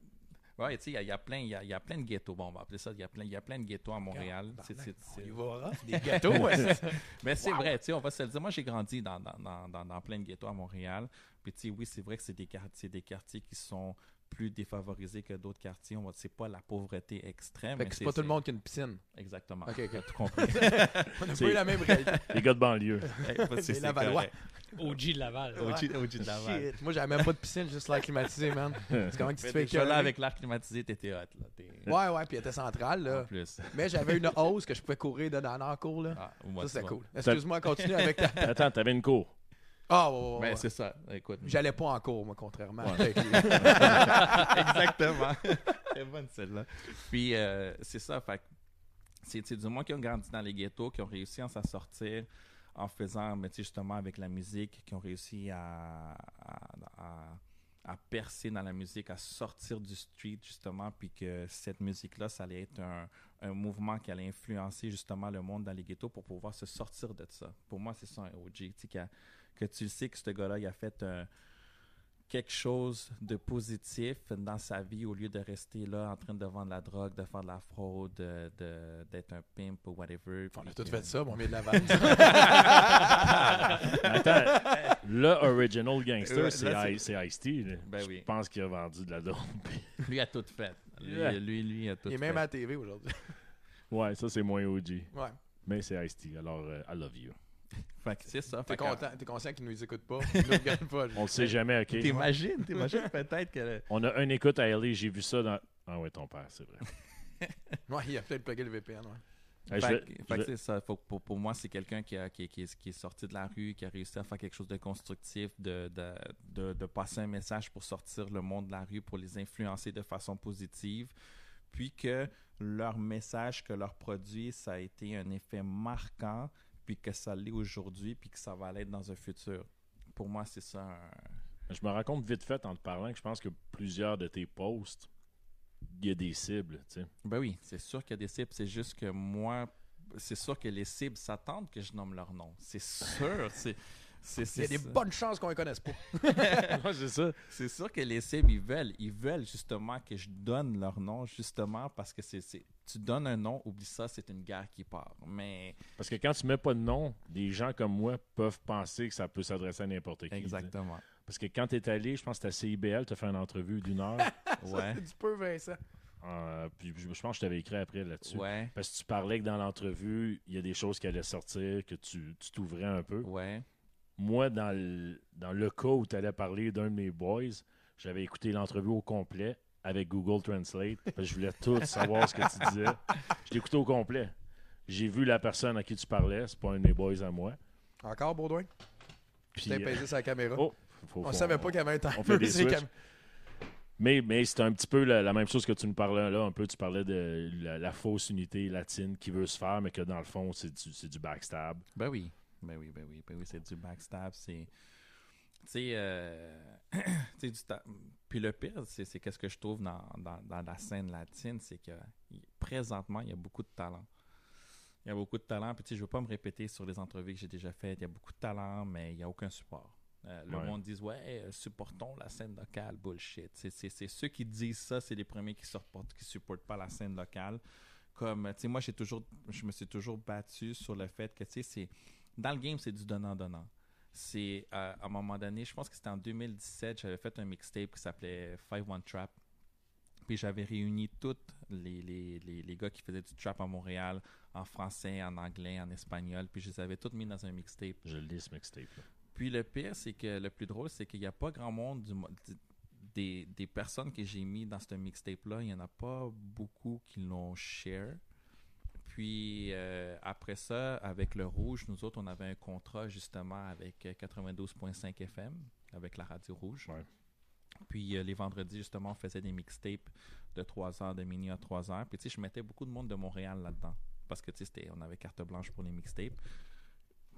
Ouais, tu sais, il y a- il y, a plein, il y a, il y a plein de ghettos. Bon, on va appeler ça. Il y a plein, il y a plein de ghettos à Montréal. C'est- c'est- c'est- des (laughs) gâteaux. ouais. (laughs) Mais c'est vrai, tu sais, on va se le dire. Moi, j'ai grandi dans, dans, dans, plein de ghettos à Montréal. Puis, tu sais, oui, c'est vrai que c'est des, quartiers, des quartiers qui sont plus défavorisés que d'autres quartiers. On va- C'est pas la pauvreté extrême. Fait mais que c'est pas tout le monde qui a une piscine. Exactement. Ok, ok. Tout compris. (laughs) On n'a pas eu la même réalité. (laughs) Les gars de banlieue. (laughs) C'est-. OG de Laval. OG, OG de Laval. Shit. Moi, j'avais même pas de piscine, juste l'air climatisé, man. C'est comment que tu te fais déjà là, avec l'air climatisé, t'étais hot. Là. T'es- Ouais, ouais, puis elle était centrale, En là. plus. Mais j'avais une hausse que je pouvais courir dedans dans la cour, là. Ah, moi, Ça, c'était cool. Excuse-moi, continue avec ta. Attends, t'avais une cour. Ah, ouais, ouais, ouais, Ben, ouais. c'est ça. Écoute. J'allais pas en cours, moi, contrairement Ouais. (laughs) Exactement. C'est bonne celle-là. Puis, euh, c'est ça. Fait c'est du monde qui ont grandi dans les ghettos, qui ont réussi à s'en sortir en faisant, mais justement, avec la musique, qui ont réussi à, à, à- à percer dans la musique, à sortir du street, justement, puis que cette musique-là, ça allait être un, un mouvement qui allait influencer, justement, le monde dans les ghettos pour pouvoir se sortir de ça. Pour moi, c'est ça un OG, a- que tu sais que ce gars-là, il a fait un- quelque chose de positif dans sa vie au lieu de rester là en train de vendre la drogue, de faire de la fraude, de- de- d'être un pimp ou whatever. On a tout que- fait ça, mais on met de la. (laughs) Attends, le original gangster, c'est là, I- c'est Ice-T. Ben Je oui. pense qu'il a vendu de la dope. (laughs) Lui a tout fait. Lui, Yeah. lui, lui a tout Il est fait. même à la TV aujourd'hui. ouais, ça, c'est moins OG. Ouais. Mais c'est Ice-T. Alors, euh, I love you. Fait que c'est ça. T'es content, conscient qu'il nous écoute pas. Il nous regarde pas. On le sait jamais, OK? T'imagines, t'imagines peut-être que. On a un écoute à LA, j'ai vu ça dans... Ah ouais, ton père, c'est vrai. (laughs) Ouais, il a peut-être plugué le VPN. Ouais. Hey, Fait, vais- vais- ça. Faut- pour, pour moi, c'est quelqu'un qui, a- qui, qui est, qui est sorti de la rue, qui a réussi à faire quelque chose de constructif, de, de, de, de passer un message pour sortir le monde de la rue, pour les influencer de façon positive. Puis que leur message, que leur produit, ça a été un effet marquant, puis que ça l'est aujourd'hui, puis que ça va l'être dans un futur. Pour moi, c'est ça. un- Je me compte vite fait en te parlant que je pense que plusieurs de tes posts, il y a des cibles, tu sais. Ben oui, c'est sûr qu'il y a des cibles. C'est juste que moi, c'est sûr que les cibles s'attendent que je nomme leur nom. C'est sûr. C'est, c'est, Il y a des ça. bonnes chances qu'on ne connaisse pas. (laughs) C'est ça. C'est sûr que les cibles, ils veulent. Ils veulent justement que je donne leur nom, justement, parce que c'est, c'est- tu donnes un nom, oublie ça, c'est une guerre qui part. Mais Parce que quand tu mets pas de nom, des gens comme moi peuvent penser que ça peut s'adresser à n'importe qui. exactement. Parce que quand tu es allé, je pense que c'était à CIBL, tu as fait une entrevue d'une heure. (laughs) Ouais. C'est du peu, Vincent. Euh, puis je je pense que je t'avais écrit après là-dessus. Ouais. Parce que tu parlais que dans l'entrevue, il y a des choses qui allaient sortir, que tu tu t'ouvrais un peu. Ouais. Moi, dans le, dans le cas où tu allais parler d'un de mes boys, j'avais écouté l'entrevue au complet avec Google Translate. parce que je voulais tout savoir ce que tu disais. Je l'ai écouté au complet. J'ai vu la personne à qui tu parlais, c'est pas un de mes boys à moi. Encore, Baudouin? Puis, euh, pesé sur la caméra. oh, faut- on faut- savait pas qu'il y avait un temps. on fait des switches. Mais, mais c'est un petit peu la, la même chose que tu nous parlais là. Un peu, tu parlais de la, la fausse unité latine qui veut se faire, mais que dans le fond, c'est du, c'est du backstab. Ben oui. Ben oui, ben oui, ben oui, c'est du backstab, c'est... Tu sais, euh, (clears throat) tu sais, du ta- Puis le pire, c'est qu'est-ce que je trouve dans, dans, dans la scène latine, c'est que présentement, il y a beaucoup de talent. Il y a beaucoup de talent, puis tu sais, je veux pas me répéter sur les entrevues que j'ai déjà faites, il y a beaucoup de talent, mais il n'y a aucun support. Euh, le Ouais. monde dit, ouais, euh, supportons la scène locale, bullshit. C'est ceux qui disent ça, c'est les premiers qui supportent, qui supportent pas la scène locale. Comme, tu sais, moi, j'ai toujours, je me suis toujours battu sur le fait que, tu sais, c'est dans le game, c'est du donnant-donnant. C'est euh, à un moment donné, je pense que c'était en 2017, j'avais fait un mixtape qui s'appelait Five One Trap. Puis j'avais réuni tous les, les, les, les gars qui faisaient du trap à Montréal, en français, en anglais, en espagnol. Puis je les avais tous mis dans un mixtape. Je le lis, ce mixtape. là. Puis le pire, c'est que le plus drôle, c'est qu'il n'y a pas grand monde du des, des personnes que j'ai mis dans ce mixtape-là, il n'y en a pas beaucoup qui l'ont share. Puis euh, après ça, avec le Rouge, nous autres, on avait un contrat justement avec euh, 92.5 FM, avec la radio Rouge. Ouais. Puis euh, les vendredis, justement, on faisait des mixtapes de 3 heures, de minuit à 3 heures. Puis tu sais, je mettais beaucoup de monde de Montréal là-dedans. Parce que tu sais, on avait carte blanche pour les mixtapes.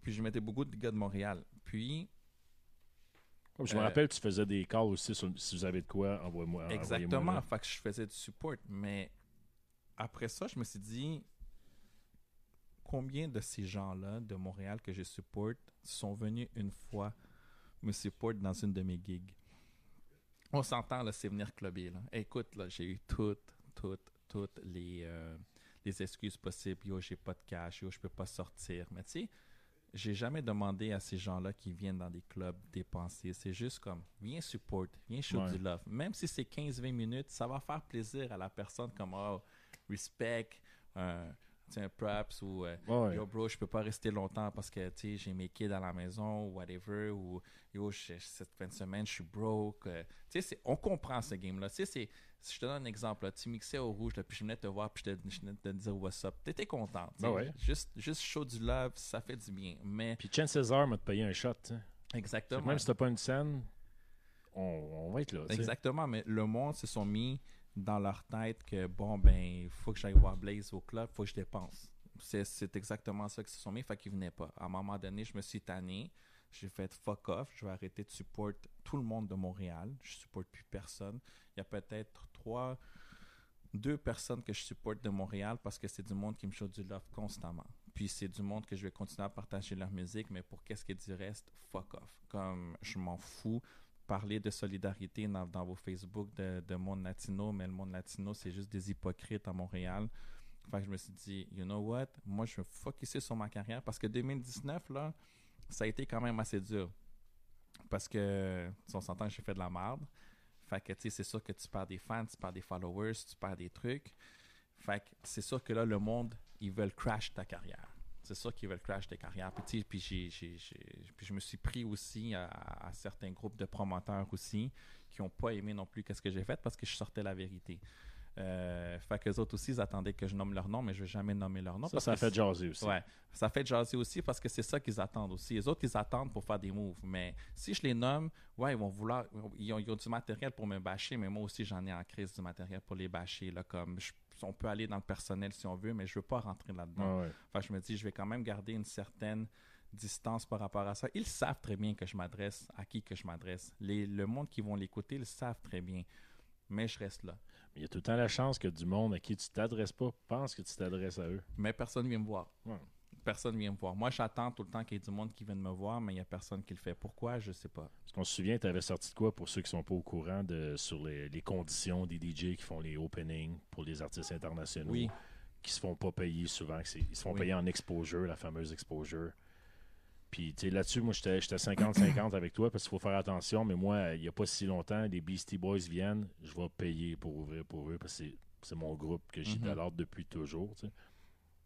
Puis je mettais beaucoup de gars de Montréal. Puis Comme je me Euh, rappelle, tu faisais des calls aussi. sur- si vous avez de quoi, envoyez-moi. Exactement. envoyez-moi Fait que je faisais du support. Mais après ça, je me suis dit combien de ces gens-là de Montréal que je supporte sont venus une fois me support dans une de mes gigs? On s'entend, là, c'est venir clubber. Là. Écoute, là, j'ai eu toutes, toutes, toutes les, euh, les excuses possibles. Yo, j'ai pas de cash. Yo, je peux pas sortir. Mais tu sais, j'ai jamais demandé à ces gens-là qui viennent dans des clubs dépenser. C'est juste comme, viens support, viens show Ouais. du love. Même si c'est 15-20 minutes, ça va faire plaisir à la personne comme, oh, respect, un, un props ou euh. Ouais. yo bro, je peux pas rester longtemps parce que tu j'ai mes kids à la maison ou whatever ou yo cette fin de semaine je suis broke. euh, tu sais, c'est- on comprend ce game là. Tu sais, c'est si je te donne un exemple, là, tu mixais au rouge, là, puis je venais te voir, puis je, te, je venais te dire what's up. T'étais content. Ben ouais. Juste, juste show du love, ça fait du bien. Mais Puis Chen César m'a te payé un shot. exactement. Même si t'as pas une scène, on, on va être là. Exactement, mais le monde se sont mis dans leur tête que bon, ben, il faut que j'aille voir Blaze au club, il faut que je dépense. C'est, exactement ça qu'ils se sont mis, fait qu'ils venaient pas. À un moment donné, je me suis tanné. J'ai fait fuck off, je vais arrêter de support tout le monde de Montréal. Je supporte plus personne. Il y a peut-être trois, deux personnes que je supporte de Montréal parce que c'est du monde qui me show du love constamment. Puis c'est du monde que je vais continuer à partager leur musique, mais pour qu'est-ce qui est du reste, fuck off. Comme je m'en fous. Parler de solidarité dans, vos Facebook de, de monde latino, mais le monde latino, c'est juste des hypocrites à Montréal. Fait que je me suis dit, you know what, moi je vais focuser sur ma carrière parce que 2019, là, ça a été quand même assez dur. Parce que, sais, on s'entend j'ai fait de la merde. Fait que, tu sais, c'est sûr que tu perds des fans, tu perds des followers, tu perds des trucs. Fait que c'est sûr que là, le monde, ils veulent crash ta carrière. C'est sûr qu'ils veulent crash ta carrière. Puis, puis, j'ai- j'ai- j'ai- puis je me suis pris aussi à, à certains groupes de promoteurs aussi qui n'ont pas aimé non plus qu'est-ce que j'ai fait parce que je sortais la vérité. Euh, fait que les autres aussi, ils attendaient que je nomme leur nom, mais je vais jamais nommer leur nom. Ça, parce ça que fait jaser aussi. Ouais, ça fait jaser aussi parce que c'est ça qu'ils attendent aussi. Les autres, ils attendent pour faire des moves. Mais si je les nomme, ouais, ils vont vouloir. Ils ont, ils ont du matériel pour me bâcher, mais moi aussi, j'en ai en crise du matériel pour les bâcher. Là, comme je- on peut aller dans le personnel si on veut, mais je veux pas rentrer là-dedans. Ouais. Que je me dis, je vais quand même garder une certaine distance par rapport à ça. Ils savent très bien que je m'adresse à qui que je m'adresse. Les- Le monde qui vont l'écouter, ils savent très bien. Mais je reste là. Mais il y a tout le temps la chance que du monde à qui tu t'adresses pas pense que tu t'adresses à eux. Mais personne vient me voir. Ouais. Personne vient me voir. Moi, j'attends tout le temps qu'il y ait du monde qui vienne me voir, mais il n'y a personne qui le fait. Pourquoi? Je sais pas. Parce qu'on se souvient, tu avais sorti de quoi pour ceux qui sont pas au courant de sur les, les conditions des DJ qui font les openings pour les artistes internationaux Oui. qui se font pas payer souvent, ils se font Oui. payer en exposure, la fameuse exposure. Puis là-dessus, moi j'étais j'étais 50-50 avec toi parce qu'il faut faire attention, mais moi, il n'y a pas si longtemps, les Beastie Boys viennent, je vais payer pour ouvrir pour eux parce que c'est- mon groupe que j'idolâtre depuis toujours. tu sais.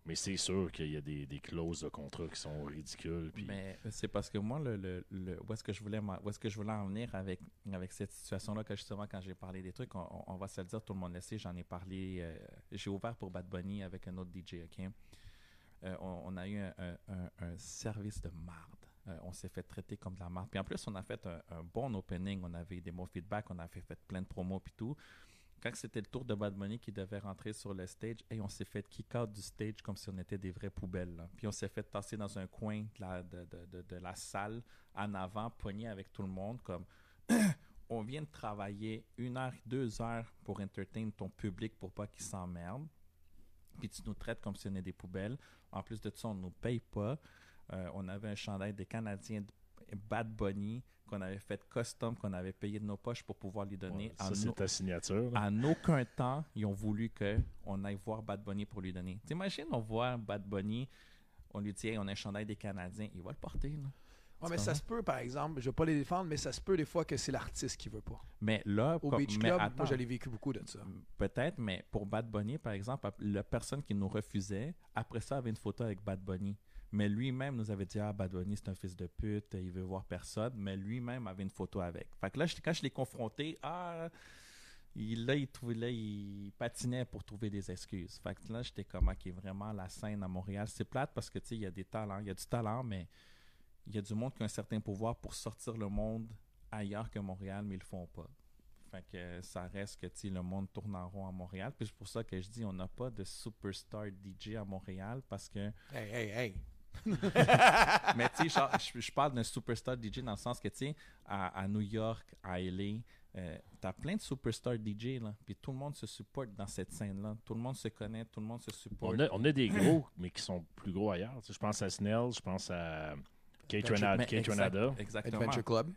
Mais c'est sûr qu'il y a des, des clauses de contrat qui sont ridicules. Mais c'est parce que moi, le, le, le- où est-ce que je voulais, où est-ce que je voulais en venir avec, avec cette situation-là, que justement, quand j'ai parlé des trucs, on, va se le dire, tout le monde le sait, j'en ai parlé, euh, j'ai ouvert pour Bad Bunny avec un autre DJ, OK? Euh, on, a eu un, un- service de marde. Euh, on s'est fait traiter comme de la marde. Puis en plus, on a fait un, bon opening, on avait des bons feedbacks, on avait fait plein de promos puis tout. Quand c'était le tour de Bad Bunny qui devait rentrer sur le stage, et on s'est fait kick out du stage comme si on était des vraies poubelles. Puis on s'est fait tasser dans un coin de la salle en avant, poigné avec tout le monde, comme (coughs) on vient de travailler une heure, deux heures pour entertain ton public pour pas qu'il s'emmerde. Puis tu nous traites comme si on était des poubelles. En plus de ça, on ne nous paye pas. Euh, on avait un chandail des Canadiens de Bad Bunny qu'on avait fait custom, qu'on avait payé de nos poches pour pouvoir lui donner. Ouais, ça, en c'est no- ta signature. là. en aucun temps, ils ont voulu qu'on aille voir Bad Bunny pour lui donner. T'imagines, on voit Bad Bunny, on lui dit, Hey, on a un chandail des Canadiens, il va le porter. Là. Ouais, mais ça se peut, par exemple, je veux pas les défendre, mais ça se peut des fois que c'est l'artiste qui veut pas. Mais là, Au comme- Beach mais Club, attends, moi, j'avais vécu beaucoup de ça. peut-être, mais pour Bad Bunny, par exemple, la personne qui nous refusait, après ça, avait une photo avec Bad Bunny. Mais lui-même nous avait dit Ah, Bad Bunny, c'est un fils de pute, il veut voir personne. Mais lui-même avait une photo avec. Fait que là, quand je l'ai confronté, ah, il, là, il, trouvait, là, il patinait pour trouver des excuses. Fait que là, j'étais comme, OK, vraiment, la scène à Montréal, c'est plate parce que, tu sais, il y a des talents, il y a du talent, mais il y a du monde qui a un certain pouvoir pour sortir le monde ailleurs que Montréal, mais ils le font pas. Fait que ça reste que, le monde tourne en rond à Montréal. Puis c'est pour ça que je dis, on n'a pas de superstar DJ à Montréal parce que Hey, hey, hey. (laughs) mais tu sais, je, je parle d'un superstar DJ dans le sens que, tu sais, à, à New York, à LA, euh, t'as plein de superstars DJ, là. Puis tout le monde se supporte dans cette scène-là. Tout le monde se connaît, tout le monde se supporte. On a, on a des gros, (coughs) mais qui sont plus gros ailleurs. Tu sais, je pense à Snell, je pense à Kate Renada. Exact- exactement. Adventure Club.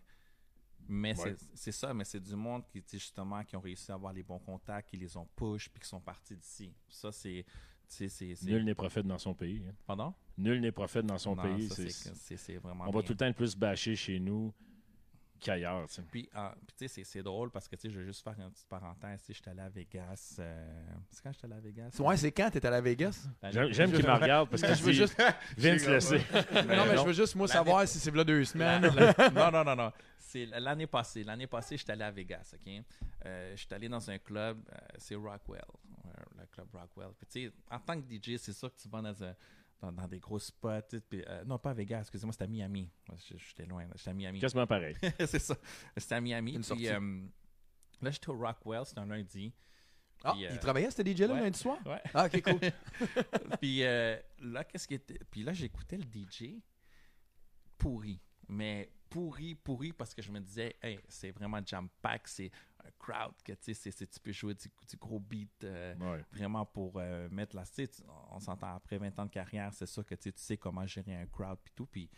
Mais Ouais. c'est- c'est ça, mais c'est du monde qui, tu sais, justement, qui ont réussi à avoir les bons contacts, qui les ont push, puis qui sont partis d'ici. Ça, c'est. C'est- c'est- Nul n'est prophète dans son pays. hein. Pardon? Nul n'est prophète dans son Non, pays. ça, c'est- c'est- c'est c'est vraiment. on va bien. tout le temps le plus bâcher chez nous qu'ailleurs. tu sais. Puis, ah, puis tu sais, c'est- c'est drôle parce que, tu sais, je vais juste faire une petite parenthèse. Sais, j'étais allé à Vegas. euh, C'est quand j'étais allé à Vegas? Ouais, c'est quand t'étais à la Vegas? L'année- J'aime j'aime qu'il me regarde parce que je veux juste. (laughs) Vince le sait. non, mais je veux juste, moi, L'année- savoir si c'est là deux semaines. (laughs) Non, non, non, non. C'est l'année passée. L'année passée, j'étais allé à Vegas, OK? Euh, j'étais allé dans un club, euh, c'est Rockwell, le club Rockwell. Puis, en tant que DJ, c'est sûr que tu vas dans, un- dans, dans des gros spots. puis, euh, non, pas à Vegas, excusez-moi, c'était à Miami. J'étais loin, là, j'étais à Miami. Quasiment pareil. (laughs) c'est ça. C'était à Miami. Une Puis, euh, là, j'étais au Rockwell, c'était un lundi. Ah, Puis, euh, il travaillait, ce DJ-là, ouais. lundi soir? Ouais. Ah, ok, cool. (laughs) puis euh, là, qu'est-ce qui était. Puis là, j'écoutais le DJ pourri. mais pourri, pourri, parce que je me disais, hey, c'est vraiment jam-pack, c'est un crowd que tu sais, tu peux jouer du, du gros beat euh, Ouais. vraiment pour euh, mettre la. tu On s'entend après 20 ans de carrière, c'est sûr que tu sais, comment gérer un crowd puis tout. Puis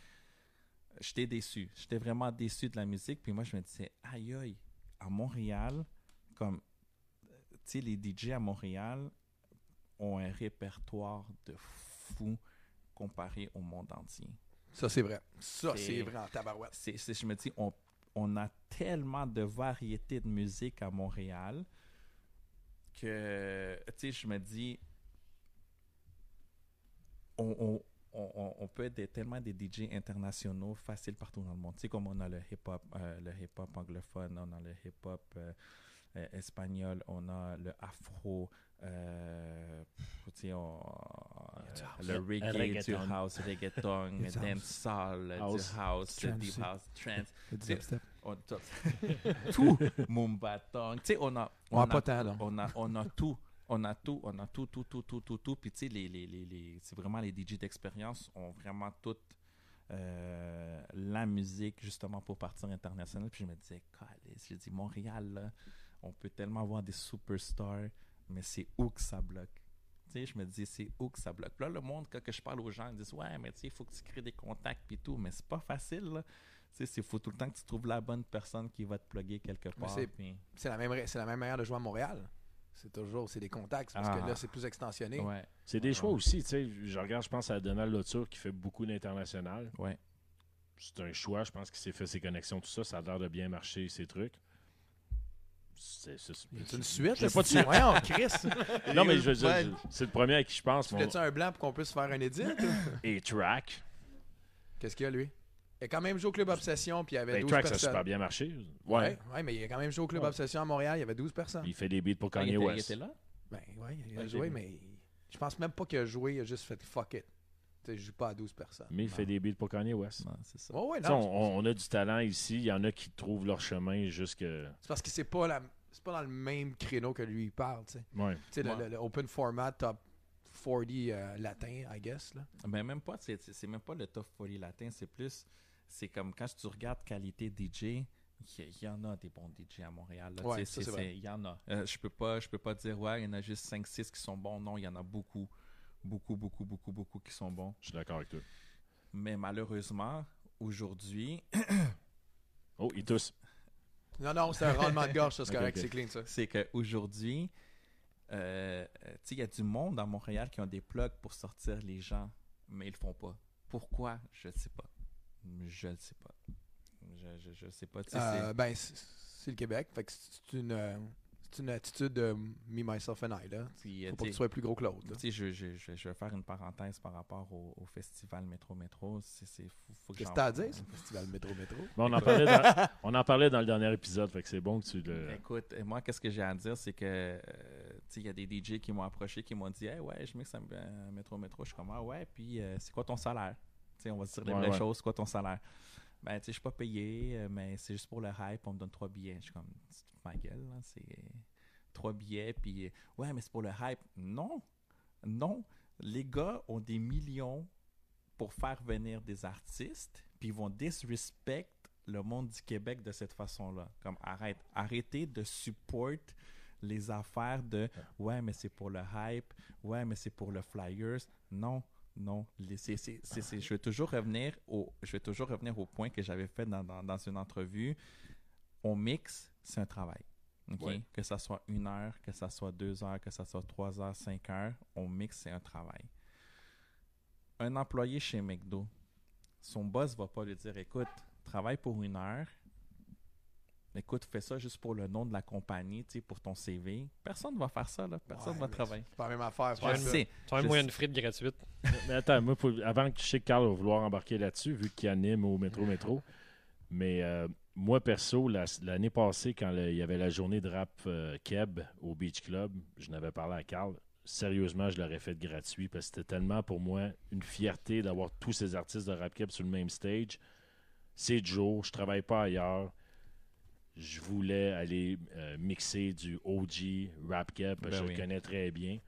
j'étais déçu. J'étais vraiment déçu de la musique. Puis moi, je me disais, aïe aïe, à Montréal, comme tu sais, les DJ à Montréal ont un répertoire de fou comparé au monde entier. Ça, c'est vrai. Ça, C'est- vrai en tabarouette. C'est, je me dis, on, on a tellement de variétés de musique à Montréal que, tu sais, je me dis, on, on- peut être tellement des DJ internationaux faciles partout dans le monde. Tu sais, comme on a le hip-hop, euh, le hip-hop anglophone, on a le hip-hop euh, euh, espagnol, on a le afro, euh, pff, tu sais, on- le reggae, du reggaeton. house, reggaeton, a du house. dancehall, House. du house, Trance deep aussi. house, trance, du on, tout, (laughs) mumbatong, tu sais, on a, On on a a, pas tant, on a, on a tout. On a tout, on a tout, tout, tout, tout, tout, tout. Puis, tu sais, les, les, les, les- c'est vraiment les DJ d'expérience ont vraiment toute euh, la musique, justement, pour partir international. Puis, je me disais, Calisse, j'ai dit, Montréal, là, on peut tellement avoir des superstars, mais c'est où que ça bloque? Tu sais, je me dis, c'est où que ça bloque? Puis là, le monde, quand que je parle aux gens, ils disent, ouais, mais tu sais, il faut que tu crées des contacts, puis tout. Mais c'est pas facile, là. Tu sais, il faut tout le temps que tu trouves la bonne personne qui va te plugger quelque part. c'est- puis- la, même, c'est la même manière de jouer à Montréal. C'est toujours, c'est des contacts, parce que Ah. là, c'est plus extensionné. Ouais, C'est des Ouais. choix aussi, tu sais. Je regarde, je pense à Donald Lauture qui fait beaucoup d'international. ouais. C'est un choix, je pense qu'il s'est fait ses connexions, tout ça. Ça a l'air de bien marcher, ses trucs. C'est une suite, J'ai là, pas de c'est- suite. Voyons, Chris. (laughs) (laughs) Non, mais je veux dire, je- c'est le premier à qui je pense. Tu Mon... voulais-tu un blanc pour qu'on puisse faire un edit? (laughs) Et Track. Qu'est-ce qu'il y a, lui? Il a quand même joué au Club Obsession, puis il y avait Ben, 12 Track, ça a personnes. super bien marché. Ouais. Ouais. ouais, mais il a quand même joué au Club Ouais. Obsession à Montréal, il y avait 12 personnes. Il fait des beats pour Ah, il, Kanye était, il West. était là? Ben, ouais, il a Ok. joué, mais je pense même pas qu'il a joué, il a juste fait fuck it. Je joue pas à 12 personnes. Mais il fait des beats pour Kanye West. Non, c'est ça. Ouais, non. on, on a du talent ici. Il y en a qui trouvent leur chemin jusque. C'est parce que c'est pas la c'est pas dans le même créneau que lui il parle, tu sais. Ouais. Tu sais, le- le, le open format top 40 euh, latin, I guess, là. Ben, même pas, c'est, c'est- même pas le top 40 latin, c'est plus, c'est comme quand tu regardes qualité DJ, il y, en a des bons DJ à Montréal. là. Ouais, Tu ça, sais, c'est vrai. Il y en a. Euh, je peux pas, je peux pas dire, ouais, il y en a juste 5-6 qui sont bons. Non, il y en a beaucoup. Beaucoup, beaucoup, beaucoup, beaucoup qui sont bons. Je suis d'accord avec toi. Mais malheureusement, aujourd'hui, (coughs) Oh, il tousse. Non, non, c'est un rendement de gorge, ça, c'est (laughs) correct, ok. c'est clean, ça. c'est qu'aujourd'hui, euh, tu sais, il y a du monde à Montréal qui ont des plugs pour sortir les gens, mais ils le font pas. Pourquoi? Je ne sais pas. Je ne sais pas. Je, je sais pas. Euh, ben, c'est c'est le Québec, fait que c'est une, euh, c'est une attitude de me, myself and I, là. puis, euh, Faut pas que tu sois plus gros que l'autre, je, je, je, je vais faire une parenthèse par rapport au, au festival Métro Métro. C'est, c'est, faut, faut que Qu'est-ce que t'as à dire, ça? Festival Métro Métro? Bon, on, en parlait dans, (laughs) on en parlait dans le dernier épisode, fait que c'est bon que tu le. Écoute, euh, moi, qu'est-ce que j'ai à dire, c'est que, euh, il y a des DJ qui m'ont approché, qui m'ont dit, hey, ouais, je mixe un métro, métro. Je suis comme, ah ouais, puis euh, c'est quoi ton salaire? Tu sais, on va se dire les Ouais, vraies ouais. choses, c'est quoi ton salaire? Ben, tu sais, je suis pas payé, euh, mais c'est juste pour le hype, on me donne trois billets. Je suis comme, ma gueule, là, c'est trois billets, puis, euh, ouais, mais c'est pour le hype. Non, non. Les gars ont des millions pour faire venir des artistes, puis ils vont disrespect le monde du Québec de cette façon-là. Comme arrête, arrêtez de support les affaires de ouais, mais c'est pour le hype, ouais, mais c'est pour le flyers. Non, non. Les- je vais toujours revenir au, je vais toujours revenir au point que j'avais fait dans, dans, dans une entrevue. On mixe, c'est un travail. Ouais. Que ça soit une heure, que ça soit deux heures, que ça soit trois heures, cinq heures, on mixe, c'est un travail. Un employé chez McDo, son boss va pas lui dire écoute, travaille pour une heure. Écoute, fais ça juste pour le nom de la compagnie, tu sais, pour ton CV. Personne ne va faire ça, là. Personne Ouais, va travailler. C'est pas la même affaire. Tu as un Je moyen sais. de frites gratuite. Mais attends, moi, pour- avant que je sais que Carl va vouloir embarquer là-dessus, vu qu'il anime au métro métro. Mais euh, moi, perso, la- l'année passée, quand le- il y avait la journée de rap euh, Keb au Beach Club, je n'avais parlé à Carl. Sérieusement, je l'aurais fait gratuit parce que c'était tellement pour moi une fierté d'avoir tous ces artistes de rap Keb sur le même stage. C'est Joe, je travaille pas ailleurs. Je voulais aller euh, mixer du OG rap que Ben je oui. le connais très bien.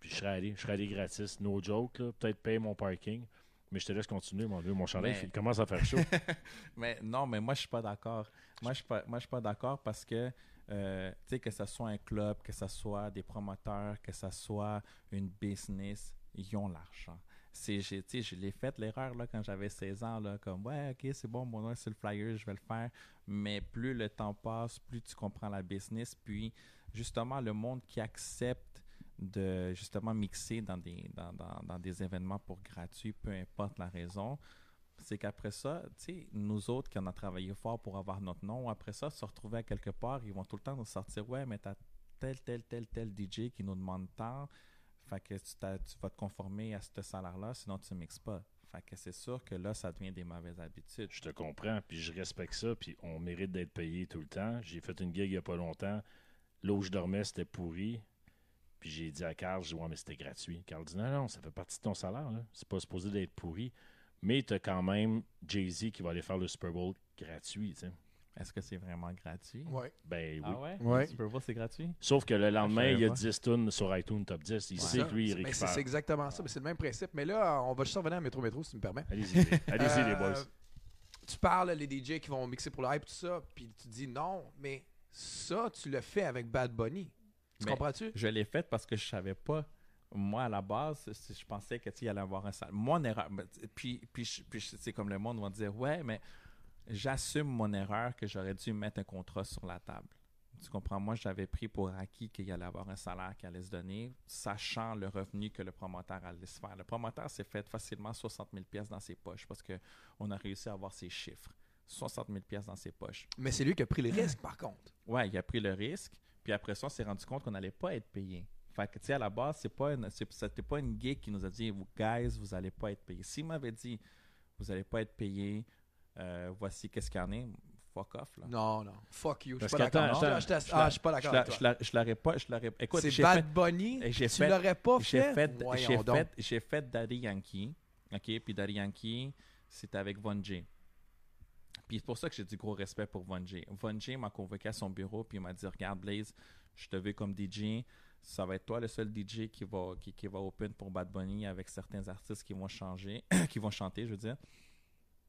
Puis je serais allé, je serais allé gratis, no joke, peut-être payer mon parking. Mais je te laisse continuer, mon Dieu. Mon chandail Mais- il commence à faire chaud. (laughs) Mais non, mais moi, je suis pas d'accord. Moi, je suis pas, moi, je suis pas d'accord parce que, euh, tu sais, que ce soit un club, que ce soit des promoteurs, que ce soit une business, ils ont l'argent. C'est, j'ai, je l'ai fait l'erreur là, quand j'avais 16 ans, là, comme ouais, ok, c'est bon, mon nom est sur le flyer, je vais le faire. Mais plus le temps passe, plus tu comprends la business. Puis, justement, le monde qui accepte de justement mixer dans des, dans, dans- dans des événements pour gratuit, peu importe la raison, c'est qu'après ça, nous autres qui en a travaillé fort pour avoir notre nom, après ça, se retrouver à quelque part, ils vont tout le temps nous sortir Ouais, mais t'as tel, tel, tel, tel DJ qui nous demande tant. Fait que tu, t'as- vas te conformer à ce salaire-là, sinon tu ne mixes pas. Fait que c'est sûr que là, ça devient des mauvaises habitudes. Je te comprends, puis je respecte ça, puis on mérite d'être payé tout le temps. J'ai fait une gig il n'y a pas longtemps. Là où je dormais, c'était pourri. Puis j'ai dit à Carl, je dis, mais c'était gratuit. Carl dit, non, non, ça fait partie de ton salaire. là. C'est pas supposé d'être pourri. Mais tu as quand même Jay-Z qui va aller faire le Super Bowl gratuit. Est-ce que c'est vraiment gratuit? Ouais. Ben oui. Ah ouais? Ouais. Le Super Bowl, c'est gratuit? Sauf que le lendemain, savais il y a pas. 10 tunes sur iTunes Top 10. Il sait que lui, il Mais c'est- récupère. C'est exactement ça. mais C'est le même principe. Mais là, on va juste revenir à Métro Métro, si tu me permets. Allez-y, les- allez-y, les Euh, boys. Tu parles, les DJ qui vont mixer pour le hype, tout ça, puis tu dis non, mais ça, tu le fais avec Bad Bunny. Tu comprends-tu? Je l'ai fait parce que je savais pas. Moi, à la base, je pensais que tu sais, il allait avoir un salaire. Mon erreur. ben, Puis, puis, puis c'est comme le monde va dire Ouais, mais j'assume mon erreur que j'aurais dû mettre un contrat sur la table. Tu comprends? Moi, j'avais pris pour acquis qu'il allait avoir un salaire qui allait se donner, sachant le revenu que le promoteur allait se faire. Le promoteur s'est fait facilement 60 000 pièces dans ses poches parce qu'on a réussi à avoir ses chiffres. 60 000 pièces dans ses poches. Mais c'est lui qui a pris les risques, par contre. Ouais, il a pris le risque. Puis après ça, on s'est rendu compte qu'on n'allait pas être payé. Fait que, tu sais, à la base, c'est pas une, c'était pas une gig qui nous a dit, vous, guys, vous allez pas être payé. S'il m'avait dit, vous allez pas être payé, euh, voici qu'est-ce qu'il y en est, fuck off, là. Non, non. Fuck you. Je suis pas d'accord. Ah, je suis pas d'accord je l'aurais pas, je l'aurais... Écoute, C'est Bad fait... Bunny? Tu fait- l'aurais pas J'ai j'ai fait, j'ai fait Daddy Yankee, ok, puis Daddy Yankee, c'était avec Von J. Puis c'est pour ça que j'ai du gros respect pour Von J. Von J m'a convoqué à son bureau, puis il m'a dit, regarde Blaze, je te veux comme DJ, ça va être toi le seul DJ qui va, qui, qui va open pour Bad Bunny avec certains artistes qui vont changer, (coughs) qui vont chanter, je veux dire.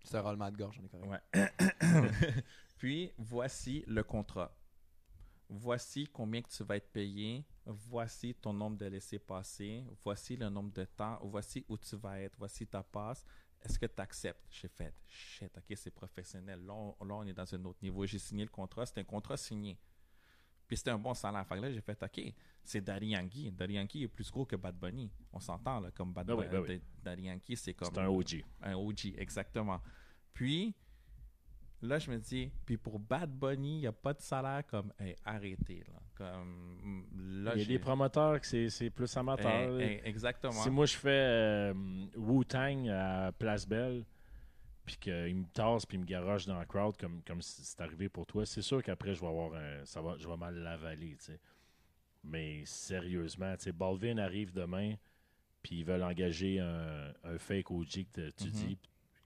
C'est un roulement de gorge, on est correct. Ouais. (coughs) (coughs) Puis, voici le contrat. Voici combien que tu vas être payé. Voici ton nombre de laissés-passer. Voici le nombre de temps. Voici où tu vas être. Voici ta passe. Est-ce que tu acceptes? J'ai fait, shit, ok, c'est professionnel. Là on, là, on est dans un autre niveau. J'ai signé le contrat. C'était un contrat signé. Puis c'était un bon salaire. Fait que là, j'ai fait, ok, c'est Daddy Yankee. Daddy Yankee est plus gros que Bad Bunny. On s'entend, là, comme Bad Ben oui, Bunny. ben oui. Yankee, c'est comme. C'est un OG. Un OG, exactement. Puis, là, je me dis, puis pour Bad Bunny, il n'y a pas de salaire comme, hey, arrêtez, là. Comme, là, Il y a des promoteurs que c'est- plus amateur. Exactement. Si moi je fais euh, Wu-Tang à Place Belle, puis qu'il me tasse puis il me garoche dans la crowd comme, comme si c'est arrivé pour toi, c'est sûr qu'après je vais avoir un, ça va, je vais mal l'avaler, tu sais. Mais sérieusement, tu sais, Balvin arrive demain, puis ils veulent engager un, un fake OG que tu dis,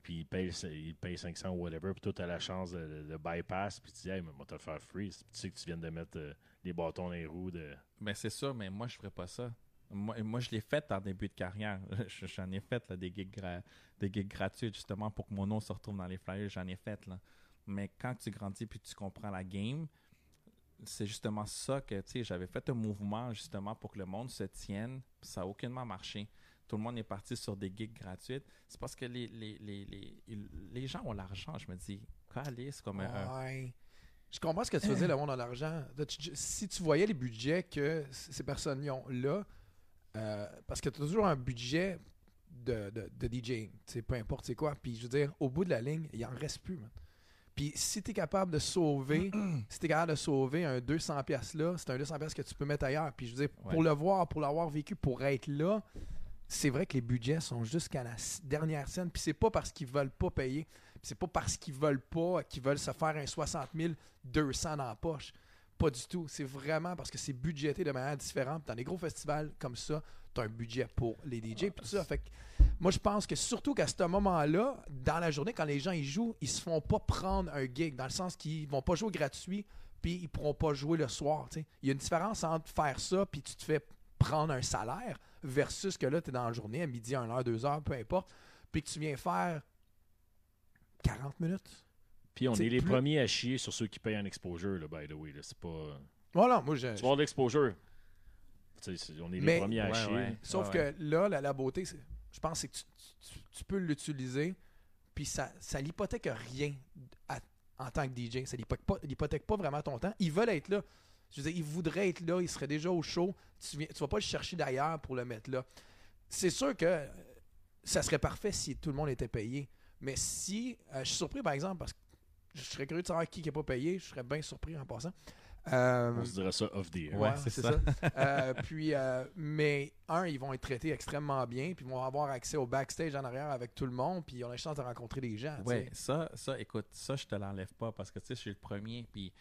puis il paye, il paye 500 ou whatever, puis toi tu as la chance de, de bypass, puis tu dis, hey, mais moi te le faire free, tu sais que tu viens de mettre euh, des bâtons dans les roues de. Mais c'est ça, mais moi, je ferais pas ça. Moi, moi je l'ai fait en début de carrière. (laughs) Je- J'en ai fait des, gigs des gigs gratuits justement pour que mon nom se retrouve dans les flyers. J'en ai fait. Là. Mais quand tu grandis puis tu comprends la game, c'est justement ça que, tu sais, j'avais fait un mouvement justement pour que le monde se tienne. Ça n'a aucunement marché. Tout le monde est parti sur des gigs gratuites. C'est parce que les, les, les, les, les gens ont l'argent. Je me dis, c'est comme. Je comprends ce que tu faisais, le monde a l'argent. Si tu voyais les budgets que ces personnes ont là, euh, parce que tu as toujours un budget de, de, de DJing, peu importe c'est quoi. Puis je veux dire, au bout de la ligne, il en reste plus. man. Puis si tu es capable de sauver, (clears throat) si tu capable de sauver un 200$ pièces là, c'est un 200$ pièces que tu peux mettre ailleurs. Puis je veux dire, Ouais. pour le voir, pour l'avoir vécu, pour être là, c'est vrai que les budgets sont jusqu'à la dernière scène. Puis c'est pas parce qu'ils veulent pas payer. C'est pas parce qu'ils veulent pas qu'ils veulent se faire un 60 200 dans la poche. Pas du tout. C'est vraiment parce que c'est budgété de manière différente. Dans des gros festivals comme ça, tu as un budget pour les DJ. Puis tout ça. Fait que moi, je pense que surtout qu'à ce moment-là, dans la journée, quand les gens ils jouent, ils se font pas prendre un gig. Dans le sens qu'ils vont pas jouer gratuit, puis ils pourront pas jouer le soir. Il y a une différence entre faire ça, puis tu te fais prendre un salaire, versus que là, tu es dans la journée, à midi, 1h, 2h, peu importe. puis que tu viens faire 40 minutes. Puis on est les plus- premiers à chier sur ceux qui payent en exposure, là, by the way. C'est pas. Voilà, moi, je, Tu vas l'exposure. On est Mais- les premiers à Ouais, chier. ouais. Sauf Ouais, que là, la, la beauté, c'est- je pense c'est que tu, tu- tu peux l'utiliser, puis ça ça l'hypothèque rien à- en tant que DJ. Ça l'hypothèque pas, l'hypothèque pas vraiment ton temps. Ils veulent être là. Je veux dire, ils voudraient être là, ils seraient déjà au show. Tu ne vas pas le chercher d'ailleurs pour le mettre là. C'est sûr que euh, ça serait parfait si tout le monde était payé. Mais si. euh, je suis surpris, par exemple, parce que je serais curieux de savoir qui n'est pas payé. Je serais bien surpris en passant. Euh, On se dirait ça off the air. Ouais, c'est ça. (laughs) Euh, puis, euh, mais un, ils vont être traités extrêmement bien, puis ils vont avoir accès au backstage en arrière avec tout le monde, puis ils ont la chance de rencontrer des gens. sais. ça, ça, écoute, ça, je te l'enlève pas parce que tu sais, je suis le premier. Puis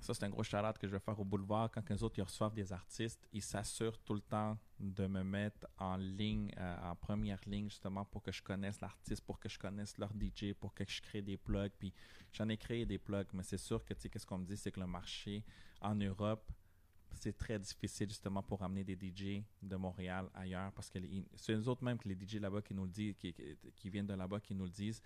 ça, c'est un gros shout que je vais faire au boulevard. Quand les autres ils reçoivent des artistes, ils s'assurent tout le temps de me mettre en ligne, euh, en première ligne, justement, pour que je connaisse l'artiste, pour que je connaisse leur DJ, pour que je crée des plugs. Puis j'en ai créé des plugs, mais c'est sûr que, tu sais, qu'est-ce qu'on me dit, c'est que le marché en Europe, c'est très difficile justement pour amener des DJ de Montréal ailleurs parce que c'est eux autres même que les DJ là-bas qui nous le disent, qui, qui- qui viennent de là-bas qui nous le disent.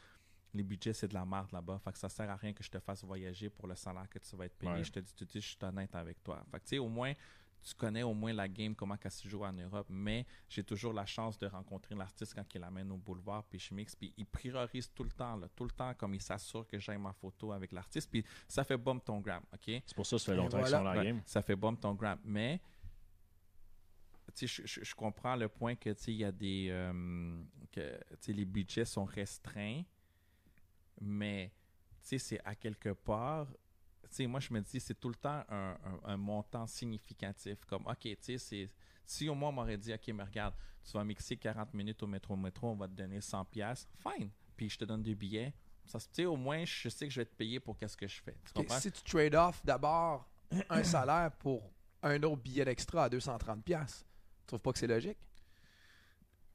Les budgets, c'est de la merde là-bas. Fait que ça sert à rien que je te fasse voyager pour le salaire que tu vas être payé. Ouais. Je te dis tout de suite, je suis honnête avec toi. Fait que tu sais, au moins, tu connais au moins la game, comment elle se joue en Europe, mais j'ai toujours la chance de rencontrer l'artiste quand il l'amène au boulevard, puis je mixe, puis il priorise tout le temps, là, tout le temps, comme il s'assure que j'ai ma photo avec l'artiste, puis ça fait bump ton gram, OK? C'est pour ça que ça fait longtemps voilà. qu'ils sont dans la game. Ça fait bump ton gram. Mais, je, je- je comprends le point que, il y a des. euh, que, les budgets sont restreints, mais, c'est à quelque part. Sais, moi, je me dis, c'est tout le temps un, un- un montant significatif. Comme, OK, tu sais, c'est. Si au moins on m'aurait dit, OK, mais regarde, tu vas mixer 40 minutes au métro, métro, on va te donner 100$, piastres, fine. Puis je te donne des billets. Ça, se- tu sais, au moins, je sais que je vais te payer pour qu'est-ce que je fais. Tu si tu trade off d'abord un salaire pour un autre billet d'extra à 230$, piastres, tu trouves pas que c'est logique?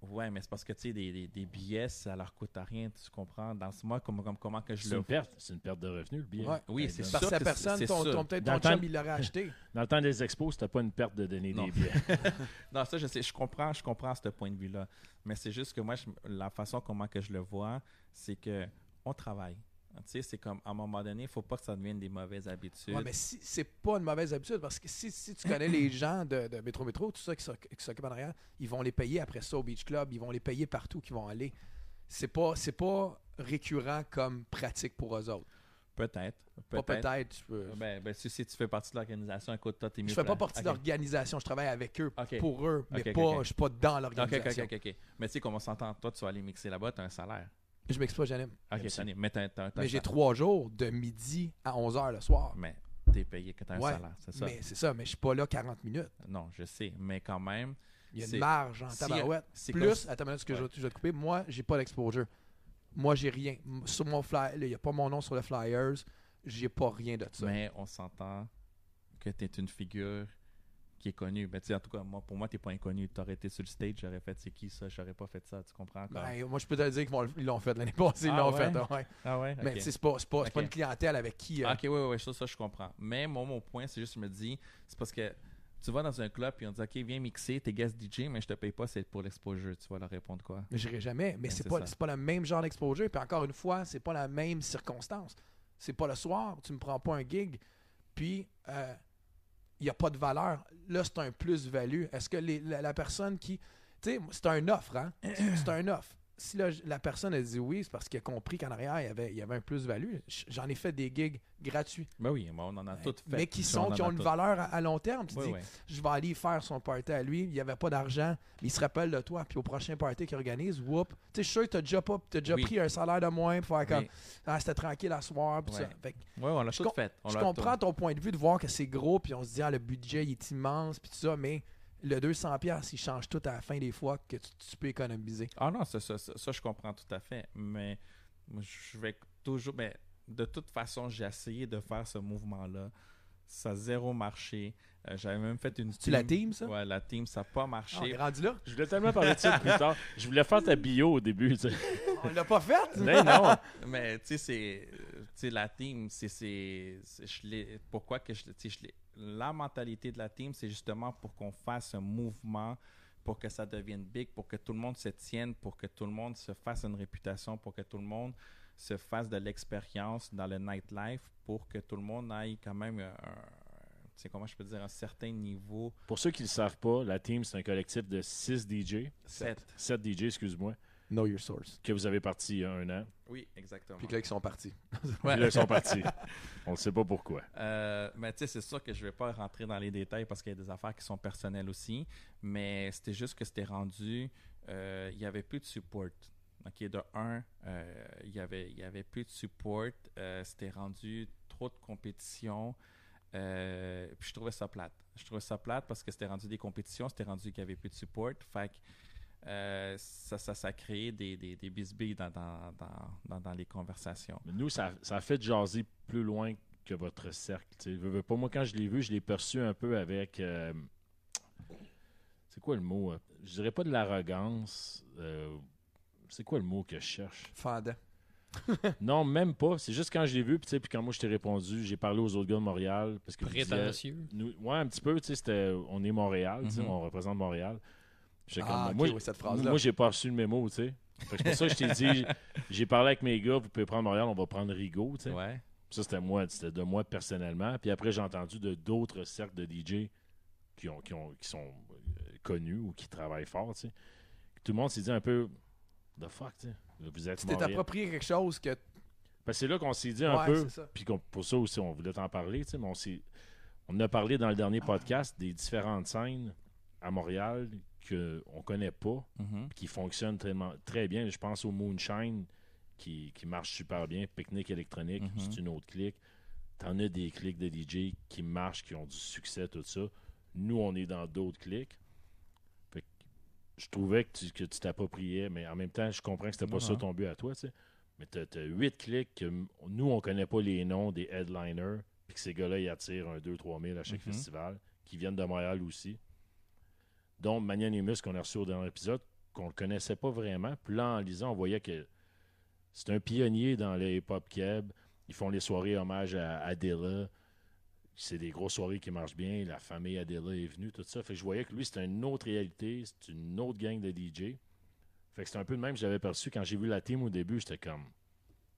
Ouais, mais c'est parce que tu sais, des, des, des billets, ça leur coûte à rien, tu comprends? Dans ce mois, comme, comme- comment que je le une perte. C'est une perte de revenus, le billet. Ouais. Oui, c'est. Parce que la personne, ton, ton- peut-être ton chum, il l'aurait (laughs) acheté. Dans le temps des expos, c'était pas une perte de donner Non. des billets. (laughs) Non, ça, je sais, je comprends, je comprends ce point de vue-là. Mais c'est juste que moi, je- la façon comment que je le vois, c'est que on travaille. Tu sais, c'est comme, à un moment donné, il ne faut pas que ça devienne des mauvaises habitudes. Ouais, mais si, c'est pas une mauvaise habitude parce que si, si tu connais les (clears throat) gens de, de Métro Métro, tout ça qui s'oc- qui s'occupent en arrière, ils vont les payer après ça au Beach Club, ils vont les payer partout qu'ils vont aller. C'est pas, c'est pas récurrent comme pratique pour eux autres. Peut-être. Pas Peut-être. peut-être. je peux- Ben, ben, si, si tu fais partie de l'organisation, écoute, toi, t'es mieux je fais pas partie de l'organisation, je travaille avec eux pour eux, mais pas, je suis pas dans l'organisation. ok, ok, ok. Mais tu sais, comme on s'entend, toi, tu vas aller mixer là-bas, tu as un salaire. Je m'exploite, j'anime. Ok, t'as- mais t'as- t'as- t'as Mais j'ai trois jours de midi à 11h le soir. Mais t'es payé que tu as un Ouais, salaire, c'est ça? Mais c'est ça, mais je suis pas là 40 minutes. Non, je sais. Mais quand même, Il y a une marge en si- tabarouette. c'est Plus, comme- attends minute, ce que je, Ouais. vais- je vais te couper, moi, j'ai pas d'exposure. Moi, j'ai rien. Sur mon flyer, il n'y a pas mon nom sur le flyers. J'ai pas rien de ça. Mais on s'entend que tu es une figure qui est connue. Ben, tu sais, en tout cas, moi, pour moi, tu n'es pas inconnu. Tu aurais été sur le stage, j'aurais fait c'est qui ça, j'aurais pas fait ça. Tu comprends encore? Ben, moi, je peux te dire qu'ils l'ont fait l'année passée. Ils Ah l'ont ouais? fait. ouais? ah ouais? Mais Ok. tu sais, c'est pas, pas, c'est pas une clientèle avec qui. euh, Ah, ok, oui, oui, ça, ça, je comprends. Mais moi, mon point, c'est juste, je me dis, c'est parce que tu vas dans un club et on te dit, OK, viens mixer, t'es guest DJ, mais je te paye pas, c'est pour l'exposure. Tu vas leur répondre quoi? Mais j'irai jamais. Mais Ben, c'est pas, pas le même genre d'exposure. Puis encore une fois, c'est pas la même circonstance. C'est pas le soir, tu me prends pas un gig, puis il n'y a pas de valeur. Là, c'est un plus-value. Est-ce que la, la personne qui. Tu sais, c'est un offre, hein? C'est un offre. Si là, la personne a dit oui, c'est parce qu'elle a compris qu'en arrière, il y avait, il y avait un plus-value. J'en ai fait des gigs gratuits. Ben oui, on en a toutes fait. Mais qui (laughs) sont, qui ont une valeur à, à long terme. Tu dis, je vais aller faire son party à lui, il n'y avait pas d'argent, mais il se rappelle de toi, puis au prochain party qu'il organise, whoop, tu sais, je suis sûr que tu as déjà, pas, t'as déjà Oui. pris un salaire de moins pour faire comme, ah, c'était tranquille à soir, puis Ouais. ça. Fait que Ouais, on l'a tout fait. On je l'a comprends tout- ton point de vue de voir que c'est gros, puis on se dit, ah, le budget il est immense, puis tout ça, mais le 200$, piastres, il change tout à la fin des fois que tu, tu peux économiser. Ah non, ça, ça, ça, ça, je comprends tout à fait. Mais moi, je vais toujours. Mais de toute façon, j'ai essayé de faire ce mouvement-là. Ça a zéro marché. Euh, J'avais même fait une Tu la team, ça? Ouais, la team, ça n'a pas Ah, on marché. est rendu là? Je voulais tellement parler de ça plus tard. Je voulais faire ta bio au début. tu sais. (laughs) On l'a pas fait? Mais non. (laughs) Mais tu sais, c'est. Tu sais, la team, c'est. c'est- c'est- je l'ai- Pourquoi que je, tu sais, je l'ai- La mentalité de la team, c'est justement pour qu'on fasse un mouvement pour que ça devienne big, pour que tout le monde se tienne, pour que tout le monde se fasse une réputation, pour que tout le monde se fasse de l'expérience dans le nightlife, pour que tout le monde aille quand même un, tu sais, comment je peux dire, un certain niveau. Pour ceux qui ne le savent pas, la team, c'est un collectif de 6 DJ. Sept. 7 DJ, excuse-moi, Know your source. que vous avez parti il y a un an. Oui, exactement. Puis que là, ils sont partis. Ouais. Puis là, ils sont partis. On ne sait pas pourquoi. Euh, mais tu sais, c'est sûr que je vais pas rentrer dans les détails parce qu'il y a des affaires qui sont personnelles aussi. Mais c'était juste que c'était rendu, euh, il y avait plus de support. Ok, de un, euh, il y avait, il y avait plus de support. euh, c'était rendu trop de compétition. Euh, puis je trouvais ça plate. Je trouvais ça plate parce que c'était rendu des compétitions, c'était rendu qu'il y avait plus de support. Fait que euh, ça, ça, ça a créé des, des, des bisbilles dans, dans, dans, dans, dans les conversations. Mais nous, ça, ça a fait jaser plus loin que votre cercle. Veux, pas, moi, quand je l'ai vu, je l'ai perçu un peu avec. euh, c'est quoi le mot euh? Je dirais pas de l'arrogance. euh, c'est quoi le mot que je cherche? Fendant. (laughs) Non, même pas. C'est juste quand je l'ai vu, puis tu sais, puis quand moi je t'ai répondu, j'ai parlé aux autres gars de Montréal. Parce que Prétentieux. nous, ouais, un petit peu, tu sais, c'était, on est Montréal, tu sais, Mhm. on représente Montréal. J'étais Ah, ok, moi, oui, cette phrase-là. moi, j'ai pas reçu le mémo, tu sais. Fait que C'est pour ça que je t'ai dit, (laughs) j'ai parlé avec mes gars, vous pouvez prendre Montréal, on va prendre Rigaud, tu sais. Ouais. Ça, c'était moi, c'était de moi personnellement. Puis après, j'ai entendu de d'autres cercles de DJ qui, ont, qui, ont, qui sont euh, connus ou qui travaillent fort, tu sais. Tout le monde s'est dit un peu, the fuck, tu sais. Vous êtes Tu t'es Montréal. approprié quelque chose que. Parce que c'est là qu'on s'est dit un Ouais, peu, c'est ça. puis qu'on- pour ça aussi, on voulait t'en parler, tu sais, mais on s'est. On a parlé dans le dernier podcast des différentes scènes à Montréal qu'on connaît pas, Mhm. qui fonctionnent tellement, très bien. Je pense au Moonshine qui, qui marche super bien. Pique-nique électronique, Mhm. c'est une autre clique. T'en as des clics de DJ qui marchent, qui ont du succès, tout ça. Nous, on est dans d'autres clics. Fait que je trouvais que tu que t'appropriais, mais en même temps, je comprends que c'était pas ça ton but à toi, tu sais. Mais t'as as huit clics que nous, on connaît pas les noms des headliners, puis que ces gars-là, ils attirent un 2-3 000 à chaque Mhm. festival, qui viennent de Montréal aussi. Dont Magnanimus qu'on a reçu au dernier épisode, qu'on le connaissait pas vraiment. Puis là, en lisant, on voyait que c'est un pionnier dans le hip-hop keb. Ils font les soirées hommage à Adela. C'est des grosses soirées qui marchent bien. La famille Adela est venue, tout ça. Fait que je voyais que lui, c'était une autre réalité. C'est une autre gang de DJ. Fait que c'est un peu le même que j'avais perçu quand j'ai vu la team au début. J'étais comme,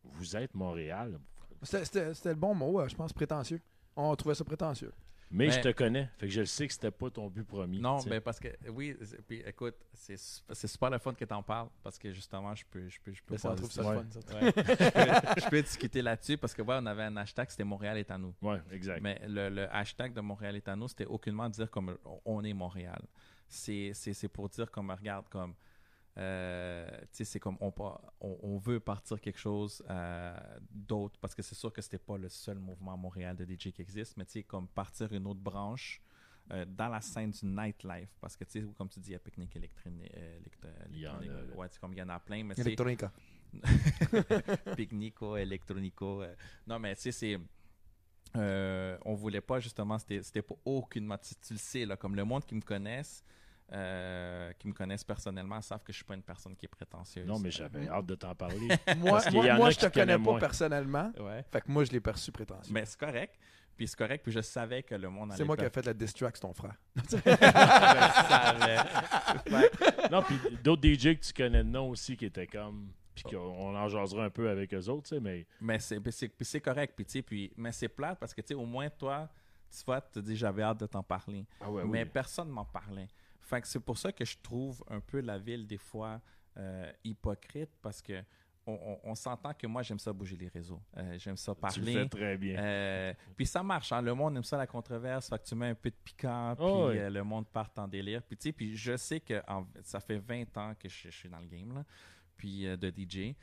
vous êtes Montréal? C'était le bon mot, euh, je pense, prétentieux. On trouvait ça prétentieux. Mais Mais- je te connais. Fait que je le sais que c'était pas ton but premier. Non, tu sais. ben parce que oui, puis écoute, c'est su- c'est super le fun que tu en parles parce que justement, je peux je peux je peux Mais ça, on trouve ça Ouais. fun, ça. Ouais. (laughs) je, peux, je peux discuter là-dessus parce que ouais, on avait un hashtag, c'était Montréal est à nous. Ouais, exact. Mais le, le hashtag de Montréal est à nous, c'était aucunement dire comme on est Montréal. C'est c'est- c'est pour dire comme regarde comme euh, tu sais, c'est comme on, on, on veut partir quelque chose euh, d'autre parce que c'est sûr que c'était pas le seul mouvement Montréal de DJ qui existe, mais tu sais, comme partir une autre branche euh, dans la scène du nightlife parce que tu sais, comme tu dis, il y a pique-nique électronique. Il y en a, là. ouais, comme il y en a plein, mais c'est Electronica. (laughs) Picnico, Electronico. euh, Non, mais tu sais, c'est. euh, on voulait pas justement, c'était c'était pas aucunement. Tu, tu le sais, là, comme le monde qui me connaisse, euh, qui me connaissent personnellement, savent que je suis pas une personne qui est prétentieuse. non, mais j'avais hâte de t'en parler. (laughs) Moi, moi, y en moi, a je te connais pas moins. personnellement. Ouais. Fait que moi, je l'ai perçu prétentieux. Mais c'est correct. Puis c'est correct, puis je savais que le monde allait C'est moi qui ai fait la diss track, ton frère. (laughs) Je savais. (laughs) Non, puis d'autres DJ que tu connais de nom aussi qui étaient comme. Puis qu'on en jasera un peu avec eux autres, tu sais, mais Mais c'est correct. Puis, tu sais, puis, mais c'est plate parce que tu sais, au moins toi, tu vois, tu te dis j'avais hâte de t'en parler. Ah ouais, mais oui. personne m'en parlait. Fait que c'est pour ça que je trouve un peu la ville des fois euh, hypocrite parce que on, on- on s'entend que moi j'aime ça bouger les réseaux. Euh, j'aime ça tu le parler. fais très bien. Euh, puis ça marche, hein. le monde aime ça la controverse, fait que tu mets un peu de piquant, puis Oh, oui. euh, le monde part en délire. Puis tu sais, puis je sais que en- ça fait 20 ans que je, je suis dans le game là, puis de DJ.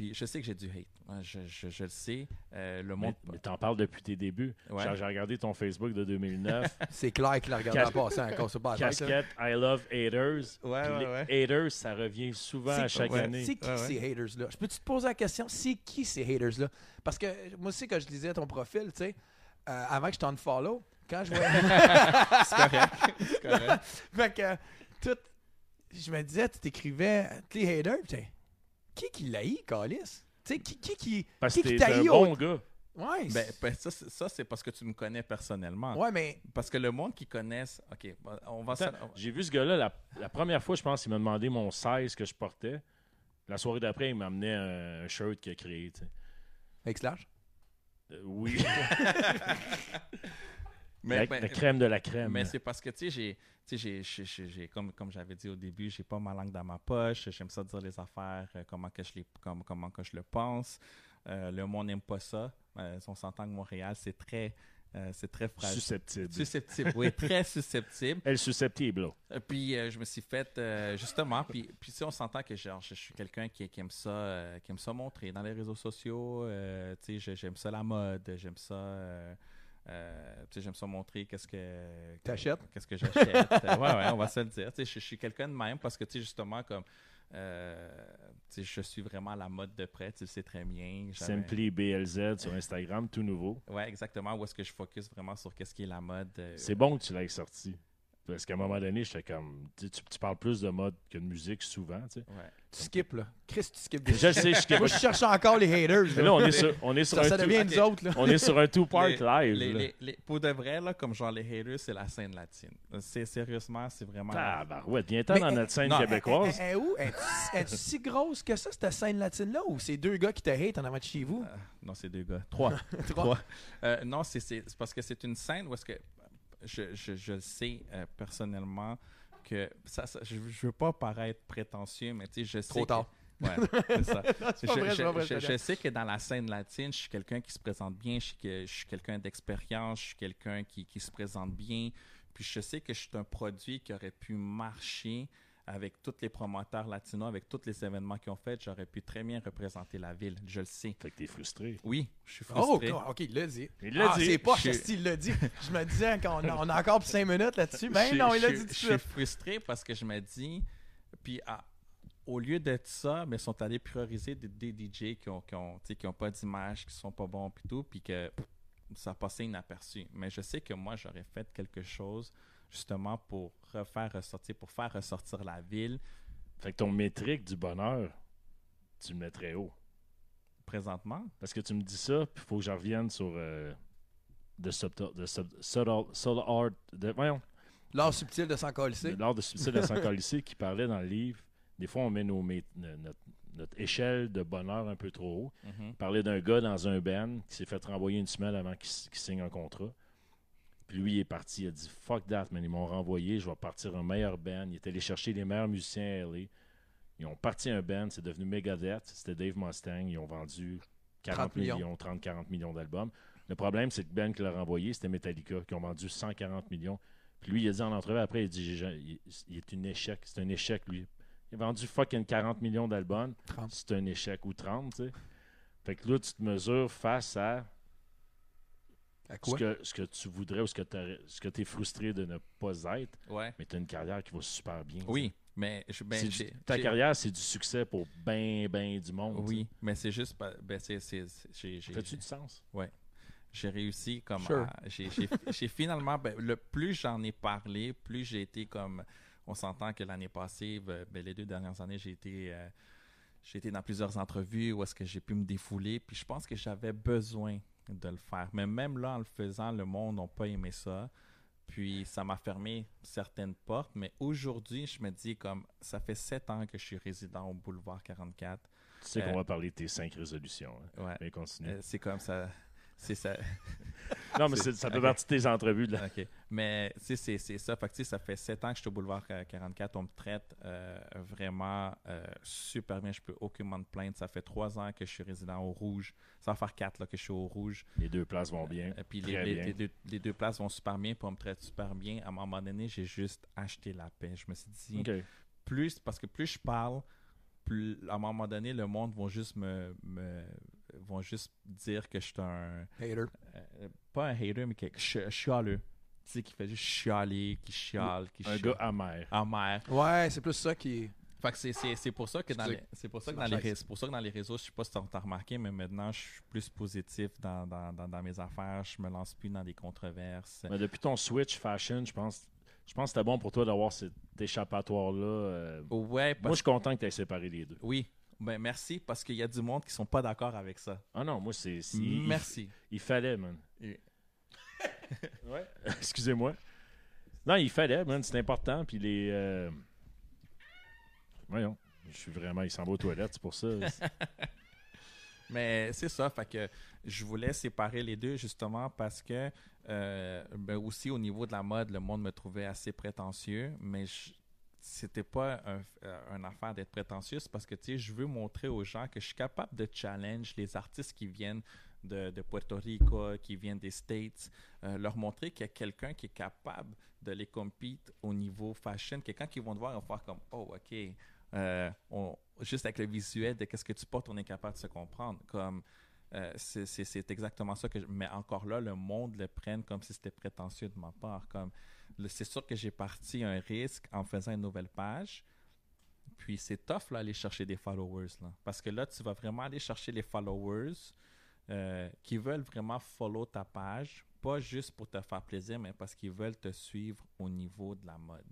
Puis je sais que j'ai du hate, Ouais, je, je- je le sais. Euh, le mais monde, mais t'en parles depuis tes débuts. Ouais. J'ai regardé ton Facebook de 2009. (laughs) C'est clair qu'il a regardé Cas- en passant pas. Casquette I love haters. Ouais, ouais, les haters, ça revient souvent à chaque ouais. année. C'est qui Ouais, ouais. ces haters-là? Je peux-tu te poser la question? C'est qui ces haters-là? Parce que moi aussi, quand je lisais ton profil, tu sais, euh, avant que je t'en follow, quand je voyais. (laughs) c'est correct. c'est correct. (laughs) fait que, tout. Je me disais, tu t'écrivais, les haters, tu sais, qui qui l'haït, Calis? Tu sais, qui qui qui. Parce qui que qui t'es un bon au- gars. Ouais, Ben, c'est- ben, ça, c'est- ça, c'est parce que tu me connais personnellement. ouais, mais Parce que le monde qui connaisse. Ok, on va. Attends, J'ai vu ce gars-là la, la première fois, je pense, il m'a demandé mon 16 que je portais. La soirée d'après, il m'a amené un, un shirt qu'il a créé. tu sais. avec Slash. Euh, oui, (laughs) Mais, la, ben, la crème de la crème. Mais c'est parce que, tu sais, j'ai, comme, comme j'avais dit au début, j'ai pas ma langue dans ma poche. J'aime ça dire les affaires, euh, comment, que je les, comme, comment que je le pense. Euh, le monde n'aime pas ça. Euh, on s'entend que Montréal, c'est très, c'est très fragile. susceptible. Susceptible, oui, très (laughs) susceptible. Elle susceptible, là. Euh, Puis je me suis fait justement, puis puis si on s'entend que genre, je, je suis quelqu'un qui, qui aime ça, qui aime ça montrer dans les réseaux sociaux. tu sais, j'aime ça la mode, j'aime ça, euh, tu sais, j'aime ça montrer qu'est-ce que T'achètes? qu'est-ce que j'achète. (laughs) Ouais, ouais, on va se le dire. Tu sais, je, je suis quelqu'un de même parce que tu sais justement comme euh, tu sais, je suis vraiment à la mode de près, tu le sais très bien. Simply BLZ sur Instagram, tout nouveau. Ouais, exactement. Où est-ce que je focus vraiment sur qu'est-ce qui est la mode. euh, C'est bon que tu l'aies sorti. Parce qu'à un moment donné, j'étais comme. Tu- tu parles plus de mode que de musique souvent, tu sais. ouais. Tu skips, là. Chris, tu skips des Je le sais, je Moi, je cherche encore les haters. Mais là, on est sur, on est sur ça, un ça devient nous autres, là. on est sur un two-part live. les- là. les- les- pour de vrai, là, comme genre les haters, c'est la scène latine. C'est sérieusement, c'est vraiment. Ah, bah ouais, viens-t'en Mais, dans notre scène non, québécoise. Elle est où? Es-tu si grosse que ça, cette scène latine-là? Ou c'est deux gars qui te hate en avant de chez vous? Euh, non, c'est deux gars. Trois. (laughs) Trois. Euh, non, c'est parce que c'est une scène où est-ce que je, je, je sais euh, personnellement que ça, ça- je, je veux pas paraître prétentieux, mais tu sais, je sais. Trop que-. Ouais, (laughs) c'est ça. je, vrai, vrai, sais que dans la scène latine, je suis quelqu'un qui se présente bien, je suis, que- suis quelqu'un d'expérience, je suis quelqu'un qui, qui se présente bien. Puis je sais que je suis un produit qui aurait pu marcher avec tous les promoteurs latinos, avec tous les événements qu'ils ont fait. J'aurais pu très bien représenter la ville. Je le sais. Fait que t'es frustré. Oui, je suis Oh, frustré. ok, il l'a dit. Il l'a ah, dit. c'est pas Je- il l'a dit. Je me disais qu'on a, on a encore 5 minutes là-dessus. Ben Je- non, il l'a dit tout de Je suis suite. frustré parce que je me dis, puis ah, au lieu d'être ça, mais ils sont allés prioriser des, des DJ qui ont, qui ont, tu sais, qui ont pas d'image, qui sont pas bons, puis tout, puis que ça a passé inaperçu. Mais je sais que moi, j'aurais fait quelque chose justement pour refaire ressortir, pour faire ressortir la ville Fait que ton métrique du bonheur, tu le mettrais haut. présentement? Parce que tu me dis ça, puis il faut que je revienne sur euh, subtle Art. De, voyons, L'art subtil de coller. l'art de subtil de San qui parlait dans le livre. Des fois, on met nos, notre, notre échelle de bonheur un peu trop haut. Il parlait d'un gars dans un band qui s'est fait renvoyer une semaine avant qu'il signe un contrat. Puis lui, il est parti. Il a dit Fuck that, man. Ils m'ont renvoyé. Je vais partir un meilleur band. Il est allé chercher les meilleurs musiciens à LA. Ils ont parti un band. C'est devenu Megadeth. C'était Dave Mustang. Ils ont vendu 40 30 millions. millions, 30-40 millions d'albums. Le problème, c'est que Ben qui l'a renvoyé, c'était Metallica, qui ont vendu 140 millions. Puis lui, il a dit en entrevue après, il dit il, il est un échec. C'est un échec, lui. Il a vendu fucking 40 millions d'albums. 30. C'est un échec ou 30, tu sais. Fait que là, tu te mesures face à À ce que, ce que tu voudrais ou ce que tu es frustré de ne pas être, Ouais. mais tu as une carrière qui va super bien. Oui, mais je, ben, du- ta carrière, c'est du succès pour ben, ben du monde. Oui, mais c'est juste, ben, c'est, Fais-tu du sens? j'ai réussi comme Sure. (laughs) j'ai finalement ben, le plus j'en ai parlé plus j'ai été comme on s'entend que l'année passée ben, ben, les deux dernières années j'ai été euh, j'ai été dans plusieurs entrevues où est-ce que j'ai pu me défouler puis je pense que j'avais besoin de le faire mais même là en le faisant le monde n'a pas aimé ça puis ça m'a fermé certaines portes mais aujourd'hui je me dis comme ça fait sept ans que je suis résident au boulevard 44 Tu sais Euh, qu'on va parler de tes cinq résolutions. hein. ouais Mais continue. Euh, c'est comme ça c'est ça (laughs) non, mais c'est- ça fait ok. partie de tes entrevues. Là. OK. Mais c'est c'est ça. Fait que, ça fait 7 ans que je suis au boulevard euh, 44. On me traite euh, vraiment euh, super bien. Je peux aucunement me plaindre. Ça fait 3 ans que je suis résident au Rouge. Ça va faire 4 là, que je suis au Rouge. Les deux places vont bien. Et puis les, Très les- bien. les deux, les deux places vont super bien. Puis on me traite super bien. À un moment donné, j'ai juste acheté la paix. Je me suis dit, plus, parce que plus je parle, plus à un moment donné, le monde va juste me, me- vont juste dire que je suis un Hater. euh, pas un hater, mais quelque ch- chialeux. Tu sais, qui fait juste chialer, qui chiale, qui Un chiale. gars amer. amer. Ouais, c'est plus ça qui. Fait que c'est- c'est c'est pour ça que dans les, c'est pour ça que dans les, pour ça que dans les réseaux, je sais pas si t'as remarqué, mais maintenant je suis plus positif dans, dans, dans, dans mes affaires. Je me lance plus dans des controverses. Mais depuis ton switch fashion, je pense, je pense que c'était bon pour toi d'avoir cet échappatoire-là. euh. Ouais, Moi, je parce suis content que tu aies séparé les deux. Oui, Ben, merci, parce qu'il y a du monde qui sont pas d'accord avec ça. Ah non, moi, c'est. c'est- il- Merci. Il, fallait, man. Et- (laughs) ouais. Excusez-moi. Non, il fallait, man. C'est important. Puis les. euh, Voyons. Je suis vraiment. Il s'en va aux toilettes, c'est pour ça. (laughs) Mais c'est ça, fait que je voulais séparer les deux justement parce que euh, ben aussi au niveau de la mode, le monde me trouvait assez prétentieux, mais je- c'était pas un, euh, affaire d'être prétentieux, parce que tu sais, je veux montrer aux gens que je suis capable de challenge les artistes qui viennent de, de Puerto Rico, qui viennent des States, euh, leur montrer qu'il y a quelqu'un qui est capable de les compete au niveau fashion, quelqu'un qui vont te voir et vont faire comme oh ok, euh, juste avec le visuel de qu'est-ce que tu portes, on est capable de se comprendre. Comme c'est- exactement ça que je- mais encore là, le monde le prenne comme si c'était prétentieux de ma part. Comme c'est sûr que j'ai parti un risque en faisant une nouvelle page. Puis c'est tough là aller chercher des followers là, parce que là tu vas vraiment aller chercher les followers euh, qui veulent vraiment follow ta page, pas juste pour te faire plaisir, mais parce qu'ils veulent te suivre au niveau de la mode.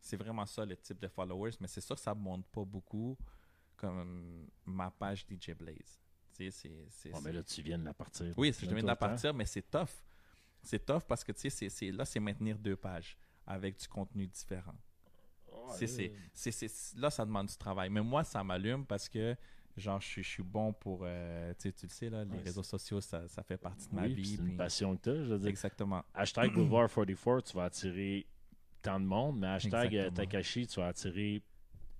C'est vraiment ça le type de followers, mais c'est sûr que ça ne monte pas beaucoup comme ma page DJ Blaze. Tu sais, c'est- c'est- Bon, mais là, tu viens de la partir. oui, je viens de la partir, mais c'est tough. C'est tough parce que tu sais, c'est- là, c'est maintenir deux pages avec du contenu différent. C'est- c'est- c'est- c'est- là, ça demande du travail. Mais moi, ça m'allume parce que, genre, je suis, je suis bon pour. euh, tu le sais, là, les Ouais, réseaux sociaux, ça, ça fait partie de ma Oui, vie. c'est une puis- passion que tu as. Je veux dire. Exactement. Hashtag Boulevard 44, tu vas attirer tant de monde, mais hashtag euh, Exactement. Takashi, tu vas attirer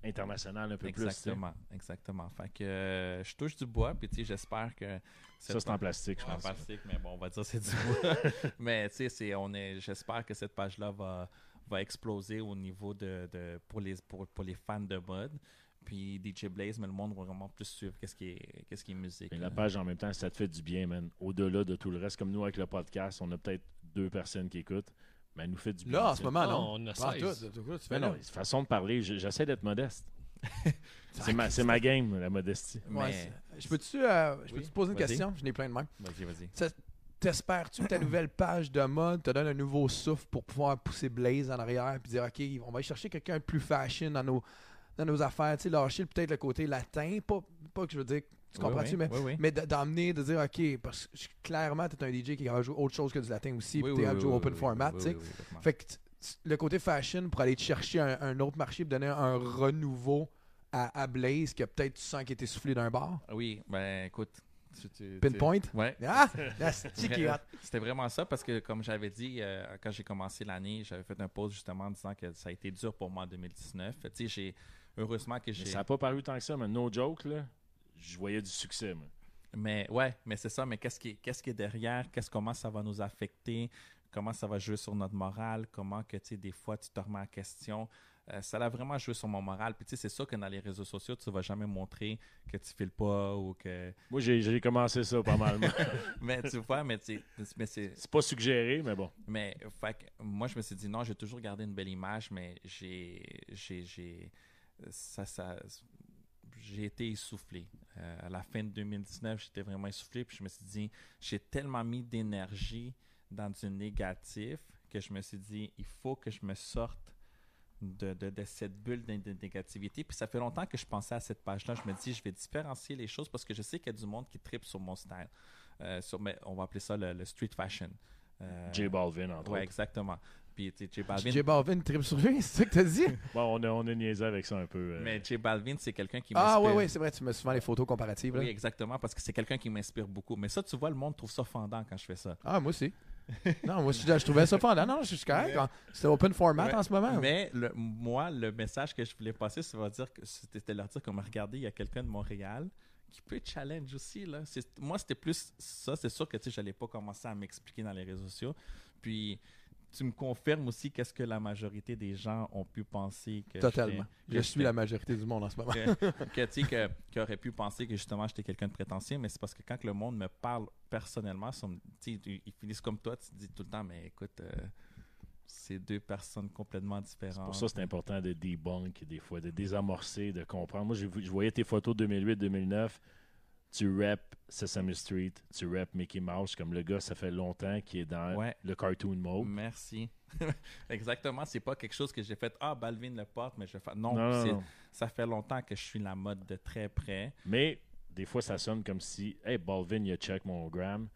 international un peu plus. Exactement. Exactement. Fait que euh, je touche du bois, puis tu sais, j'espère que. Ça, c'est en plastique, je En pense. plastique, mais bon, on va dire c'est du bois. (laughs) mais tu sais, c'est- on est, j'espère que cette page-là va, va exploser au niveau de, de- pour, les, pour, pour les fans de mode. Puis DJ Blaze, mais le monde va vraiment plus suivre qu'est-ce qui est, qu'est-ce qui est musique. Mais la page, en même temps, ça te fait du bien, man. Au-delà de tout le reste, comme nous avec le podcast, on a peut-être deux personnes qui écoutent, mais elle nous fait du bien. Là, en ce moment, Non, on a Pas en 16. tout. Quoi tu Mais non, là? façon de parler. j- J'essaie d'être modeste. (laughs) c'est ma, c'est ma game, la modestie. Mais, c'est- je peux-tu euh, je Oui, peux-tu te poser une vas-y. question? Je n'ai plein de mains. vas-y, vas-y. T'espères-tu que ta nouvelle page de mode te donne un nouveau souffle pour pouvoir pousser Blaze en arrière et dire OK, on va aller chercher quelqu'un de plus fashion dans nos, dans nos affaires, tu sais, lâcher peut-être le côté latin, pas, pas que je veux dire, tu comprends-tu, oui, mais, oui, oui. mais d'emmener, de dire OK, parce que clairement, tu es un DJ qui a joué autre chose que du latin aussi, Oui, puis joué oui, open oui, format, oui, tu sais. oui, oui, complètement. Fait que le côté fashion pour aller te chercher un, un autre marché pour donner un renouveau à, à Blaze que peut-être tu sens qu'il était soufflé d'un bar. Oui, ben écoute. tu- tu- tu- Pinpoint? Ouais. Ah! (laughs) Qui est hot. C'était vraiment ça parce que, comme j'avais dit, euh, quand j'ai commencé l'année, j'avais fait un post justement en disant que ça a été dur pour moi en 2019. Fait, tu sais, j'ai heureusement que j'ai. ça n'a pas paru tant que ça, mais no joke, là. Je voyais du succès, moi. Mais ouais, mais c'est ça. Mais qu'est-ce qui, qu'est-ce qui est derrière? Qu'est-ce comment ça va nous affecter? Comment ça va jouer sur notre morale? Comment que tu sais des fois tu te remets en question? Euh, Ça a vraiment joué sur mon moral. Puis tu sais, c'est sûr que dans les réseaux sociaux, tu vas jamais montrer que tu files pas ou que. Moi, j'ai j'ai commencé ça pas mal. (laughs) mais tu vois, mais tu sais, mais c'est c'est pas suggéré, mais bon. Mais fait que moi, je me suis dit non, j'ai toujours gardé une belle image, mais j'ai, j'ai, j'ai, ça, ça, j'ai été essoufflé. Euh, à la fin de 2019, j'étais vraiment essoufflé, puis je me suis dit, j'ai tellement mis d'énergie dans du négatif que je me suis dit, il faut que je me sorte de, de, de cette bulle de, de négativité. Puis ça fait longtemps que je pensais à cette page-là. Je me dis, je vais différencier les choses parce que je sais qu'il y a du monde qui tripe sur mon style. Euh, sur, mais on va appeler ça le, le street fashion. Euh, J Balvin, entre Ouais, autres. exactement. Puis, tu sais, J Balvin. J Balvin trip sur lui, (laughs) c'est ça que t'as dit? Bon, on a, on a niaisé avec ça un peu. euh. Mais J Balvin, c'est quelqu'un qui Ah, m'inspire. oui, oui, c'est vrai, tu mets souvent les photos comparatives. là. Oui, exactement, parce que c'est quelqu'un qui m'inspire beaucoup. Mais ça, tu vois, le monde trouve ça fendant quand je fais ça. Ah, moi aussi. non, moi, je, je trouvais ça fendant. Non, je suis correct. hein. C'était open format Ouais. en ce moment. Mais le- moi, le message que je voulais passer, ça va dire que c'était leur dire comme regardez, il y a quelqu'un de Montréal qui peut challenge aussi là. C'est- Moi, c'était plus ça. C'est sûr que tu sais, j'allais pas commencer à m'expliquer dans les réseaux sociaux. Puis tu me confirmes aussi qu'est-ce que la majorité des gens ont pu penser que Totalement. Je suis la majorité du monde en ce moment. que, (laughs) tu que, qui aurait pu penser que justement j'étais quelqu'un de prétentieux, mais c'est parce que quand le monde me parle personnellement, ils finissent comme toi, tu te dis tout le temps, mais écoute, euh, c'est deux personnes complètement différentes. Pour ça, c'est important de debunk des fois, de désamorcer, de comprendre. Moi, vu- je voyais tes photos 2008-2009. Tu rap Sesame Street, tu rap Mickey Mouse, comme le gars, ça fait longtemps qu'il est dans Ouais. le cartoon mode. Merci. (laughs) Exactement, c'est pas quelque chose que j'ai fait. Ah, Balvin le porte, mais je fais. Non, Non, non, c'est- non. ça fait longtemps que je suis la mode de très près. Mais des fois, ça sonne comme si, hey, Balvin, il a check mon gram.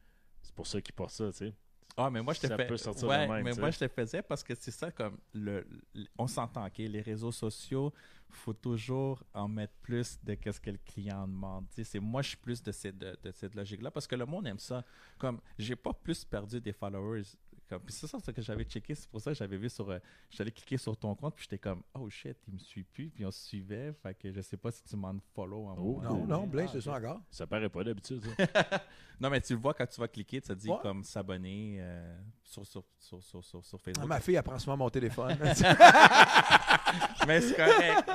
C'est pour ça qu'il porte ça, tu sais. Ah, mais moi, je te Ça fais. peut sortir ouais, de même, mais moi, je te faisais parce que c'est ça, comme. Le, le- on s'entend, OK? Les réseaux sociaux, faut toujours en mettre plus de qu'est-ce que le client demande. C'est moi, je suis plus de cette, de, de cette logique-là parce que le monde aime ça. Comme, j'ai pas plus perdu des followers. Comme, puis c'est ça, ce que j'avais checké. C'est pour ça que j'avais vu sur. euh, J'allais cliquer sur ton compte, puis j'étais comme, oh shit, il me suit plus. Puis on se suivait. Fait que je sais pas si tu m'en follow en Oh, Non, non, Blaze, Ah, c'est ça encore. Ça paraît pas d'habitude, ça. (laughs) Non, mais tu le vois quand tu vas cliquer, ça dit Ouais. comme s'abonner euh, sur, sur, sur, sur, sur, sur Ah, Facebook. ma fille, elle prend souvent mon téléphone. (laughs) mais c'est correct.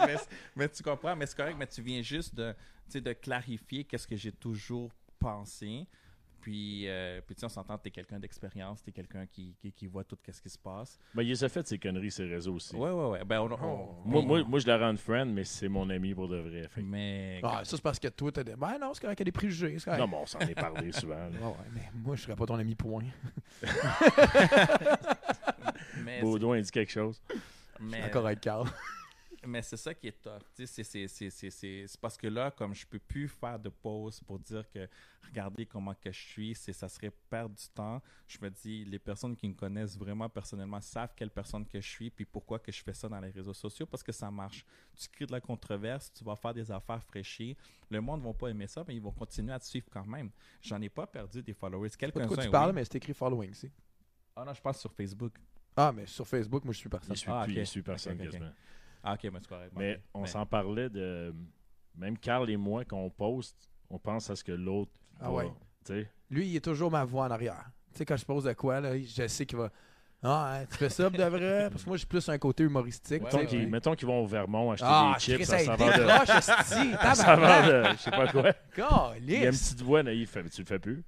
mais, tu comprends, mais c'est correct, mais tu viens juste de, de clarifier qu'est-ce que j'ai toujours pensé. Puis, euh, puis tu sais, on s'entend, tu es quelqu'un d'expérience, tu es quelqu'un qui, qui, qui voit tout ce qui se passe. Mais il les a fait, ces conneries, ces réseaux aussi. Ouais, ouais, ouais. Ben, on, on- Oh. Moi, on- moi, moi, je la rends friend, mais c'est mon ami pour de vrai. Fait mais ah, ça, c'est parce que toi, t'as des. Ben non, c'est correct, il y a des préjugés. Non, mais on s'en est parlé (laughs) souvent. là. Ouais, ouais, mais moi, je serais pas ton ami, point. (laughs) mais, Baudouin dit quelque chose. c'est- mais- D'accord avec Carl. Mais c'est ça qui est sais, c'est- c'est- c'est- c'est- C'est c'est parce que là, comme je peux plus faire de pause pour dire que regardez comment que je suis, c'est ça serait perdre du temps. Je me dis, les personnes qui me connaissent vraiment personnellement savent quelle personne que je suis puis pourquoi que je fais ça dans les réseaux sociaux parce que ça marche. Tu crées de la controverse, tu vas faire des affaires fraîchies. Le monde ne va pas aimer ça, mais ils vont continuer à te suivre quand même. J'en ai pas perdu des followers. Quelqu'un quoi tu parles, mais c'est écrit following. Ah non, je pense sur Facebook. Ah, mais sur Facebook, moi, je suis personne. Il suit Ah, plus, ok. il suit personne quasiment. Ah, ok, mais c'est correct. Mais on Mais- s'en parlait de. Même Carl et moi, quand on poste, on pense à ce que l'autre. Ah va, ouais. tu sais. Lui, il est toujours ma voix en arrière. Tu sais, quand je pose de quoi, là, je sais qu'il va. Ah, hein, tu fais ça de vrai? Parce que moi, j'ai plus un côté humoristique. Ouais. Mettons qu'ils- vont au Vermont acheter Ah, des chips à saveur de. saveur (laughs) tabarnak. de. Je sais pas quoi. Il y a une petite voix naïve. Fait, Tu le fais plus?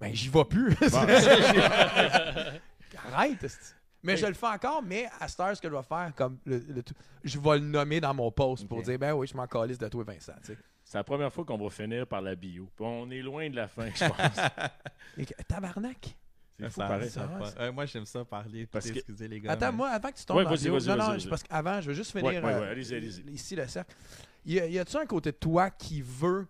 Ben, j'y vais plus. Bon, (laughs) Arrête, Mais je le fais encore, mais à cette heure, ce que je vais faire, comme le, le tout- je vais le nommer dans mon post pour Ok. dire, ben oui, je m'en calisse de toi, Vincent. c'est la première fois qu'on va finir par la bio. On est loin de la fin, je pense. (laughs) Tabarnak. C'est fou, Ça- pareil. ça Ça va. va, Euh, moi, j'aime ça parler. Parce que- Excusez les gars. Attends, mais- moi, avant que tu tombes Ouais, dans vas-y, vas-y, non, vas-y, non, parce qu'avant, je veux juste finir Ouais, ouais, euh, ouais, allez-y, allez-y. ici le cercle. Y, a- y a-tu un côté de toi qui veut,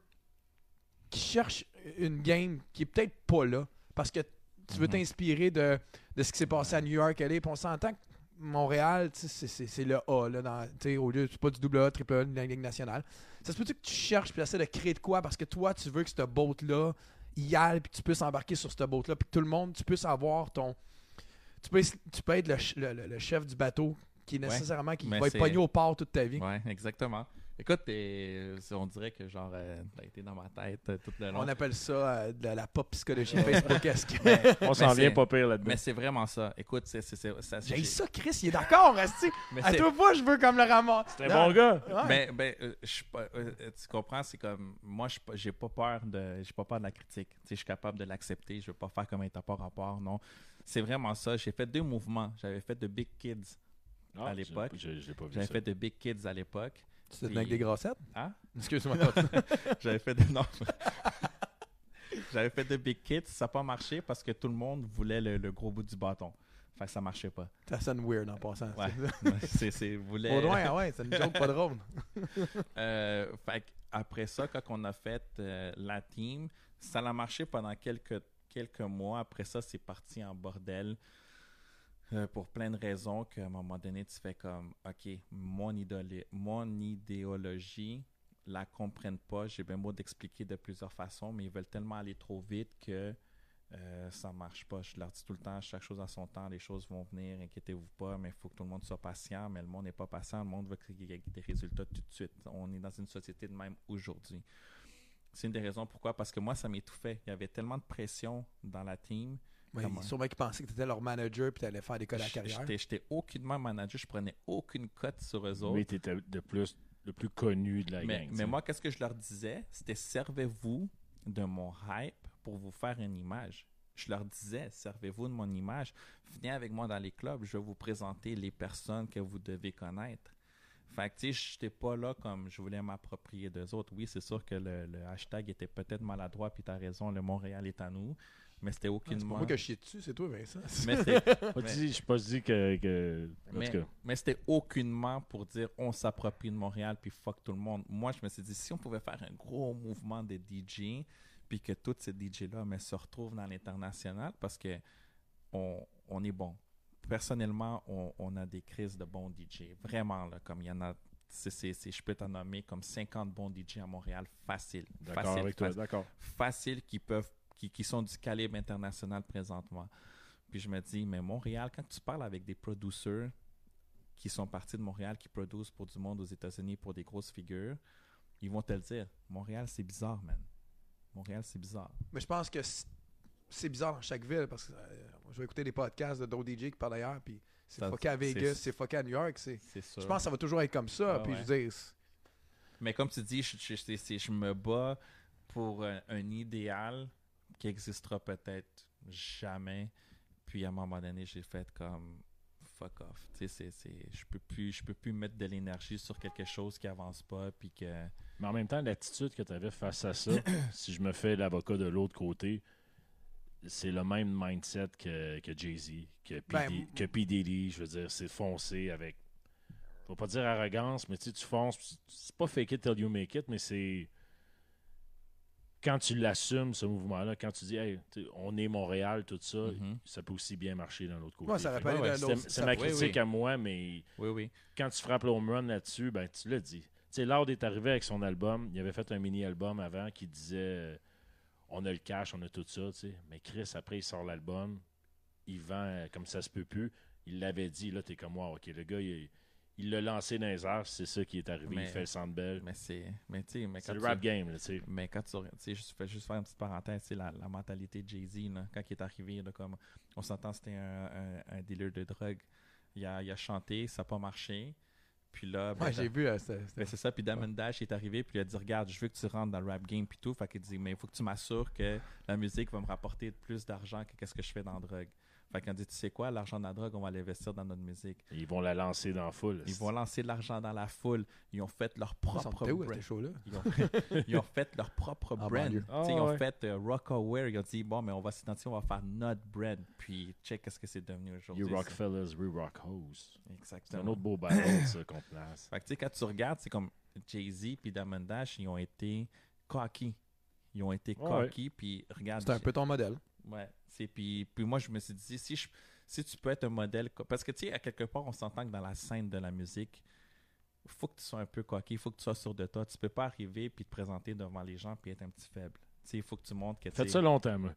qui cherche une game qui est peut-être pas là, parce que tu veux Mhm. t'inspirer de, de ce qui s'est passé à New York, LA, puis on s'entend que Montréal, c'est- le A, là, dans, au lieu, c'est pas du double A, triple A, de la Ligue nationale. Ça se peut-tu que tu cherches puis essaies de créer de quoi, parce que toi, tu veux que cette boat-là y aille, puis que tu puisses embarquer sur cette boat-là, puis que tout le monde, tu puisses avoir ton... Tu peux, tu peux être le, le- le- le chef du bateau qui est Ouais, nécessairement qui va être pogné au port toute ta vie. Ouais, exactement. Écoute, c'est- on dirait que genre, euh, t'as été dans ma tête euh, tout le long. On appelle ça euh, de la pop psychologie Facebook-esque. (laughs) On s'en Mais vient pas pire là-dedans. Mais c'est vraiment ça. Écoute, c'est, ça, J'ai ça, Chris, il est d'accord. Mais À toi fois, je veux comme le ramasser. C'est un bon gars. Ouais. Ben, ben, euh, je suis pas- euh, euh, tu comprends, c'est comme moi, pas- j'ai pas peur de, j'ai pas peur de la critique. Tu sais, je suis capable de l'accepter. Je veux pas faire comme un pas rapport, non. C'est vraiment ça. J'ai fait deux mouvements. J'avais fait de Big Kids. Ah, à l'époque. Je je l'ai pas vu. J'avais fait de Big Kids à l'époque. Tu te tenais avec des grossettes? Hein? (laughs) Excuse-moi. J'avais fait de non. (laughs) J'avais fait de Big Kids. Ça n'a pas marché parce que tout le monde voulait le, le gros bout du bâton. Fait que ça marchait pas. Ça sonne weird en passant. Ouais. c'est, (laughs) c'est, voulait... Baudouin, ah ouais, c'est une joke pas drôle. Euh, fait que après ça, quand on a fait euh, la team, ça a marché pendant quelques, quelques mois. Après ça, c'est parti en bordel euh, pour plein de raisons qu'à un moment donné, tu fais comme, OK, mon, idolé- mon idéologie la comprennent pas. J'ai bien beau d'expliquer de plusieurs façons, mais ils veulent tellement aller trop vite que euh, ça marche pas. Je leur dis tout le temps, chaque chose à son temps, les choses vont venir, inquiétez-vous pas, mais il faut que tout le monde soit patient. Mais le monde n'est pas patient, le monde veut ait des résultats tout de suite. On est dans une société de même aujourd'hui. C'est une des raisons pourquoi, parce que moi, ça m'étouffait. Il y avait tellement de pression dans la team. Ouais, sûrement qu'ils pensaient que tu étais leur manager puis tu allais faire des codes à la carrière. J'étais j'étais aucunement manager, je prenais aucune cote sur eux autres. Mais tu étais de plus, le plus connu de la Mais, gang. mais moi, qu'est-ce que je leur disais? C'était servez-vous de mon hype pour vous faire une image. Je leur disais, servez-vous de mon image. Venez avec moi dans les clubs, je vais vous présenter les personnes que vous devez connaître. Fait que, tu sais, j'étais pas là comme je voulais m'approprier d'eux autres. Oui, c'est sûr que le, le hashtag était peut-être maladroit, puis t'as raison, le Montréal est à nous. Mais c'était Ah, C'est pas aucunement. moi qui chié dessus, c'est toi, Vincent. mais (laughs) Je suis pas dit que. que- en mais, tout cas, mais c'était aucunement pour dire on s'approprie de Montréal puis fuck tout le monde. Moi, je me suis dit si on pouvait faire un gros mouvement de DJ puis que tous ces DJ-là mais, se retrouvent dans l'international parce que on, on est bon. Personnellement, on, on a des crises de bons DJ. Vraiment, là, comme il y en a. c'est- c'est- c'est- je peux t'en nommer comme 50 bons DJ à Montréal, facile. d'accord Facile, avec toi, facile qui peuvent qui, qui sont du calibre international présentement. Puis je me dis, mais Montréal, quand tu parles avec des producers qui sont partis de Montréal, qui produisent pour du monde aux États-Unis pour des grosses figures, ils vont te le dire. Montréal, c'est bizarre, man. Montréal, c'est bizarre. Mais je pense que c'est bizarre dans chaque ville parce que euh, je vais écouter des podcasts de d'autres DJ qui parlent ailleurs, puis c'est fucké à Vegas, c'est- fucké à New York. c'est-. Je pense que ça va toujours être comme ça. Ah puis ouais. je c'est- Mais comme tu dis, je, je- me bats pour un, un idéal qui existera peut-être jamais. Puis à un moment donné, j'ai fait comme fuck off. Tu sais, c'est- je peux plus, je peux plus mettre de l'énergie sur quelque chose qui avance pas, puis que Mais en même temps, l'attitude que tu avais face à ça, (coughs) si je me fais l'avocat de l'autre côté, c'est le même mindset que, que Jay-Z, que, P. Ben, que P. Diddy. Je veux dire, c'est foncé avec. Faut pas dire arrogance, mais tu sais, tu fonces. C'est pas fake it till you make it, mais c'est. Quand tu l'assumes, ce mouvement-là, quand tu dis, hey, on est Montréal, tout ça, Mhm. ça peut aussi bien marcher dans l'autre côté. Moi, ça rappelle ouais, C'est ma critique oui. à moi, mais oui, oui. quand tu frappes le home run là-dessus, ben tu l'as dit. Tu sais, Lord est arrivé avec son album. Il avait fait un mini-album avant qui disait euh, on a le cash, on a tout ça, tu sais. Mais Chris, après, il sort l'album. Il vend euh, comme ça se peut plus. Il l'avait dit, là, t'es comme moi. OK, le gars, il il l'a lancé dans les airs. C'est ça qui est arrivé. Mais- il fait le Sandbell. Mais c'est, mais tu sais, mais C'est quand le tu- rap game, là, tu sais. Mais quand tu sais, je fais juste faire une petite parenthèse, tu sais, la, la mentalité de Jay-Z, quand il est arrivé, là, comme on s'entend, c'était un, un, un dealer de drogue. Il a, il a chanté, ça n'a pas marché. Puis là, ben, Ouais, j'ai vu. euh, ben, c'est ça. Puis Damon Dash est arrivé, puis il a dit Regarde, je veux que tu rentres dans le rap game, puis tout. Fait qu'il dit Mais il faut que tu m'assures que la musique va me rapporter plus d'argent que ce que je fais dans la drogue. Fait a dit Tu sais quoi, l'argent de la drogue, on va l'investir dans notre musique. Ils vont la lancer dans la foule. Ils vont lancer de l'argent dans la foule. Ils ont fait leur Ils propre brand. Ils ont, (laughs) ils ont fait leur propre En brand. sais, Ah, ils ont ouais. fait euh, Rockaware. Ils ont dit bon, mais on va s'identifier, on va faire notre brand. Puis check qu'est-ce que c'est devenu aujourd'hui. You rock fellas, we rock hoes. C'est- C'est Exactement. un autre beau battle, ça, (laughs) qu'on place. Fait que tu sais, quand tu regardes, c'est comme Jay-Z puis Diamond Dash, ils ont été cocky. Ils ont été Ouais, cocky, puis regarde. C'est un peu ton modèle. Ouais. C'est, puis, puis moi, je me suis dit, si, je- si tu peux être un modèle. Parce que, tu sais, à quelque part, on s'entend que dans la scène de la musique, il faut que tu sois un peu coquille, il faut que tu sois sûr de toi. Tu peux pas arriver puis te présenter devant les gens puis être un petit faible. Tu sais, il faut que tu montres que tu Faites ça longtemps, moi.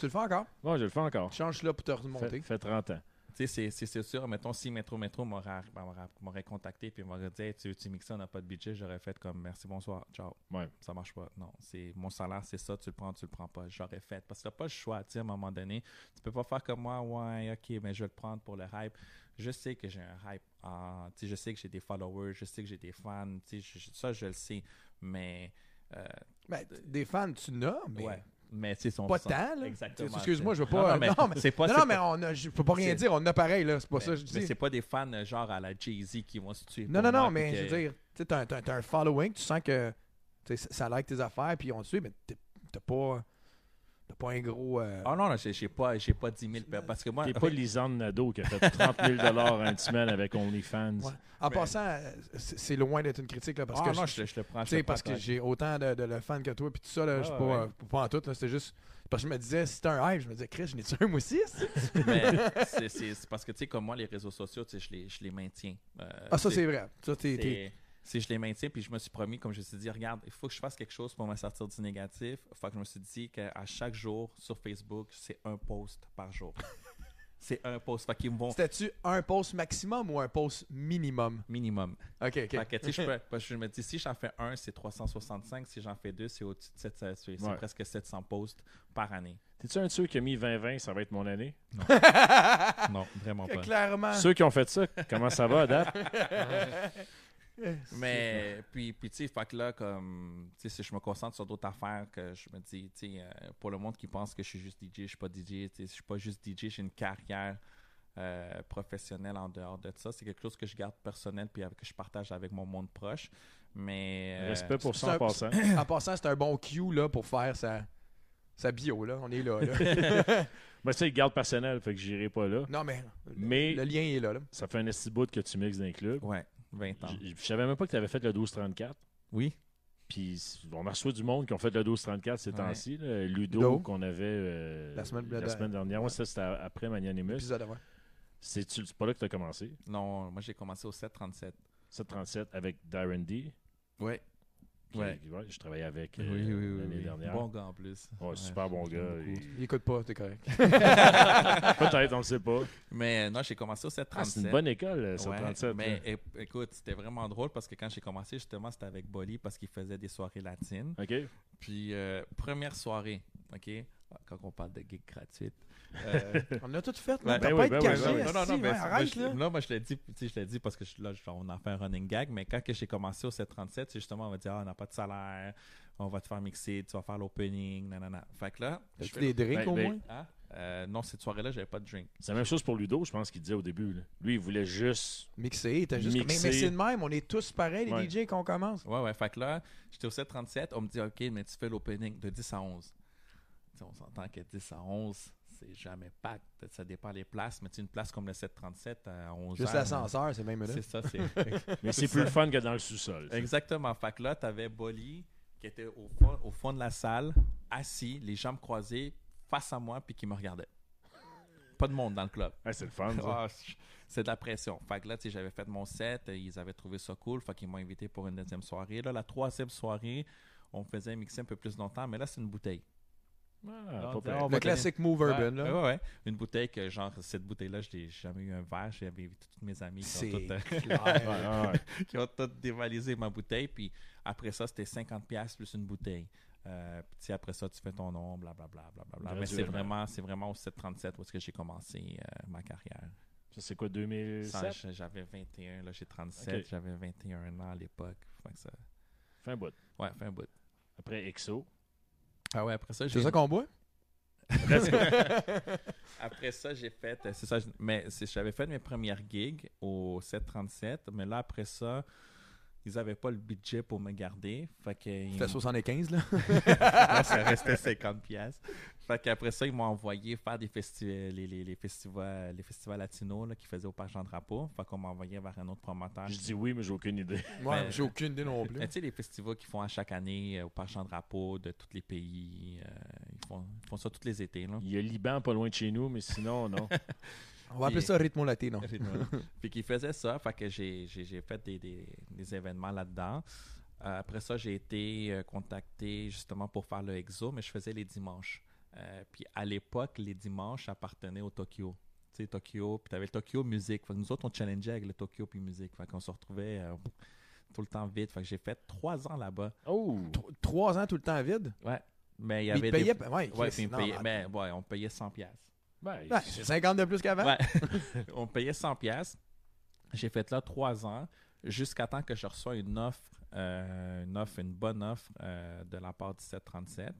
Tu le fais encore? Moi, je le fais encore. Change là pour te Fait, remonter. fait 30 ans. Tu sais, c'est- sûr, mettons, si Métro Métro m'aurait contacté puis m'aurait dit hey, tu veux-tu mixer, on n'a pas de budget, j'aurais fait comme merci, bonsoir, ciao. Ouais. Ça marche pas. Non, c'est mon salaire, c'est ça, tu le prends, tu le prends pas. J'aurais fait. Parce que t'as pas le choix, tu sais, à un moment donné. Tu peux pas faire comme moi, ouais, ok, mais je vais le prendre pour le hype. Je sais que j'ai un hype. ah, tu sais, je sais que j'ai des followers, je sais que j'ai des fans, tu je- ça, je le sais. Mais, euh, Ben, des fans, tu n'as, mais ouais. Mais, tu sais, son pas son- tant. Là. Exactement. Excuse-moi, je veux Non, pas. non, mais non, mais, c'est pas. non, c'est non, mais on a, je peux pas rien c'est- dire. On a pareil, là. C'est pas ça que mais, je mais dis. c'est pas des fans euh, genre à la Jay-Z qui vont se tuer. Non, non, non, mais que- je veux dire, tu sais, t'as, un- un following, tu sens que ça ça like tes affaires, puis on te suit, mais t'as pas, t'as pas un gros. euh, Ah non, non, j'ai j'ai pas, pas 10 000 per- Parce que moi, T'es pas Lisanne Nadeau qui a fait (laughs) 30 000 en une semaine avec OnlyFans. ouais. En mais- passant, euh, c'est, loin d'être une critique, là, parce ah que non, je- je, je le prends. Tu je parce que j'ai autant de, de le fan que toi, puis tout ça, là, je suis Ouais, pas, ouais. euh, pas en tout, c'était juste. Parce que je me disais, si c'était un hype, je me disais, Chris, je n'ai-tu un moi aussi? (laughs) Mais (laughs) c'est- parce que, tu sais, comme moi, les réseaux sociaux, tu sais, je les, je les maintiens. Euh, Ah, ça, c'est vrai. Ça, t'es, c'est- je les maintiens, puis je me suis promis, comme je me suis dit, regarde, il faut que je fasse quelque chose pour me sortir du négatif. Fait que je me suis dit qu'à chaque jour sur Facebook, c'est un post par jour. (laughs) c'est un post. Fait qu'ils me vont C'était-tu un post maximum ou un post minimum? minimum. Ok, ok. Fait que, tu sais, je, (laughs) peux- parce que je me dis, si j'en fais un, c'est 365. Si j'en fais deux, c'est au-dessus de 700, c'est Ouais. presque 700 posts par année. T'es-tu un de ceux qui a mis 20-20, ça va être mon année? Non, (laughs) vraiment pas. Clairement. Ceux qui ont fait ça, comment ça va date? Mais puis, puis tu sais, fait que là, comme, tu sais, si je me concentre sur d'autres affaires, que je me dis, tu sais, euh, pour le monde qui pense que je suis juste DJ, je suis pas DJ, tu sais, je suis pas juste DJ, j'ai une carrière euh, professionnel en dehors de ça. C'est quelque chose que je garde personnel puis que je partage avec mon monde proche. Mais euh, Respect pour ça en passant. (coughs) En passant, c'est un bon cue là, pour faire sa, sa bio. Là. On est là. là. (laughs) Mais ça, il garde personnel, fait que j'irai pas là. non, mais, Mais- le lien est là. là. Ça fait un esti bout que tu mixes dans les clubs. ouais, 20 ans. Je je savais même pas que tu avais fait le 12-34. Oui. Puis on reçoit du monde qui ont fait le 12-34 ces Ouais. temps-ci. là. Ludo, Ludo. qu'on avait euh, La semaine- la la- semaine dernière. Moi, ça, c'était après Magnanimus. Épisode avant. C'est c'est pas là que tu as commencé? Non, moi j'ai commencé au 737. 737 avec Darren D. Ouais. Qui- Ouais. ouais, je travaillais avec euh, oui, oui, oui, l'année oui. dernière. Bon gars en plus. Ouais, Ouais, super bon gars. Il- écoute pas, t'es correct. (laughs) Peut-être, on le sait pas. Mais non, j'ai commencé au Ah, c'est 737. une bonne école, euh, Ouais, 737. mais là. é- écoute, c'était vraiment drôle parce que quand j'ai commencé, justement, c'était avec Bolly parce qu'il faisait des soirées latines. OK? Puis, euh, première soirée, OK? Quand on parle de gigs gratuites. Euh, On a tout fait. Là. Ben pas oui, être ben oui, caché. ben oui. non, non, non, mais c'est- moi, arrête je, là. non, moi je l'ai dit, tu je l'ai dit parce que je- là, je- on en fait un running gag, mais quand que j'ai commencé au 737, c'est justement, on va dire, ah, on n'a pas de salaire, on va te faire mixer, tu vas faire l'opening, nanana. Fait que là, je As-tu fais des drinks Ben, au ben, moins? Hein? Euh, non, cette soirée-là, j'avais pas de drink. C'est la même chose pour Ludo, je pense qu'il disait au début. là. Lui, il voulait juste. Mixé, t'as juste. Mais, Mixé. mais c'est de même, on est tous pareils, les Ouais. DJ, qu'on commence. Ouais, ouais. Fait que là, j'étais au 737. On me dit, OK, mais tu fais l'opening de 10 à 11. Tu sais, on s'entend que 10 à 11, c'est jamais pack. Peut-être ça dépend des places, mais tu sais, une place comme le 737 à 11 Juste l'ascenseur, c'est même là. C'est ça, c'est. (laughs) Mais c'est plus le fun que dans le sous-sol. ça. Exactement. Fait que là, t'avais Bolly qui était au fond, au fond de la salle, assis, les jambes croisées, face à moi, puis qui me regardait. Pas de monde dans le club. Ah, c'est le fun, ça. Ah, c'est de la pression. Fait que là, tu sais, j'avais fait mon set, euh, ils avaient trouvé ça cool, fait qu'ils m'ont invité pour une deuxième soirée. Là, la troisième soirée, on faisait mixer un peu plus longtemps, mais là, c'est une bouteille. Ah, pas pire. Le classique move urban, Ouais, là. ouais, ouais. Une bouteille que, genre, cette bouteille-là, je n'ai jamais eu un verre. J'avais vu toutes mes amis qui ont, C'est toutes, euh, (laughs) qui ont toutes dévalisé ma bouteille. Puis après ça, c'était 50$ plus une bouteille. Euh, puis après ça, tu fais ton nom, blablabla. blablabla. Mais c'est vraiment, c'est vraiment au 737 où est-ce que j'ai commencé euh, ma carrière. Ça, c'est quoi, Ça, 2007? j'- J'avais 21, là j'ai 37, Ok. j'avais 21 ans à l'époque. Ça... Fin bout. Ouais, fait un bout. Après EXO. Ah ouais, après ça, j'ai... C'est ça qu'on boit? (laughs) Après ça, j'ai fait... C'est ça, mais j'avais fait mes premières gigs au 737, mais là, après ça, ils avaient pas le budget pour me garder. Fait que... C'était m'ont- 75, là. (laughs) Non, ça restait 50 pièces. Fait qu'après ça, ils m'ont envoyé faire des festi- les, les, les festivals, les festivals latinos là, qu'ils faisaient au Parc Jean Drapeau. Fait qu'on m'a envoyé vers un autre promoteur. Je dis oui, mais j'ai aucune idée. Ouais, Mais- j'ai aucune idée non plus. Mais tu sais, les festivals qu'ils font à chaque année euh, au Parc Jean Drapeau de tous les pays, euh, ils, font, ils font ça tous les étés. Là. Il y a Liban pas loin de chez nous, mais sinon, non. (laughs) On va appeler ça Ritmo (laughs) Latino. Puis qu'ils faisaient ça, fait que j'ai, j'ai, j'ai fait des, des, des événements là-dedans. Euh, après ça, j'ai été euh, contacté justement pour faire le EXO, mais je faisais les dimanches. Euh, puis à l'époque, les dimanches appartenaient au Tokyo. Tu sais, Tokyo, puis t'avais le Tokyo Music. Fait que nous autres, on challengeait avec le Tokyo puis musique. Fait qu'on se retrouvait euh, tout le temps vite. Fait que j'ai fait trois ans là-bas. Oh! Tro- Trois ans tout le temps vide? Ouais. Mais il y Mais avait ils des... payaient. Ouais, Ouais, attends. mais, ouais, on payait 100 pièces. Ben, Ouais, c'est 50 de plus qu'avant. Ouais. (laughs) on payait 100 pièces. J'ai fait là trois ans jusqu'à temps que je reçois une offre, euh, une offre, une bonne offre euh, de la part du 737.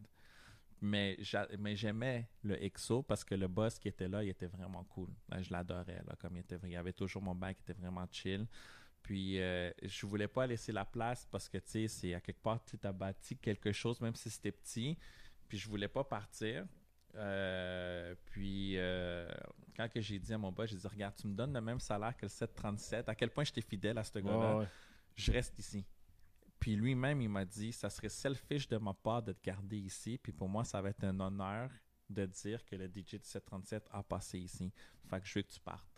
Mais, j'a- mais j'aimais le EXO parce que le boss qui était là, il était vraiment cool. Euh, Je l'adorais. Comme il, était, il y avait toujours mon bac qui était vraiment chill. Puis euh, je voulais pas laisser la place parce que tu sais, c'est à quelque part, tu as bâti quelque chose, même si c'était petit. Puis je voulais pas partir. Euh, puis euh, quand que j'ai dit à mon boss, j'ai dit regarde, tu me donnes le même salaire que le 737. À quel point j'étais fidèle à ce gars-là? Ouais, ouais. Je reste ici. Puis lui-même, il m'a dit ça serait selfish de ma part de te garder ici. Puis pour moi, ça va être un honneur de dire que le DJ du 737 a passé ici. Fait que je veux que tu partes.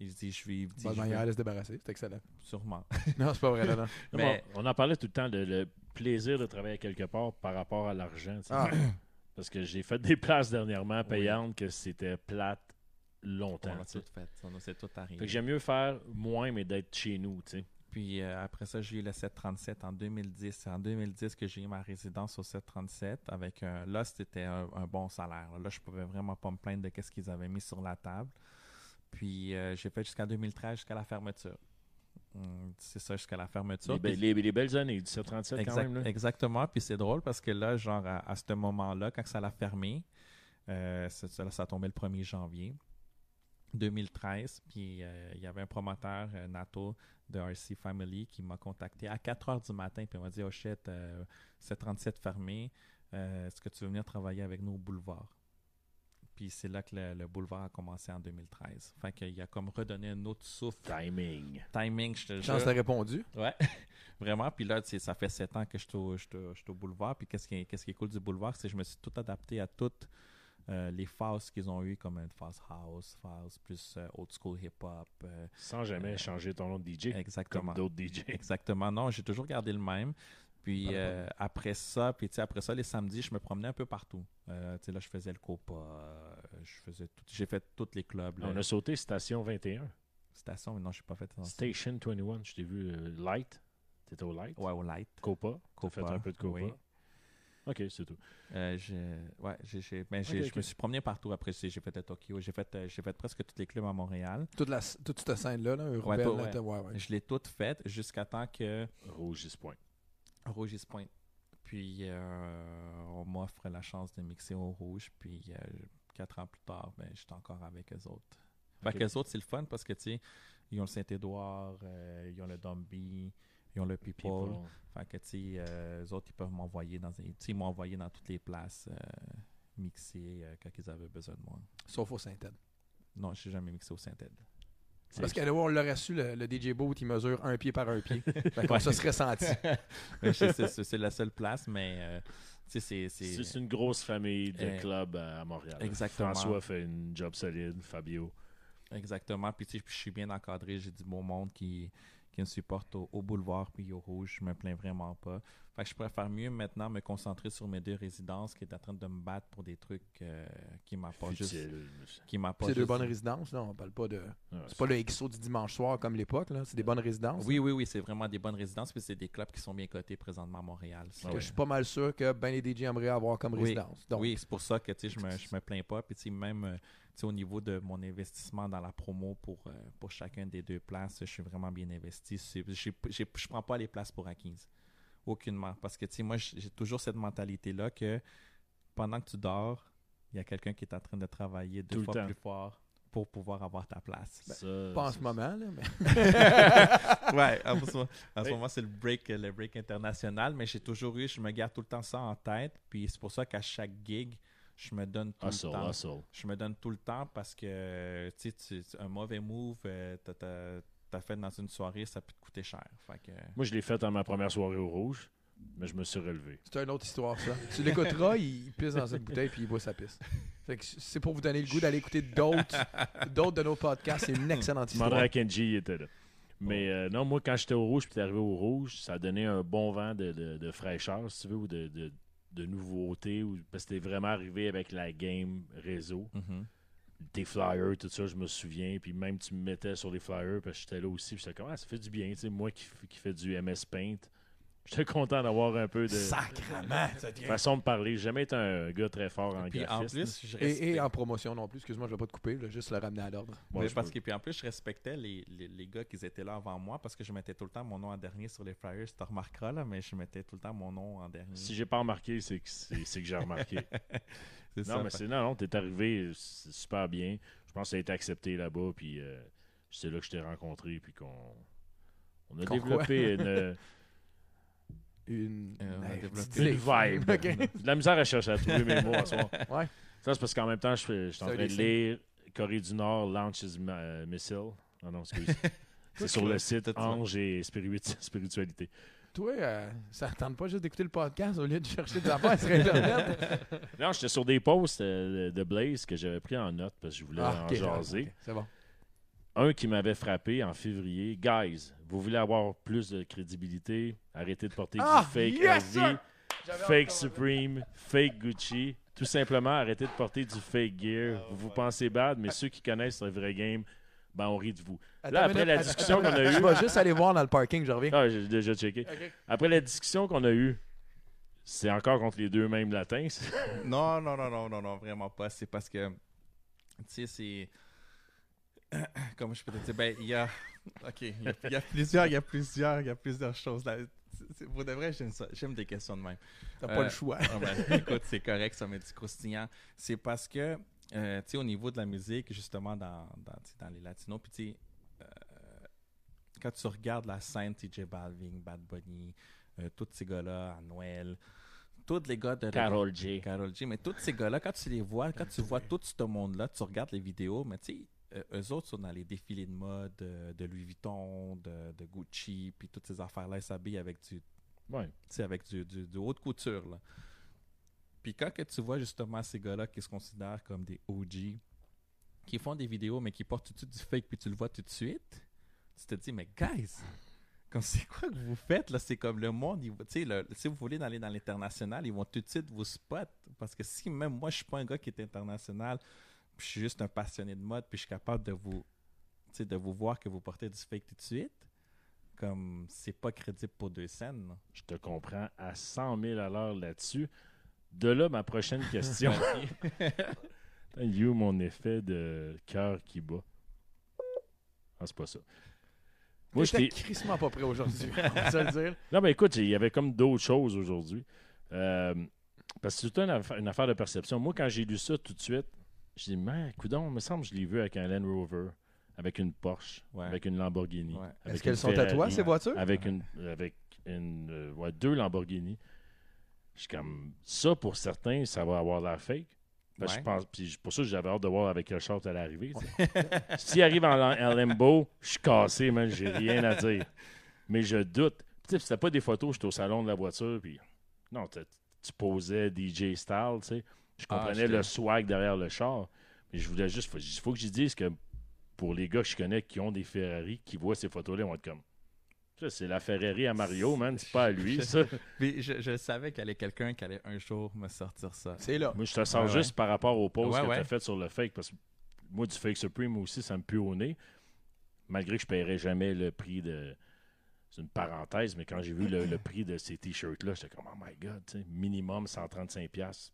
Il dit je vais. Bonne manière de se débarrasser, c'est excellent. Sûrement. (laughs) Non, c'est pas vrai, non, non. Non, Mais- On en parlait tout le temps, de le plaisir de travailler quelque part par rapport à l'argent. Ah, Parce que j'ai fait (laughs) des places dernièrement payantes que c'était plate longtemps. On a tout fait. On a- c'est tout arrivé. Fait que j'aime mieux faire moins, mais d'être chez nous. tu sais. Puis euh, après ça, j'ai eu le 737 en 2010. C'est en 2010 que j'ai eu ma résidence au 737. Avec un, là, c'était un, un bon salaire. Là, je pouvais vraiment pas me plaindre de ce qu'ils avaient mis sur la table. Puis euh, j'ai fait jusqu'en 2013, jusqu'à la fermeture. Hum, c'est ça, jusqu'à la fermeture. Les, Puis- be- les- les belles années du 737 quand Exact- même. là. Exactement. Puis c'est drôle parce que là, genre, à, à ce moment-là, quand ça l'a fermé, euh, ça, a tombé le 1er janvier. 2013. Puis euh, il y avait un promoteur, euh, Nato, de RC Family, qui m'a contacté à 4 heures du matin. Puis il m'a dit Oh shit, c'est 37 fermé. Est-ce que tu veux venir travailler avec nous au boulevard? Puis c'est là que le, le boulevard a commencé en 2013. Fait qu'il a comme redonné un autre souffle. Timing. Timing, je te jure. Chance t'a répondu? Ouais, (laughs) vraiment. Puis là, ça fait sept ans que je suis au, boulevard. Puis qu'est-ce qui, est- qu'est-ce qui est cool du boulevard, c'est que je me suis tout adapté à toutes euh, les phases qu'ils ont eues, comme une phase house, phase plus euh, old school hip-hop. euh, Sans jamais Euh, changer ton nom de DJ. exactement. Comme d'autres DJ. Exactement. Non, j'ai toujours gardé le même. Puis euh, après ça, puis tu sais, après ça, les samedis, je me promenais un peu partout. Euh, tu sais, là, je faisais le Copa, euh, je faisais tout, j'ai fait tous les clubs. là. On a sauté Station 21. Station, mais non, je n'ai pas fait ça. Station 21, je t'ai vu euh, Light. T'étais au Light? Ouais, au Light. Copa? Copa, fait un peu de Copa? oui. Ok, c'est tout. Euh, j'ai- ouais, j'ai, ben, je me suis promené partout après. J'ai j'ai fait à Tokyo, j'ai fait, euh, j'ai fait presque tous les clubs à Montréal. Toute, la, toute cette scène-là, là, urbaine, tout, là, ouais. t'as- ouais, ouais. Je l'ai toute faite jusqu'à temps que Rouge 10 points. Rouge is Point. Puis euh, on m'offre la chance de mixer au Rouge. Puis euh, quatre ans plus tard, ben, j'étais encore avec eux autres. Fait que les autres, c'est le fun parce que tu sais, ils ont le Saint-Édouard, euh, ils ont le Dumby, ils ont le People. People. Fait que tu sais, euh, eux autres, ils peuvent m'envoyer dans, tu sais, ils m'ont envoyé dans toutes les places euh, mixer euh, quand ils avaient besoin de moi. Sauf au Saint-Ed. Non, je n'ai jamais mixé au Saint-Ed. Parce qu'à on l'aurait su, le, le DJ Boot, il mesure un pied par un pied. (laughs) Ouais. se serait senti. (laughs) C'est c'est la seule place, mais euh, c'est- C'est c'est. c'est une grosse famille de Euh, clubs à Montréal. exactement. François fait une job solide, Fabio. Exactement. Puis tu sais, je suis bien encadré. J'ai du beau monde qui, qui me supporte au, au boulevard puis au rouge. Je me plains vraiment pas. Fait que je préfère mieux maintenant me concentrer sur mes deux résidences qui est en train de me battre pour des trucs euh, qui m'apportent juste. Futile. Qui m'apportent C'est deux bonnes résidences, là. On parle pas de. C'est pas le XO du dimanche soir comme l'époque, là. C'est des bonnes résidences. Oui, oui, oui, c'est vraiment des bonnes résidences. Puis c'est des clubs qui sont bien cotés présentement à Montréal. Que. Je suis pas mal sûr que ben les DJ aimeraient avoir comme Oui. résidence. Donc, oui, c'est pour ça que tu sais, je me, je me plains pas. Puis tu sais, même euh, au niveau de mon investissement dans la promo pour, euh, pour chacun des deux places, je suis vraiment bien investi. Je prends pas les places pour acquises. Aucunement. Parce que tu sais, moi, j'ai toujours cette mentalité-là que pendant que tu dors, il y a quelqu'un qui est en train de travailler deux Tout fois plus fort pour pouvoir avoir ta place. Ça, pas en ce moment, là. Mais... (laughs) ouais, en ce moment, Oui. moment, c'est le break, le break international, mais j'ai toujours eu, je me garde tout le temps ça en tête, puis c'est pour ça qu'à chaque gig, je me donne tout Hustle, le temps. hustle. Je me donne tout le temps parce que, tu sais, un mauvais move, euh, t'as- fait dans une soirée, ça peut te coûter cher. Fait que, Moi, je l'ai fait dans ma première soirée au rouge, mais je me suis relevé. C'est une autre histoire, ça. tu l'écouteras, il, il pisse dans une bouteille puis il boit sa pisse. Fait que c'est pour vous donner le goût d'aller écouter d'autres d'autres de nos podcasts. C'est une excellente histoire. à Kenji, était là. Mais euh, non, moi, quand j'étais au rouge, puis t'es arrivé au rouge, ça a donné un bon vent de, de- de fraîcheur, si tu veux, ou de, de, de nouveauté, ou, parce que t'es vraiment arrivé avec la game réseau. mhm. tes flyers, tout ça, je me souviens. Puis même, tu me mettais sur les flyers, parce que j'étais là aussi. Puis j'étais comme, ah, ça fait du bien. Tu sais, moi qui, qui fais du MS Paint, j'étais content d'avoir un peu de Sacrement! façon de parler. J'ai jamais été un gars très fort en Puis en graphiste. plus, je Et, en promotion non plus. Excuse-moi, je vais pas te couper. Je vais juste le ramener à l'ordre. Mais je parce peux- que puis en plus je respectais les, les, les gars qui étaient là avant moi parce que je mettais tout le temps mon nom en dernier sur les flyers, tu remarqueras là, mais je mettais tout le temps mon nom en dernier. Si j'ai pas remarqué, c'est que, c'est, que j'ai remarqué. (laughs) c'est non, ça. mais c'est non, non, t'es arrivé c'est super bien. Je pense que ça a été accepté là-bas. Puis euh, c'est là que je t'ai rencontré. Puis qu'on on a développé une, (laughs) Une, Euh, on a Hey, développé- dis-le. une vibe. (laughs) De la misère à chercher à trouver mes mots en soir. (laughs) Ouais. Ça, c'est parce qu'en même temps, je, suis en train de lire Corée du Nord, Launches euh, Missile. Non, non, excuse. (laughs) c'est sur le site. Ange et Spiritu- Spiritualité. Toi, euh, ça tente pas juste d'écouter le podcast au lieu de chercher des affaires sur Internet? Non, j'étais sur des posts de Blaze que j'avais pris en note parce que je voulais en Ah, ok, jaser. C'est bon. Un qui m'avait frappé en février. Guys, vous voulez avoir plus de crédibilité? Arrêtez de porter Ah, du fake yes, LV, fake Supreme, fake Gucci. Tout simplement, arrêtez de porter du fake gear. vous vous pensez bad, mais ceux qui connaissent le vrai game, ben on rit de vous. Attends Là, après minute, la discussion qu'on a Je eue- vais juste aller voir dans le parking, je reviens. Ah, j'ai déjà checké. Après la discussion qu'on a eue, c'est encore contre les deux mêmes latins. Non, non, non, non, non, non, vraiment pas. C'est parce que, tu sais, c'est. (coughs) Comment je peux te dire? Ben, il y a. Ok, il y a, il y a plusieurs, il y a plusieurs, il y a plusieurs choses là. Pour de vrai, j'aime ça. J'aime des questions de même. T'as Euh, pas le choix. Ah ben, (laughs) écoute, c'est correct, ça met du croustillant. C'est parce que euh, tu sais, au niveau de la musique, justement, dans, dans, les latinos, puis tu sais, euh, quand tu regardes la scène, TJ Balvin, Bad Bunny, euh, tous ces gars-là, à Noël, tous les gars de Carol J. Carol G, mais tous ces gars-là, quand tu les vois, quand tu vois tout ce monde-là, tu regardes les vidéos, mais tu sais, euh, eux autres sont dans les défilés de mode euh, de Louis Vuitton, de, de Gucci, puis toutes ces affaires-là, ils s'habillent avec du, Ouais. tu sais, avec du, du, du haute couture. Là. Puis quand que tu vois justement ces gars-là qui se considèrent comme des OG, qui font des vidéos mais qui portent tout de suite du fake, puis tu le vois tout de suite, tu te dis, mais guys, comme c'est quoi que vous faites là? C'est comme le monde, il le- si vous voulez aller dans l'international, ils vont tout de suite vous spot. Parce que si même moi, je suis pas un gars qui est international, je suis juste un passionné de mode, puis je suis capable de vous, tu sais, de vous voir que vous portez du fake tout de suite, comme c'est pas crédible pour deux scènes. là. Je te comprends à 100 000 à l'heure là-dessus. De là, ma prochaine (laughs) question. you, mon effet de cœur qui bat. Ah, c'est pas ça. Moi, j'étais. crissement pas prêt aujourd'hui, (laughs) on va se le dire. Non, mais écoute, il y avait comme d'autres choses aujourd'hui. Euh, parce que c'est une affaire de perception. Moi, quand j'ai lu ça tout de suite, j'ai dit, mais coudon, il me semble que je l'ai vu avec un Land Rover, avec une Porsche, Ouais. avec une Lamborghini. Ouais. Est-ce qu'elles sont à toi, ces voitures? Avec une, avec une, euh, ouais, deux Lamborghini. Je suis comme, ça, pour certains, ça va avoir l'air fake. Parce que Ouais. je pense, puis pour ça, j'avais hâte de voir avec le char à l'arrivée. tu sais. (laughs) S'il arrive en, en Lambo, je suis cassé, man, j'ai rien à dire. Mais je doute. Tu sais, c'était pas des photos, j'étais au salon de la voiture, puis non, t'as- tu posais DJ style, tu sais. Je Ah, comprenais le swag derrière le char, mais je voulais juste, il faut que je dise que pour les gars que je connais qui ont des Ferrari, qui voient ces photos-là, ils vont être comme, ça, c'est la Ferrari à Mario, man, c'est pas à lui, (laughs) ça. Mais je, je savais qu'il y allait quelqu'un qui allait un jour me sortir ça. C'est là. Moi, je te sens Ouais, juste par rapport au post Ouais, que tu as fait sur le fake, parce que moi, du fake Supreme aussi, ça me pue au nez. Malgré que je ne paierais jamais le prix de. C'est une parenthèse, mais quand j'ai vu le, le prix de ces t-shirts-là, j'étais comme, oh my god, tu sais, minimum 135$.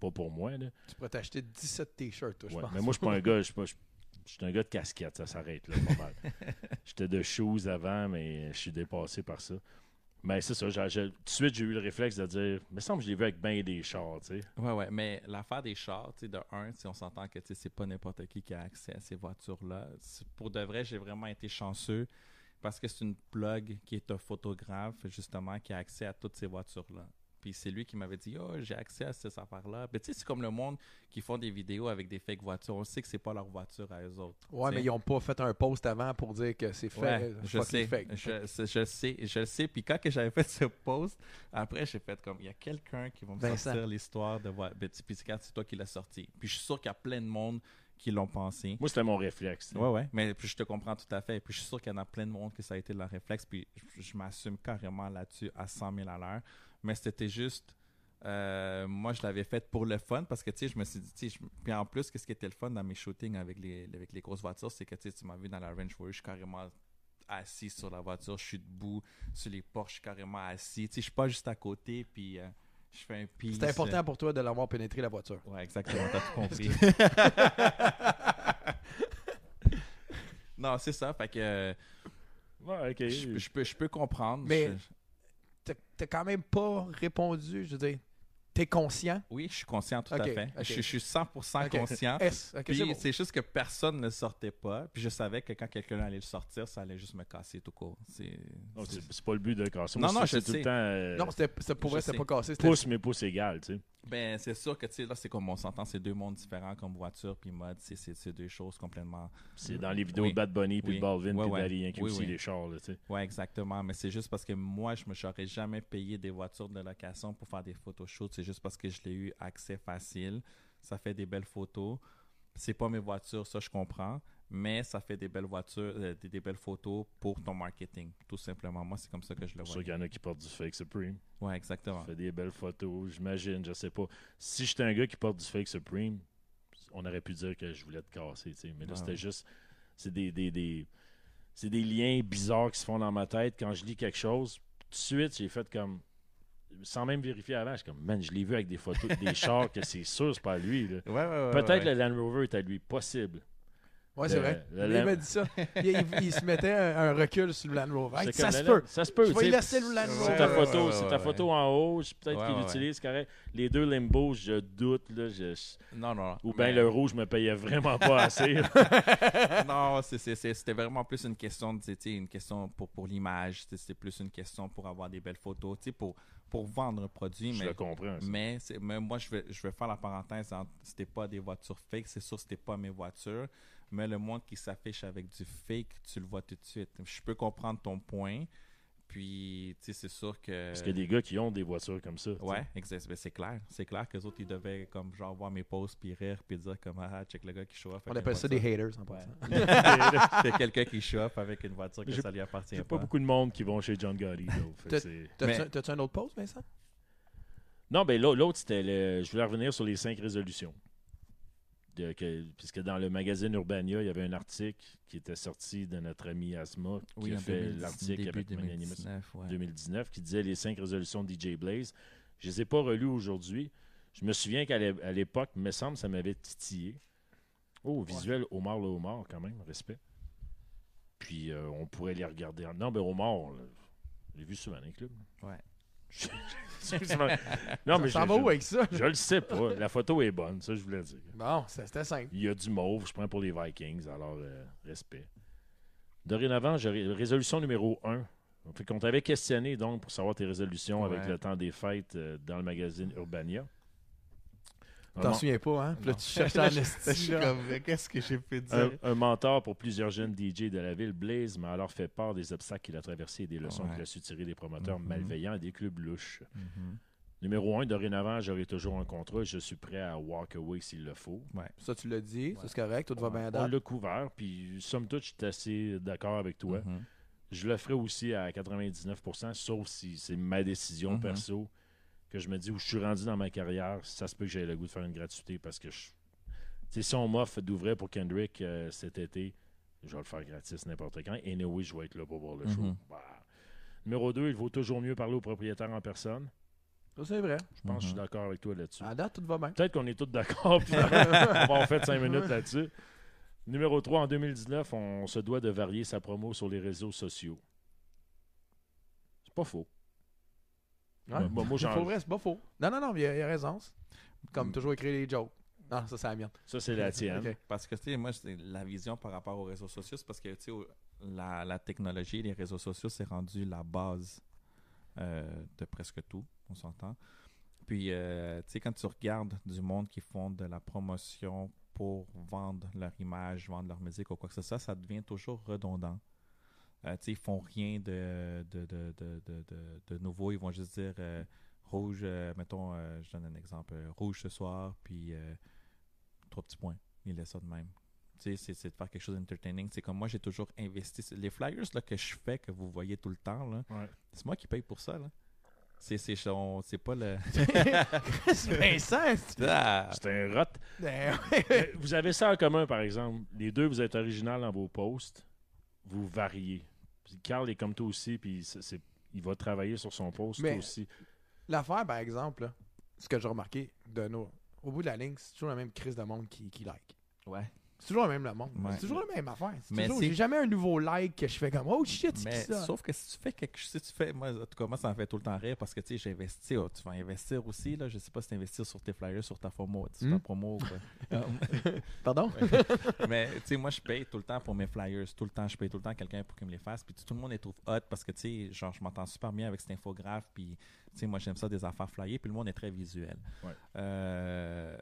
Pas pour moi, là. Tu pourrais t'acheter 17 t-shirts, toi, je pense. Mais moi, je suis pas un gars, je suis pas- je- je suis un gars de casquette, ça s'arrête là, pas mal. (laughs) J'étais de shoes avant, mais je suis dépassé par ça. Mais c'est ça, j'ai- j'ai- tout de suite, j'ai eu le réflexe de dire, il me semble que je l'ai vu avec bien des chars, tu sais. Ouais, ouais, mais l'affaire des chars, tu sais, de un, si on s'entend que tu sais, c'est pas n'importe qui qui a accès à ces voitures-là. C'est- Pour de vrai, j'ai vraiment été chanceux parce que c'est une plug qui est un photographe, justement, qui a accès à toutes ces voitures-là. Puis c'est lui qui m'avait dit, oh, j'ai accès à ces affaires-là. Mais tu sais, c'est comme le monde qui font des vidéos avec des fake voitures. On sait que c'est pas leur voiture à eux autres. Ouais, mais ils ont pas fait un post avant pour dire que c'est fait. Ouais, euh, je sais, fakes. je, je sais, je le sais. Puis quand que j'avais fait ce post, après j'ai fait comme il y a quelqu'un qui va me Vincent. sortir l'histoire de voir. Ben, puis c'est quand c'est toi qui l'as sorti. Puis je suis sûr qu'il y a plein de monde qui l'ont pensé. Moi, c'était mon réflexe. Ouais, ouais, mais puis je te comprends tout à fait. Puis je suis sûr qu'il y en a plein de monde que ça a été leur réflexe. Puis je, je m'assume carrément là-dessus à 100 000 à l'heure. Mais c'était juste. euh, moi, je l'avais fait pour le fun parce que, tu sais, je me suis dit, tu sais, je- puis en plus, qu'est-ce qui était le fun dans mes shootings avec les, avec les grosses voitures, c'est que, tu sais, tu m'as vu dans la Range Rover, je suis carrément assis sur la voiture, je suis debout, sur les porches, je suis carrément assis. Tu sais, je suis pas juste à côté, puis euh, je fais un piece. C'est important pour toi de l'avoir pénétré la voiture. Ouais, exactement, t'as tout compris. (laughs) non, c'est ça, fait que Ouais, ok. je, je peux, je peux comprendre. Mais- Je- T'as quand même pas répondu, je veux dire. T'es conscient? oui, je suis conscient tout à fait. Je, je suis 100% Ok. conscient. S. Puis c'est juste que personne ne sortait pas. Puis je savais que quand quelqu'un allait le sortir, ça allait juste me casser tout court. C'est, pas le but de casser. Non, Moi, non, c'est je tout sais. le temps euh, Non, c'était pour je vrai, c'était pas cassé. pouce, mais pouce égal, tu sais. Ben, c'est sûr que, tu sais, là, c'est comme on s'entend, c'est deux mondes différents comme voiture puis mode. C'est, deux choses complètement. C'est dans les vidéos Oui. de Bad Bunny, puis Oui. de Balvin, Ouais, puis Yankee Oui, aussi, oui. les chars, là, tu sais. Ouais, exactement. Mais c'est juste parce que moi, je me j'aurais jamais payé des voitures de location pour faire des photoshoots. C'est juste parce que je l'ai eu accès facile. Ça fait des belles photos. C'est pas mes voitures, ça, je comprends. Mais ça fait des belles voitures, euh, des, des belles photos pour ton marketing. Tout simplement. Moi, c'est comme ça que je le C'est sûr vois. qu'il y en a qui portent du fake Supreme. Ouais, exactement. fait des belles photos, j'imagine, je sais pas. Si j'étais un gars qui porte du fake Supreme, on aurait pu dire que je voulais te casser, tu sais. Mais là, Ah c'était juste. C'est des, des, des- c'est des liens bizarres qui se font dans ma tête. Quand je lis quelque chose, tout de suite, j'ai fait comme. Sans même vérifier avant, je suis comme, man, je l'ai vu avec des photos des (laughs) chars que c'est sûr, c'est pas lui. là. Ouais, ouais, ouais. Peut-être le Land Rover est à lui, possible. Ouais, c'est vrai. le il m'a dit ça. il, il- il se mettait un, un recul sur le Land Rover. Hey, ça se peut. Ça se peut. Je vais laisser le Land C'est ta photo, ouais, c'est ouais, ta photo en haut. Peut-être Ouais, qu'il l'utilise, correct. Les deux limbos, je doute. Là, je- je- Non, non. Ou bien mais- le rouge me payait vraiment pas assez. (laughs) non, c'est- c'est- c'est- c'était vraiment plus une question, une question pour, pour l'image. C'était plus une question pour avoir des belles photos, tu sais, pour, pour vendre un produit. je mais, le comprends. mais, c'est- mais moi, je vais, je vais faire la parenthèse. entre- C'était pas des voitures fake, c'est sûr, c'était pas mes voitures. Mais le monde qui s'affiche avec du fake, tu le vois tout de suite. Je peux comprendre ton point. Puis, tu sais, c'est sûr que. Parce qu'il y a des gars qui ont des voitures comme ça. Ouais, exact. Ben, c'est clair. C'est clair que les autres, ils devaient comme genre voir mes posts puis rire puis dire comme ah, check le gars qui show off. On appelle ça des haters en passant. (laughs) c'est quelqu'un qui show off avec une voiture que ça lui appartient Il n'y a pas. pas beaucoup de monde qui vont chez John Gotti. T'as-tu un autre post, Vincent? Non, ben l'au- l'autre, c'était le... Je voulais revenir sur les cinq résolutions. De, que, puisque dans le magazine Urbania, il y avait un article qui était sorti de notre ami Asma, qui a fait 2010 l'article avec Magnanimous 2019, ouais. 2019 qui disait les cinq résolutions de DJ Blaze. Je les ai pas relus aujourd'hui. Je me souviens qu'à l'époque, me semble, ça m'avait titillé. Oh, visuel, Omar le Omar, quand même, respect. Puis euh, on pourrait les regarder. en- Non, ben Omar, je l'ai vu souvent dans les clubs. Ouais. (laughs) Non, mais je, Ça va je- où avec ça? je le sais pas. La photo est bonne, ça je voulais dire. Bon, c'était simple. Il y a du mauve, je prends pour les Vikings, alors euh, respect. Dorénavant, résolution numéro 1. Fait qu'on t'avait questionné donc pour savoir tes résolutions avec le temps des fêtes euh, dans le magazine Urbania. Un, T'en souviens pas, hein? Puis là, tu cherches (laughs) en qu'est-ce que j'ai fait un- dire? un mentor pour plusieurs jeunes DJ de la ville, Blaze, m'a alors fait part des obstacles qu'il a traversés et des leçons Ouais. qu'il a su tirer des promoteurs Mhm. malveillants et des clubs louches. Mhm. Numéro 1, dorénavant, j'aurai toujours un contrat et je suis prêt à walk away s'il le faut. Ça, tu l'as dit. C'est correct. Tout va bien à On l'a couvert, puis somme toute, je suis assez d'accord avec toi. Mhm. Je le ferai aussi à 99%, sauf si c'est ma décision perso que je me dis où je suis rendu dans ma carrière, ça se peut que j'aie le goût de faire une gratuité parce que je... tu sais, si on m'offre d'ouvrir pour Kendrick euh, cet été, je vais le faire gratis n'importe quand. Et anyway, je vais être là pour voir le show. Mhm. Bah. Numéro 2, il vaut toujours mieux parler au propriétaire en personne. Ça, c'est vrai. Je pense que je suis Mhm. d'accord avec toi là-dessus. À date, tout va bien. Peut-être qu'on est tous d'accord. on va en faire (laughs) cinq minutes là-dessus. Numéro 3, en 2019, on se doit de varier sa promo sur les réseaux sociaux. C'est pas faux. Ouais. Moi, moi, j'en- Pour vrai, c'est pas faux. Non, non, non, il a, il a raison. Comme Mm. toujours écrire les jokes. Non, ça, c'est la mienne. Ça, c'est la tienne. (laughs) Parce que, tu sais, moi, c'est- la vision par rapport aux réseaux sociaux, c'est parce que, tu sais, la, la technologie, les réseaux sociaux, c'est rendu la base euh, de presque tout, on s'entend. Puis, euh, tu sais, quand tu regardes du monde qui font de la promotion pour vendre leur image, vendre leur musique ou quoi que ce soit, ça devient toujours redondant. Euh, ils font rien de, de, de, de, de, de- de nouveau. Ils vont juste dire euh, rouge, euh, mettons, euh, je donne un exemple, euh, rouge ce soir, puis euh, trois petits points. Ils laissent ça de même. Tu sais, c'est- c'est de faire quelque chose d'entertaining. C'est comme moi, j'ai toujours investi. Les flyers là, que je fais, que vous voyez tout le temps, là, Ouais. c'est moi qui paye pour ça. là. C'est c'est son- c'est pas le. (laughs) c'est Vincent. c'est- (laughs) Ah! Un rot. Ben, Vous avez ça en commun, par exemple. Les deux, vous êtes original dans vos posts. Vous variez. Puis Carl est comme toi aussi, puis c'est- il va travailler sur son post Mais- toi aussi. L'affaire, par exemple, là, ce que j'ai remarqué de nos. Au bout de la ligne, c'est toujours la même crise de monde qui, qui like. Ouais. C'est toujours le même le monde. Ouais. C'est toujours la même affaire. C'est Mais toujours- c'est- J'ai jamais un nouveau like que je fais comme Oh shit, c'est ça? sauf que si tu fais quelque chose, si tu fais, moi, en tout cas, moi, ça me fait tout le temps rire parce que tu sais, j'investis, oh, tu vas investir aussi, là, je sais pas si tu investir sur tes flyers, sur ta promo, sur ta Hmm. promo ou quoi. (laughs) (laughs) Pardon? (laughs) Mais tu sais, moi, je paye tout le temps pour mes flyers, tout le temps, je paye tout le temps quelqu'un pour qu'il me les fasse, puis tout le monde les trouve hot parce que tu sais, genre, je m'entends super bien avec cet infographe, puis tu sais, moi, j'aime ça des affaires flyées, puis le monde est très visuel. Ouais. Euh,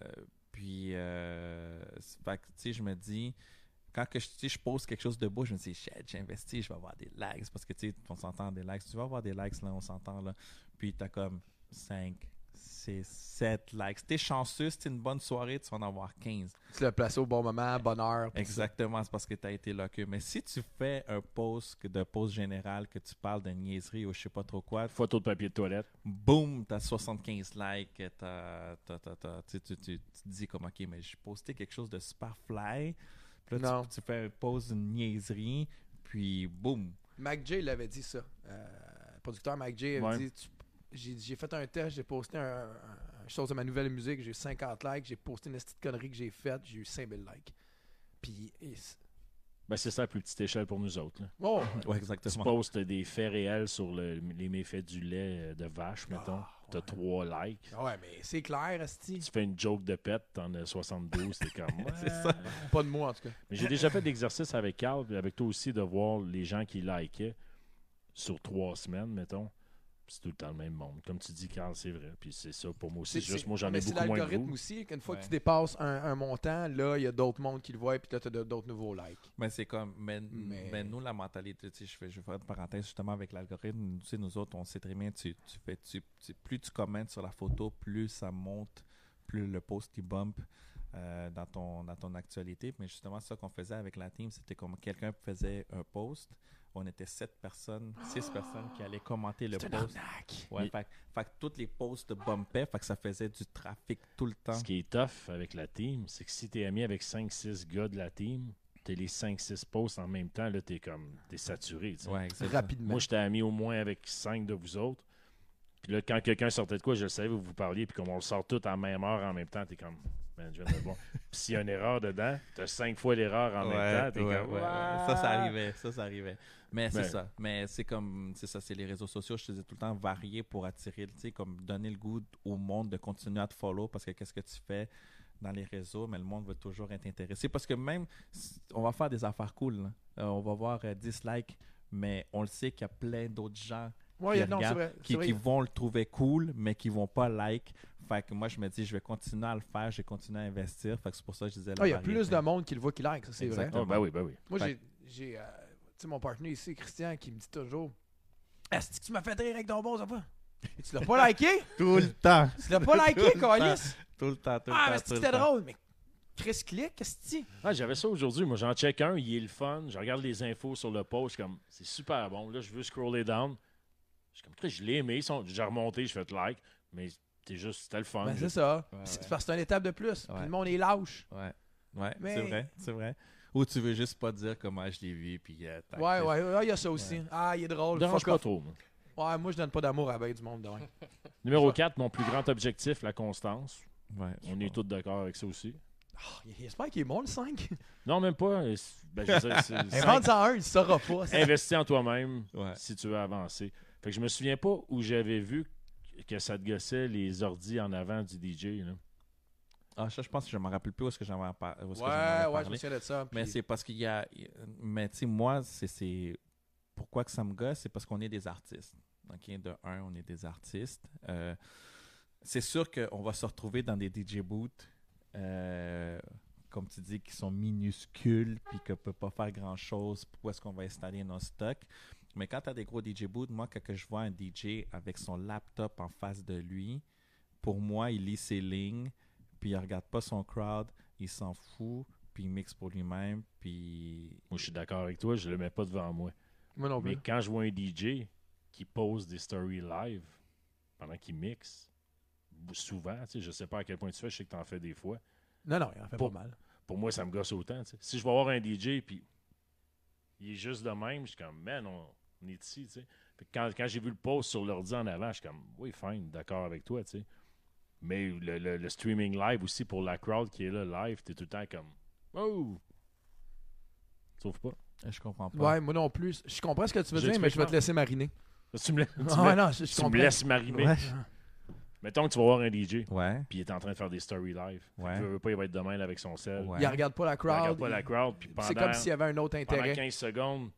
puis, euh, fait que, tu sais, je me dis, quand que je, tu sais, je pose quelque chose de beau, je me dis, shit, j'ai investi, je vais avoir des likes. Parce que, tu sais, on s'entend des likes. Tu vas avoir des likes, là, on s'entend, là. Puis, t'as comme 5, 6, 7 likes. T'es chanceux, si c'est une bonne soirée, tu vas en avoir 15. Tu l'as placé au bon moment, bonne heure. Exactement, c'est parce que tu as été loqueux. Mais si tu fais un post de post général, que tu parles de niaiserie ou je sais pas trop quoi, Photo de papier de toilette. boum, t'as 75 likes, t'as, t'as- t'as- t'as- tu, tu- tu- tu te dis comme, ok, mais j'ai posté quelque chose de super fly, puis là, Non. tu, tu fais un post d'une niaiserie, puis boum. Mac J l'avait dit ça. Euh, le producteur Mac J avait Ouais. dit tu- j'ai, j'ai fait un test, j'ai posté un, un- une chose de ma nouvelle musique, j'ai eu 50 likes, j'ai posté une petite connerie que j'ai faite, j'ai eu 5000 likes. Puis. Ben, c'est ça à plus petite échelle pour nous autres. là. Oh! Ouais, Tu exactement. postes des faits réels sur le- les méfaits du lait euh, de vache, mettons. Ah, T'as ouais. trois likes. Ah Ouais, mais c'est clair, Asti. Tu fais une joke de pète, t'en as 72, c'est comme. (laughs) C'est ouais. ça. Pas de moi, en tout cas. Mais j'ai déjà fait l'exercice avec Carl, puis avec toi aussi, de voir les gens qui likaient sur trois semaines, mettons. C'est tout le temps le même monde. Comme tu dis, Carl, c'est vrai. Puis c'est ça pour moi aussi. C'est- Juste moi, j'en mais ai c'est beaucoup moins que l'algorithme vous. aussi, qu'une fois que tu dépasses un, un montant, là, il y a d'autres mondes qui le voient, puis là, tu as d'autres nouveaux likes. Mais c'est comme, mais, Mais- mais nous, la mentalité, tu sais, je, fais, je vais faire une parenthèse justement avec l'algorithme. Tu sais, nous autres, on sait très bien, tu, tu fais, tu, tu- plus tu commentes sur la photo, plus ça monte, plus le post il bump euh, dans, ton, dans ton actualité. Mais justement, ça qu'on faisait avec la team, c'était comme quelqu'un faisait un post, on était sept personnes, six personnes qui allaient commenter le post. Ouais, Il- fait, fait que tous les posts bumpaient, fait que ça faisait du trafic tout le temps. Ce qui est tough avec la team, c'est que si t'es ami avec 5-6 gars de la team, t'as les 5-6 posts en même temps, là, t'es comme. T'es saturé. tu sais. Ouais. Rapidement. Moi, j'étais ami au moins avec 5 de vous autres. Puis là, quand quelqu'un sortait de quoi, je le savais, vous vous parliez, puis comme on le sort tout à la même heure en même temps, t'es comme. Man, je viens de le voir. (laughs) Puis s'il y a une erreur dedans, t'as 5 fois l'erreur en même temps, t'es ouais, comme. ouais, ouais. Ah! Ça, ça arrivait. Ça, ça arrivait. Mais c'est Ben. ça. Mais c'est comme, c'est ça, c'est les réseaux sociaux, je te dis tout le temps, varier pour attirer, tu sais, comme donner le goût au monde de continuer à te follow parce que qu'est-ce que tu fais dans les réseaux, mais le monde va toujours être intéressé. Parce que même, on va faire des affaires cool. là. Euh, on va voir euh, 10 likes, mais on le sait qu'il y a plein d'autres gens Ouais, qui, non, c'est regardent, vrai. qui, c'est vrai. qui vont le trouver cool, mais qui vont pas like. Fait que moi, je me dis, je vais continuer à le faire, je vais continuer à investir. Fait que c'est pour ça que je disais la Ah, il y a plus de monde qui le voit qui like, ça, c'est vrai. Exactement. Ah, ben oui, ben oui. Moi, j'ai. euh, sais, mon partenaire ici, Christian, qui me dit toujours Est-ce que tu m'as fait rire avec ton bon, ça va? Et Tu l'as pas liké? (laughs) Tout le temps. Tu l'as pas liké, (laughs) Tout le temps. Calis Tout le temps, tout le Ah, temps. mais c'est le c'était drôle, mais Chris clique, qu'est-ce que tu Ah, j'avais ça aujourd'hui. Moi, j'en check un, il est le fun. Je regarde les infos sur le post. Comme, c'est super bon. Là, je veux scroller down. Je suis comme, Chris, je l'ai aimé. Ils sont- J'ai remonté, je fais like. Mais c'était juste, c'était le fun. Ben, c'est ça. Ouais, C'est ouais. parce que c'est une étape de plus. Puis le monde est lâche. Ouais, ouais, Mais- c'est vrai, c'est vrai. Ou tu veux juste pas dire comment je l'ai vu, puis euh, Ouais, ouais, ouais, il y a ça aussi. Ouais. Ah, il est drôle. dérange pas off. trop. moi. Ouais, moi, je donne pas d'amour à la du monde. de même. (laughs) Numéro 4, mon plus grand objectif, la constance. Ouais, On est tous d'accord avec ça aussi. Ah, J'espère qu'il est bon, le 5. (laughs) Non, même pas. Ben, en 1, il saura pas. ça. (laughs) Investis en toi-même Ouais. si tu veux avancer. Fait que je me souviens pas où j'avais vu que ça te gossait les ordis en avant du DJ. Là. Ah, ça, je pense que je me rappelle plus où est-ce que j'en ai par... Ouais, avais ouais, je me souviens de ça. Mais c'est parce qu'il y a. Mais tu sais, moi, c'est-. Pourquoi que ça me gosse, c'est parce qu'on est des artistes. OK, de un, on est des artistes. Euh, c'est sûr qu'on va se retrouver dans des DJ booths, euh, comme tu dis, qui sont minuscules, puis qu'on peut pas faire grand-chose. Où est-ce qu'on va installer nos stocks? Mais quand tu as des gros DJ booths, moi, quand je vois un DJ avec son laptop en face de lui, pour moi, il lit ses lignes, puis il regarde pas son crowd, il s'en fout, puis il mixe pour lui-même, puis... Moi, je suis d'accord avec toi, je le mets pas devant moi. Moi non Mais quand je vois un DJ qui pose des stories live pendant qu'il mixe, souvent, tu sais, je sais pas à quel point tu fais, je sais que tu en fais des fois. Non, non, il en fait Pour- pas mal. Pour moi, ça me gosse autant. tu sais. Si je vais voir un DJ puis il est juste de même, je suis comme, man, on, on est ici. tu sais. Quand, quand j'ai vu le post sur l'ordi en avant, je suis comme, oui, fine, d'accord avec toi. tu sais. Mais le, le- le streaming live aussi pour la crowd qui est là live, t'es tout le temps comme, oh! Sauf pas. Je comprends pas. Ouais, moi non plus. Je comprends ce que tu veux dire, mais je vais te laisser mariner. Tu me, la- tu me Ah, la- non, je, je tu me laisses mariner. Ouais. (laughs) Mettons que tu vas voir un DJ, Ouais. puis il est en train de faire des stories live. Ouais. veut, veut pas, il va être de même avec son sel. Ouais. Il regarde pas la Il regarde crowd. pas la crowd, puis pendant, C'est comme s'il y avait un autre pendant intérêt. 15 secondes,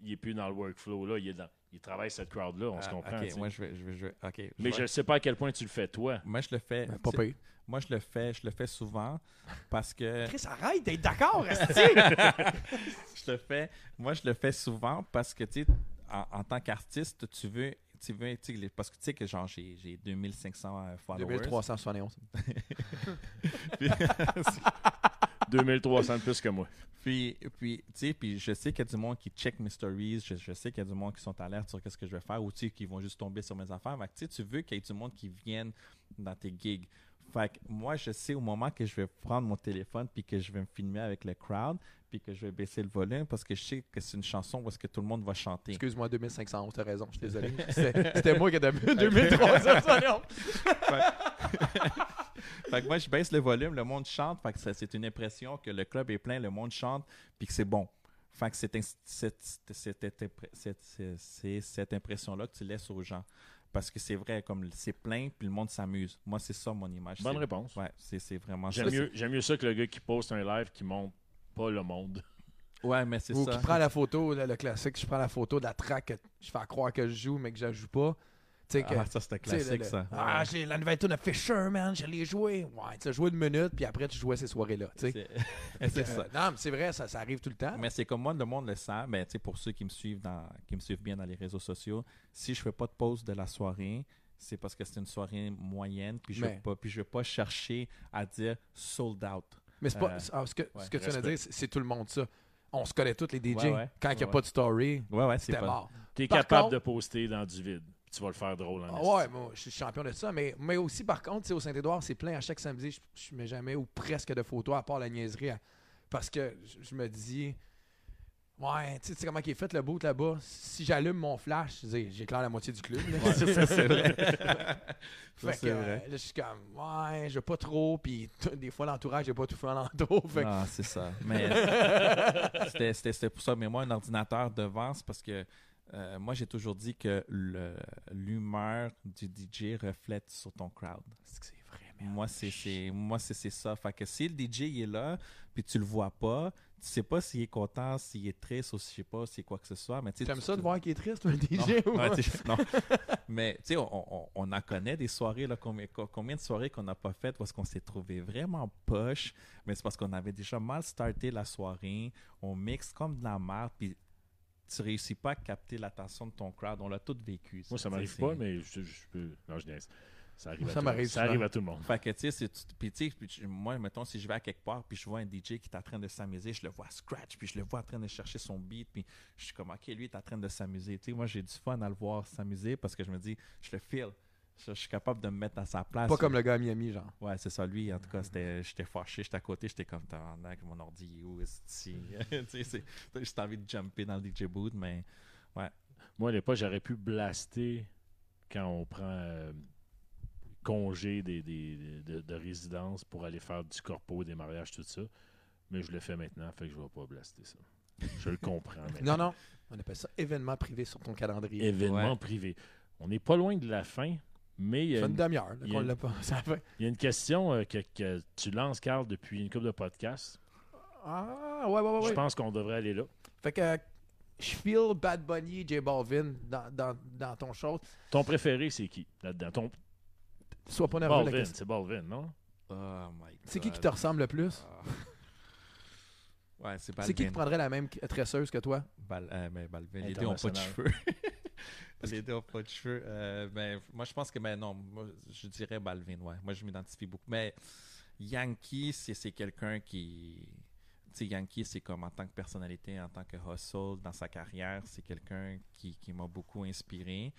il est plus dans le workflow. Là, il, est dans, il travaille cette crowd-là, on se Ah, comprend. Ok, moi je vais, je vais, je vais-. Mais je ne sais pas à quel point tu le fais, toi. Moi je le fais. Ben, Pas pire. Moi je le fais, je le fais souvent parce que Chris, arrête d'être d'accord, (laughs) je le fais. Moi je le fais souvent parce que tu sais, en, en tant qu'artiste, tu veux, tu veux, tu parce que tu sais que genre j'ai j'ai 2500 euh, followers. 2371. (laughs) (laughs) 2300 de plus que moi. Puis, puis, tu sais, puis je sais qu'il y a du monde qui check mes stories, je, je sais qu'il y a du monde qui sont alertes sur qu'est-ce que je vais faire, ou tu sais, qui vont juste tomber sur mes affaires. Fait que, tu sais, tu veux qu'il y ait du monde qui vienne dans tes gigs. Fait que moi, je sais au moment que je vais prendre mon téléphone puis que je vais me filmer avec le crowd puis que je vais baisser le volume parce que je sais que c'est une chanson où est-ce que tout le monde va chanter. Excuse-moi, 2511, t'as raison, je suis (laughs) désolé. C'était moi qui ai 2371. (laughs) (laughs) (laughs) fait que moi, je baisse le volume, le monde chante. Fait que ça- c'est une impression que le club est plein, le monde chante, puis que c'est bon. Fait que c'est cette, impression-là que tu laisses aux gens. Parce que c'est vrai, comme c'est plein, puis le monde s'amuse. Moi, c'est ça mon image. Bonne C'est- réponse. Ouais, c'est c'est vraiment J'aime ça. mieux, j'aime mieux ça que le gars qui poste un live qui montre pas le monde. (laughs) Ouais, mais c'est Ou ça. qui prend la photo, là, le classique, je prends la photo de la track que je fais croire que je joue, mais que je joue pas. Que. Ah, ça, c'était classique, le- ça. Ah, j'ai la nouvelle tune de Fisher, man, je l'ai joué. Ouais, tu as joué une minute, puis après, tu jouais ces soirées-là. C'est (laughs) c'est ça. Euh, non, mais c'est vrai, ça, ça arrive tout le temps. Mais c'est comme moi, le monde le sait. Mais tu sais, pour ceux qui me suivent dans, qui me suivent bien dans les réseaux sociaux, si je fais pas de pause de la soirée, c'est parce que c'est une soirée moyenne, puis je Mais- vais pas, puis je vais pas chercher à dire sold out. Mais c'est pas. Euh, ah, ce que, ouais, ce que tu viens de dire, c'est tout le monde ça. On se connaît tous les DJ. Ouais, ouais. Quand il n'y a Ouais, pas de story, Ouais, ouais, c'est c'était pas. mort. Tu es Par capable contre- de poster dans du vide. Tu vas le faire drôle en Ah ouais, moi, je suis champion de ça. Mais, mais aussi, par contre, tu sais, au Saint-Édouard, c'est plein à chaque samedi. Je, je mets jamais ou presque de photos à part la niaiserie. à- parce que je, me dis. Ouais, tu sais- tu sais comment il est fait le boot là-bas. Si j'allume mon flash, j'éclaire la moitié du club. Ça, c'est vrai. (laughs) Fait Ça, que, euh, vrai. là, je suis comme, ouais, je veux pas trop. Puis des fois, l'entourage, j'ai pas tout fait en entour. Fait que- Non, c'est ça. Mais (laughs) c'était pour ça. Mais moi, un ordinateur devant, c'est parce que euh, moi, j'ai toujours dit que le- l'humeur du DJ reflète sur ton crowd. C'est que c'est vrai, merde. Moi, c'est moi ça. Fait que si le DJ il est là, puis tu le vois pas, tu sais pas s'il est content, s'il est triste ou je sais pas, c'est quoi que ce soit. Mais T'aimes ça de voir qu'il est triste, non. DJ? ou- tu sais, non. (laughs) Mais tu sais, on, on, on en connaît des soirées, là, combien, co- combien de soirées qu'on n'a pas faites parce qu'on s'est trouvé vraiment poche, mais c'est parce qu'on avait déjà mal starté la soirée, on mixe comme de la merde, puis tu réussis pas à capter l'attention de ton crowd. On l'a tout vécu. Moi, ça Tu sais, m'arrive pas, mais je, je peux. Non, je niaise. Ça arrive, Ça à, tout ça arrive à tout le monde. Fait que, tu sais, puis, tu moi, mettons, si je vais à quelque part, puis je vois un DJ qui est en train de s'amuser, je le vois scratch, puis je le vois en train de chercher son beat, puis je suis comme, OK, lui, il est en train de s'amuser. Tu sais, moi, j'ai du fun à le voir s'amuser parce que je me dis, je le feel. Je, je suis capable de me mettre à sa place. Pas comme le gars à Miami, genre. Ouais, c'est ça. Lui, en tout cas, c'était, j'étais fâché, j'étais à côté, j'étais comme, tabarnak, mon ordi, est où est-ce que (laughs) tu sais, c'est- j'ai juste envie de jumper dans le DJ booth, mais Moi, à l'époque, j'aurais pu blaster quand on prend euh, congé des, des- de, de résidence pour aller faire du corpo, des mariages, tout ça. Mais je le fais maintenant, fait que je vais pas blaster ça. Je le comprends (laughs) maintenant. Non, non. On appelle ça événement privé sur ton calendrier. Événement Ouais. privé. On n'est pas loin de la fin, mais il y a une demi-heure là, il y a qu'on une- l'a pas. (laughs) Il y a une question euh, que, que tu lances, Carl, depuis une couple de podcasts. Ah, ouais, ouais, ouais. Je ouais. pense qu'on devrait aller là. Fait que euh, je feel Bad Bunny, J Balvin dans, dans, dans ton show. Ton préféré, c'est qui là-dedans? Ton Sois pas nerveux. Balvin, c'est Balvin, non? oh my God. C'est qui qui te ressemble le plus? Ah. Ouais, c'est C'est qui qui Balvin. prendrait la même tresseuse que toi? Bal- euh, ben, Balvin, les deux n'ont pas de cheveux. (laughs) les deux n'ont pas de cheveux. Euh, ben, moi, je pense que, ben non, moi, je dirais Balvin, ouais. Moi, je m'identifie beaucoup. Mais Yankee, c'est c'est quelqu'un qui. Tu sais, Yankee, c'est comme en tant que personnalité, en tant que hustle dans sa carrière, c'est quelqu'un qui, qui m'a beaucoup inspiré.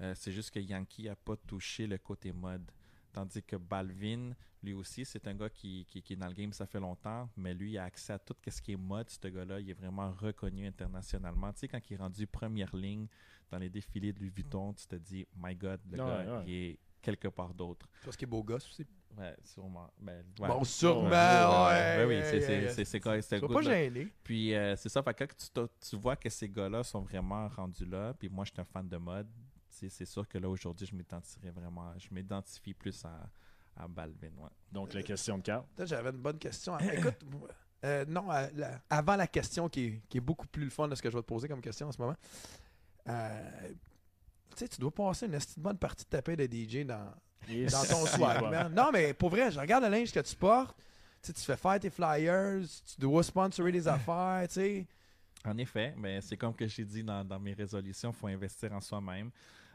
Euh, c'est juste que Yankee n'a pas touché le côté mode. Tandis que Balvin, lui aussi, c'est un gars qui, qui, qui est dans le game, ça fait longtemps, mais lui, il a accès à tout ce qui est mode. Ce gars-là, il est vraiment reconnu internationalement. Tu sais, quand il est rendu première ligne dans les défilés de Louis Vuitton, tu te dis, my God, le Ouais, gars, ouais. il est quelque part d'autre. Parce qu'il est beau gosse aussi. Ouais, sûrement. Ben, ouais. Bon, sûrement, Ouais, ouais. ouais, oui, ouais, c'est- c'est- ouais. c'est c'est quoi, c'est pas gêné. Puis euh, c'est ça, fait que quand tu, tu vois que ces gars-là sont vraiment rendus là, puis moi je suis un fan de mode, c'est sûr que là aujourd'hui je m'identifierais vraiment, je m'identifie plus à, à Balvin, ouais. Donc, la question de Carl. J'avais une bonne question. Écoute, (clears throat) euh, non, euh, la- avant la question qui est, qui est beaucoup plus le fun de ce que je vais te poser comme question en ce moment. euh, tu sais, tu dois passer une bonne partie de ta paix de DJ dans, dans ton (laughs) man. Non, mais pour vrai, je regarde le linge que tu portes. Tu fais faire tes flyers, tu dois sponsorer des affaires, tu sais. En effet, mais c'est comme que j'ai dit dans, dans mes résolutions, il faut investir en soi-même.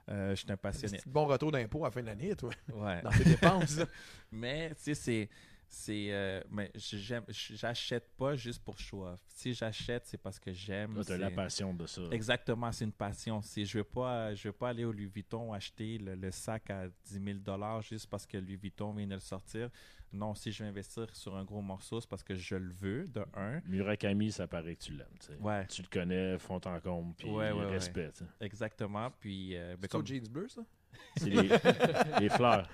Euh, je suis un passionné. C'est bon retour d'impôt à la fin de l'année, toi, Ouais. dans tes dépenses. (laughs) Mais, tu sais, c'est. C'est euh, mais j'aime- j'achète pas juste pour show off. Si j'achète, c'est parce que j'aime. T'as la passion de ça. Exactement, c'est une passion. C'est, je ne veux, pas- je veux pas aller au Louis Vuitton acheter le, le sac à 10 000 juste parce que Louis Vuitton vient de le sortir. Non, si je vais investir sur un gros morceau, c'est parce que je le veux, de un. Murakami, ça paraît que tu l'aimes. tu. Ouais. Tu le connais, fond en comble, puis Ouais, ouais, respect. tu. Exactement. Puis, euh, C'est comme- au jeans bleu, ça? C'est les, (laughs) les fleurs.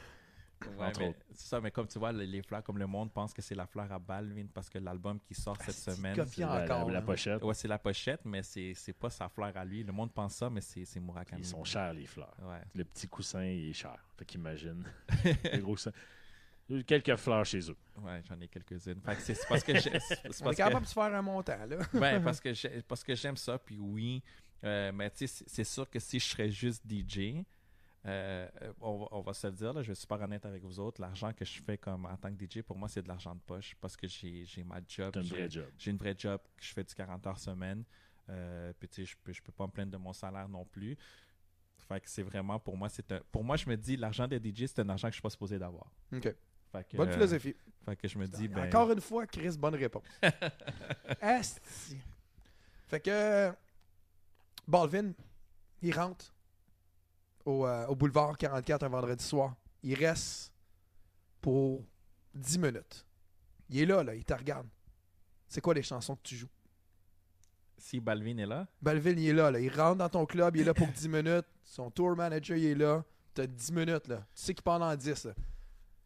Ouais, entre mais autres. C'est ça, mais comme tu vois, les, les fleurs, comme le monde pense que c'est la fleur à Balvin parce que l'album qui sort cette c'est semaine. c'est- La, la- encore, la hein? pochette. Ouais, c'est la pochette, mais c'est c'est pas sa fleur à lui. Le monde pense ça, mais c'est c'est Murakami. Ils sont chers, les fleurs. Ouais. Le petit coussin, il est cher. Fait qu'imagine. (laughs) le gros coussin. Il y a eu Quelques fleurs chez eux. Ouais, j'en ai quelques-unes. Fait que c'est c'est parce que j'ai- c'est On est parce que- capable de se faire un montant, là. Ouais, (laughs) parce (laughs) que j'ai- parce que j'aime ça, puis oui. Euh, mais tu sais, c'est- c'est sûr que si je serais juste DJ, euh, euh, on, va, on va se le dire, là, je vais super honnête avec vous autres, l'argent que je fais comme en tant que DJ, pour moi, c'est de l'argent de poche parce que j'ai j'ai ma job. J'ai- vrai job. J'ai une vraie job, que je fais du 40 heures semaine. Euh, puis tu sais, je peux, je peux pas me plaindre de mon salaire non plus. Fait que c'est vraiment, pour moi, c'est un... Pour moi, je me dis, l'argent des DJ, c'est un argent que je suis pas supposé d'avoir. OK. Fait que, Bonne euh, philosophie. Fait que je me dis, ben... Encore une fois, Chris, bonne réponse. (laughs) Asti. Fait que Balvin, il rentre au, euh, au boulevard 44 un vendredi soir. Il reste pour 10 minutes. Il est là, là, il te regarde. C'est quoi les chansons que tu joues? Si Balvin est là, Balvin, il est là, là. Il rentre dans ton club, il est là pour 10 minutes. Son tour manager, il est là. T'as 10 minutes, là. Tu sais qu'il parle en 10, là.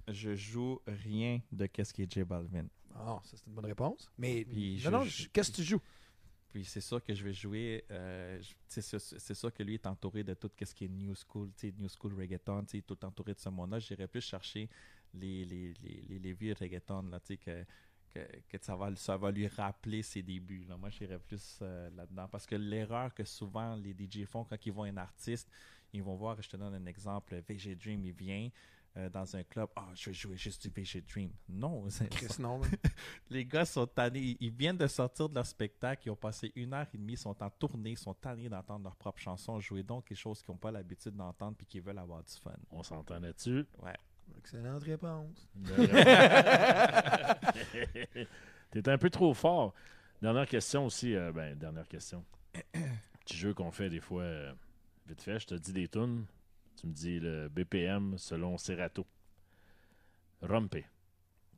je joue rien de qu'est-ce qui est J Balvin. Ah, ça, c'est une bonne réponse. Mais, Puis non, non, je- qu'est-ce que tu joues? Puis c'est sûr que je vais jouer. euh, c'est sûr que lui est entouré de tout ce qui est new school, new school reggaeton, il est tout entouré de ce monde-là. J'irais plus chercher les, les, les, vieux reggaeton, là, que, que, que ça, va, ça va lui rappeler ses débuts. Là. Moi, j'irais plus euh, là-dedans. Parce que l'erreur que souvent les DJ font quand ils voient un artiste, ils vont voir, je te donne un exemple, VG Dream, il vient. Euh, dans un club, ah, je vais jouer juste du VG Dream. Non, (laughs) c'est- Chris, non. (laughs) les gars sont tannés. Ils viennent de sortir de leur spectacle. Ils ont passé une heure et demie. Ils sont en tournée. Ils sont tannés d'entendre leurs propres chansons jouer donc quelque chose qu'ils n'ont pas l'habitude d'entendre puis qu'ils veulent avoir du fun. On s'entend là-dessus? Ouais. Excellente réponse. (laughs) T'es un peu trop fort. Dernière question aussi. euh, ben, dernière question. (coughs) Petit jeu qu'on fait des fois, euh, vite fait. Je te dis des tunes. Tu me dis le BPM selon Serato. Rompe,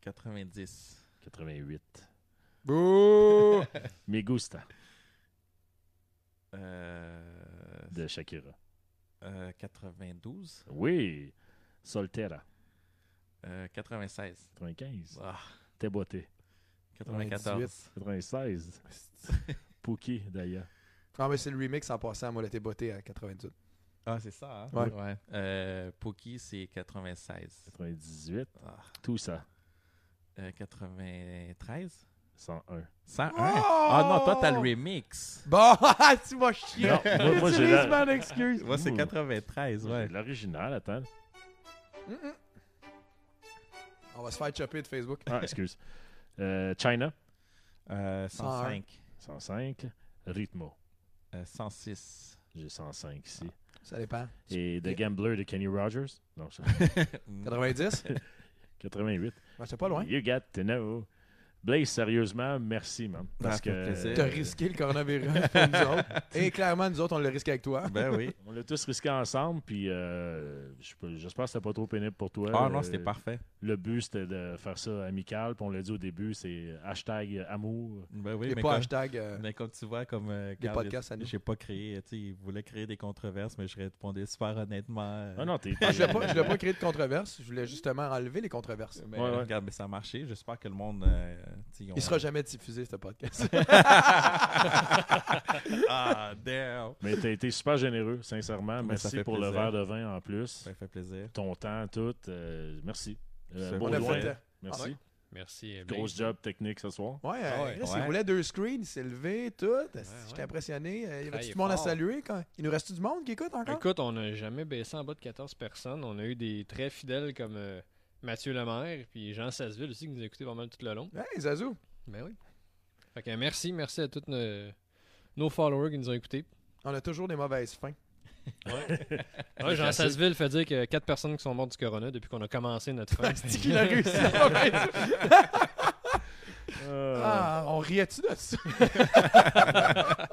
90. 88. Bouh! (laughs) Me gusta, Euh, de Shakira. euh, 92. Oui. Soltera, Euh, 96. 95. Ah, T'es beauté. 94. 96. Pookie, d'ailleurs. Ah, mais c'est le remix en passant à Moleté Beauté à 98. Ah, c'est ça, hein? Ouais. Euh, Pookie, c'est 96. 98. Ah, Tout ça. euh, 93. 101. 101. Oh! Ah non, toi, t'as le remix. Bon, (laughs) tu vas chier. Non, moi- moi, j'ai Utilise la- mon excuse. Moi, c'est Ouh. 93, ouais. J'ai L'original, attends. Mm-mm. On va se faire chopper de Facebook. Ah, excuse. Euh, China, Euh, 105. 105. Ritmo, Euh, 106. j'ai 105 ici. Ça dépend. Et The Gambler de Kenny Rogers, non, ça, 90? 88. Ben, c'est pas loin. You got to know. Blaze, sérieusement, merci, man. Parce fait que. T'as risqué le coronavirus pour (laughs) nous autres. Et clairement, nous autres, on l'a risqué avec toi. Ben oui. (laughs) on l'a tous risqué ensemble, puis euh, j'espère que c'était pas trop pénible pour toi. Ah non, Euh, c'était parfait. Le but, c'était de faire ça amical, puis on l'a dit au début, c'est hashtag amour. Ben oui, Et mais pas comme, hashtag. euh, mais comme tu vois, comme euh, Les podcasts à nous. j'ai pas créé, tu sais, il voulait créer des controverses, mais je répondais super honnêtement. euh, Ah non, t'es. Je voulais pas, (laughs) je voulais pas créer de controverse. Je voulais justement enlever les controverses. Mais Ouais, ouais. regarde, mais ça a marché. J'espère que le monde. Euh, Il sera jamais diffusé, ce podcast. (laughs) ah, damn. Mais t'as été super généreux, sincèrement. Merci pour le verre de vin en plus. Ça fait plaisir. Ton temps, tout. euh, merci. Euh, C'est beau On a doigt, fait, euh, Merci. Ah ouais? Merci. euh, Gros job technique ce soir. Ouais, Ah euh, ouais. Chris, il Ouais. voulait deux screens, il s'est levé, tout. J'étais ouais. impressionné? Euh, Il y avait tout le monde à saluer. Quand... Il nous reste du monde qui écoute encore? Écoute, on n'a jamais baissé en bas de 14 personnes. On a eu des très fidèles comme euh, Mathieu Lemaire, puis Jean Sasseville aussi, qui nous a écouté pas mal tout le long. Hey, Zazou. Ben oui. Fait que merci, merci à tous nos, nos followers qui nous ont écoutés. On a toujours des mauvaises fins. Ouais, (laughs) Jean Sasseville fait dire qu'il y a 4 personnes qui sont mortes du corona depuis qu'on a commencé notre fin. C'est qu'il a réussi Euh, Ah, on riait-tu de ça? (laughs)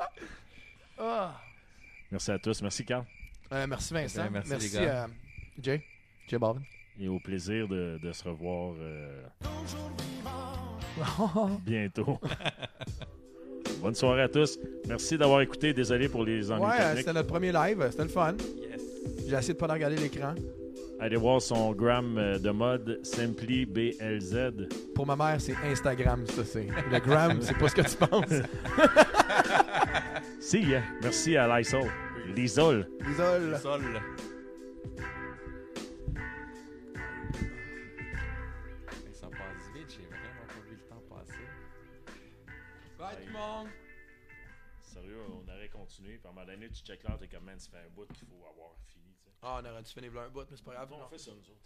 ah. Merci à tous. Merci, Carl. Euh, merci Vincent. Bien, merci, merci les gars. euh, Jay. Jay Balvin. Et au plaisir de, de se revoir euh, bientôt. (laughs) Bonne soirée à tous. Merci d'avoir écouté. Désolé pour les ennuis ouais, techniques. c'était notre premier live. C'était le fun. Yes. J'ai essayé de pas regarder l'écran. Allez voir son gram euh, de mode SimplyBLZ. Pour ma mère, c'est Instagram, ça c'est. Le gram, c'est pas ce que tu penses. (laughs) Si, yeah. merci à Lysol. Lysol. Isole. Sol. Monde. Sérieux, on aurait continué. Puis à un moment donné, tu check l'heure, t'es comme, man, ça fait un bout qu'il faut avoir fini. tu sais. Ah, on aurait dû finir un bout, mais c'est pas grave. On non. fait ça, nous autres.